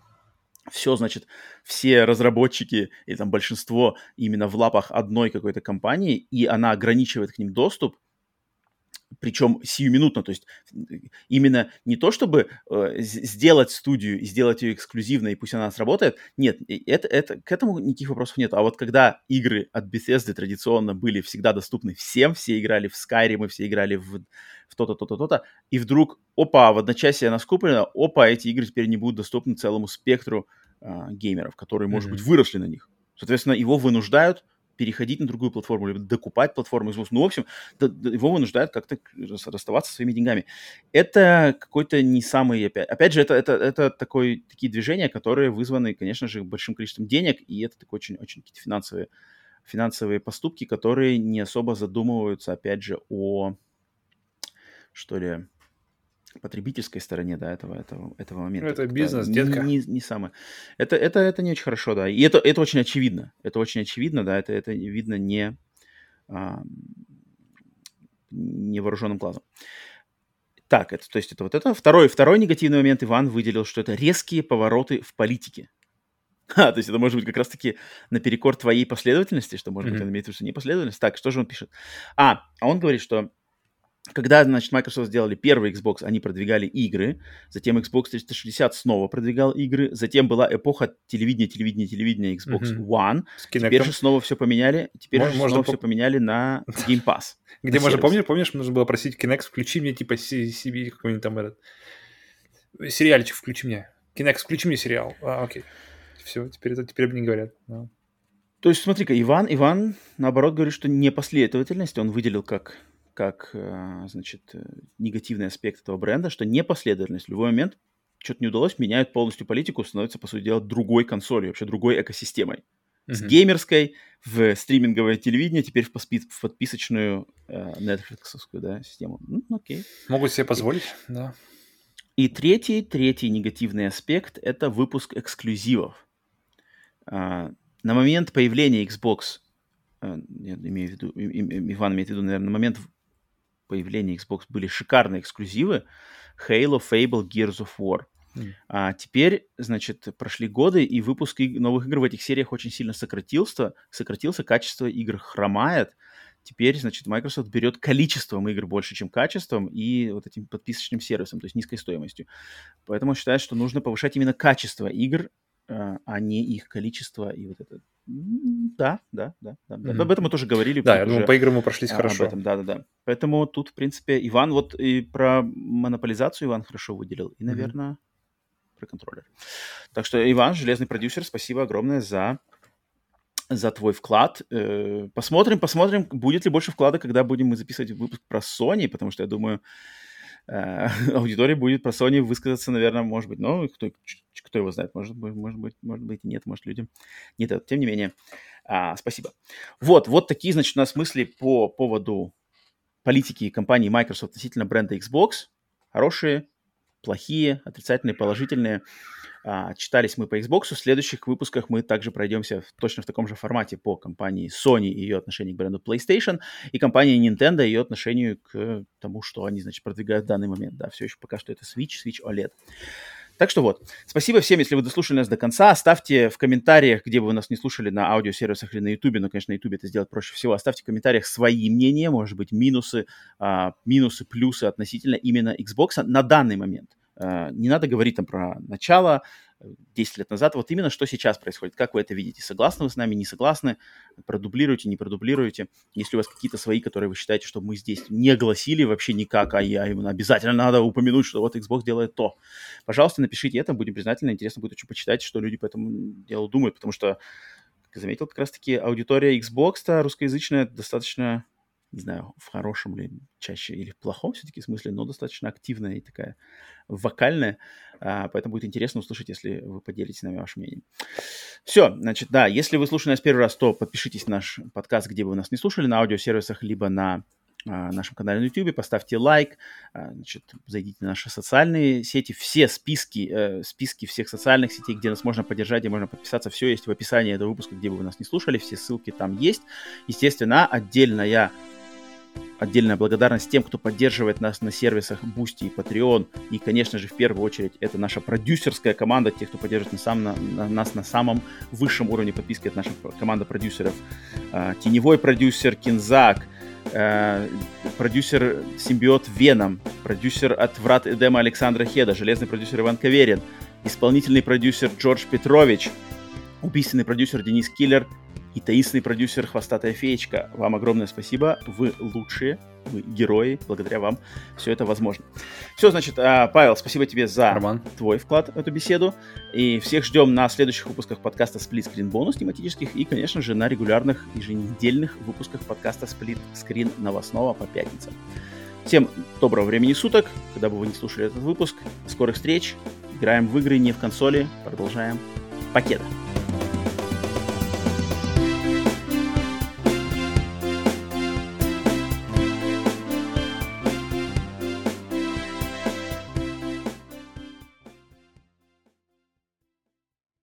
все, значит, все разработчики или там большинство именно в лапах одной какой-то компании, и она ограничивает к ним доступ, причем сиюминутно, то есть именно не то, чтобы э, сделать студию и сделать ее эксклюзивной, и пусть она сработает, нет, это, это, к этому никаких вопросов нет. А вот когда игры от Bethesda традиционно были всегда доступны всем, все играли в Skyrim, все играли в, в то-то, то-то, то-то, и вдруг, опа, в одночасье она скуплена, опа, эти игры теперь не будут доступны целому спектру э, геймеров, которые, может mm-hmm. быть, выросли на них. Соответственно, его вынуждают переходить на другую платформу, либо докупать платформу. Ну, в общем, его вынуждают как-то расставаться своими деньгами. Это какой-то не самый... Опять, опять же, это, это, это такой, такие движения, которые вызваны, конечно же, большим количеством денег, и это такой очень, очень какие-то финансовые, финансовые поступки, которые не особо задумываются, опять же, о, что ли, потребительской стороне, да, этого, этого, этого момента. Это бизнес, детка. Не, не самое. Это, это, это не очень хорошо, да. И это, это очень очевидно. Это очень очевидно, да, это, это видно не а, невооруженным глазом. Так, это, то есть это вот это. Второй, второй негативный момент Иван выделил, что это резкие повороты в политике. А, то есть это может быть как раз-таки наперекор твоей последовательности, что может mm-hmm. быть он имеет в виду не последовательность. Так, что же он пишет? А, а он говорит, что когда, значит, Microsoft сделали первый Xbox, они продвигали игры, затем Xbox 360 снова продвигал игры, затем была эпоха телевидения, телевидения, телевидения Xbox mm-hmm. One, теперь же снова все поменяли, теперь Можно, же снова по... все поменяли на Game Pass. Где можно, помнишь, помнишь, нужно было просить Kinect, включи мне, типа, себе какой-нибудь там этот... Сериальчик включи мне. Kinect, включи мне сериал. А, окей. Все, теперь это теперь не говорят. То есть, смотри-ка, Иван, Иван, наоборот, говорит, что непоследовательность он выделил как как, э, значит, э, негативный аспект этого бренда, что непоследовательность в любой момент что-то не удалось, меняют полностью политику, становится, по сути дела, другой консолью, вообще другой экосистемой. Mm-hmm. С геймерской в стриминговое телевидение, теперь в, поспи- в подписочную э, Netflix да, систему. Ну, окей. Могут себе позволить, и, да. И третий, третий негативный аспект – это выпуск эксклюзивов. А, на момент появления Xbox, я имею в виду, Иван имеет в виду, наверное, на момент появления Xbox были шикарные эксклюзивы. Halo, Fable, Gears of War. Mm. А теперь, значит, прошли годы, и выпуск новых игр в этих сериях очень сильно сократился, сократился, качество игр хромает. Теперь, значит, Microsoft берет количеством игр больше, чем качеством, и вот этим подписочным сервисом, то есть низкой стоимостью. Поэтому считаю, что нужно повышать именно качество игр, а, а не их количество и вот это. Да, да, да, да. Mm-hmm. Об этом мы тоже говорили. Да, я думаю, по играм мы прошлись а, хорошо. Об этом, да, да, да. Поэтому тут, в принципе, Иван вот и про монополизацию Иван хорошо выделил, и, наверное, mm-hmm. про контроллер. Так что, Иван, железный продюсер, спасибо огромное за за твой вклад. Э, посмотрим, посмотрим, будет ли больше вклада, когда будем мы записывать выпуск про Sony, потому что я думаю, аудитория будет про Sony высказаться, наверное, может быть, ну, кто, кто его знает, может быть, может быть, может быть нет, может людям нет. Тем не менее, а, спасибо. Вот, вот такие, значит, у нас мысли по поводу политики компании Microsoft относительно бренда Xbox. Хорошие, плохие, отрицательные, положительные. А, читались мы по Xbox. В следующих выпусках мы также пройдемся в, точно в таком же формате по компании Sony и ее отношению к бренду PlayStation, и компании Nintendo и ее отношению к тому, что они, значит, продвигают в данный момент. Да, все еще пока что это Switch, Switch OLED. Так что вот, спасибо всем, если вы дослушали нас до конца. Оставьте в комментариях, где бы вы нас не слушали, на аудиосервисах или на Ютубе, но, конечно, на Ютубе это сделать проще всего. Оставьте в комментариях свои мнения, может быть, минусы, а, минусы, плюсы относительно именно Xbox на данный момент. А, не надо говорить там про начало, 10 лет назад, вот именно что сейчас происходит, как вы это видите, согласны вы с нами, не согласны, продублируете, не продублируете, если у вас какие-то свои, которые вы считаете, что мы здесь не огласили вообще никак, а я именно обязательно надо упомянуть, что вот Xbox делает то, пожалуйста, напишите это, будем признательны, интересно будет очень почитать, что люди по этому делу думают, потому что, как я заметил, как раз-таки аудитория Xbox-то русскоязычная достаточно не знаю, в хорошем ли чаще или в плохом все-таки смысле, но достаточно активная и такая вокальная. А, поэтому будет интересно услышать, если вы поделитесь с нами вашим мнением. Все, значит, да, если вы слушали нас первый раз, то подпишитесь на наш подкаст, где бы вы нас не слушали, на аудиосервисах, либо на а, нашем канале на YouTube, поставьте лайк, а, значит, зайдите на наши социальные сети, все списки, э, списки всех социальных сетей, где нас можно поддержать, где можно подписаться, все есть в описании этого выпуска, где бы вы нас не слушали, все ссылки там есть. Естественно, отдельная отдельная благодарность тем, кто поддерживает нас на сервисах Boosty и Patreon. И, конечно же, в первую очередь, это наша продюсерская команда, те, кто поддерживает на сам, на, на, нас на самом высшем уровне подписки. Это наша команда продюсеров. Э, теневой продюсер Кинзак, э, продюсер Симбиот Веном, продюсер от Врат Эдема Александра Хеда, железный продюсер Иван Каверин, исполнительный продюсер Джордж Петрович, убийственный продюсер Денис Киллер и таинственный продюсер Хвостатая Феечка. Вам огромное спасибо, вы лучшие, вы герои, благодаря вам все это возможно. Все, значит, а, Павел, спасибо тебе за Роман. твой вклад в эту беседу. И всех ждем на следующих выпусках подкаста Split Screen Bonus тематических и, конечно же, на регулярных еженедельных выпусках подкаста Split Screen новостного по пятницам. Всем доброго времени суток, когда бы вы не слушали этот выпуск. Скорых встреч. Играем в игры, не в консоли. Продолжаем. Покеда.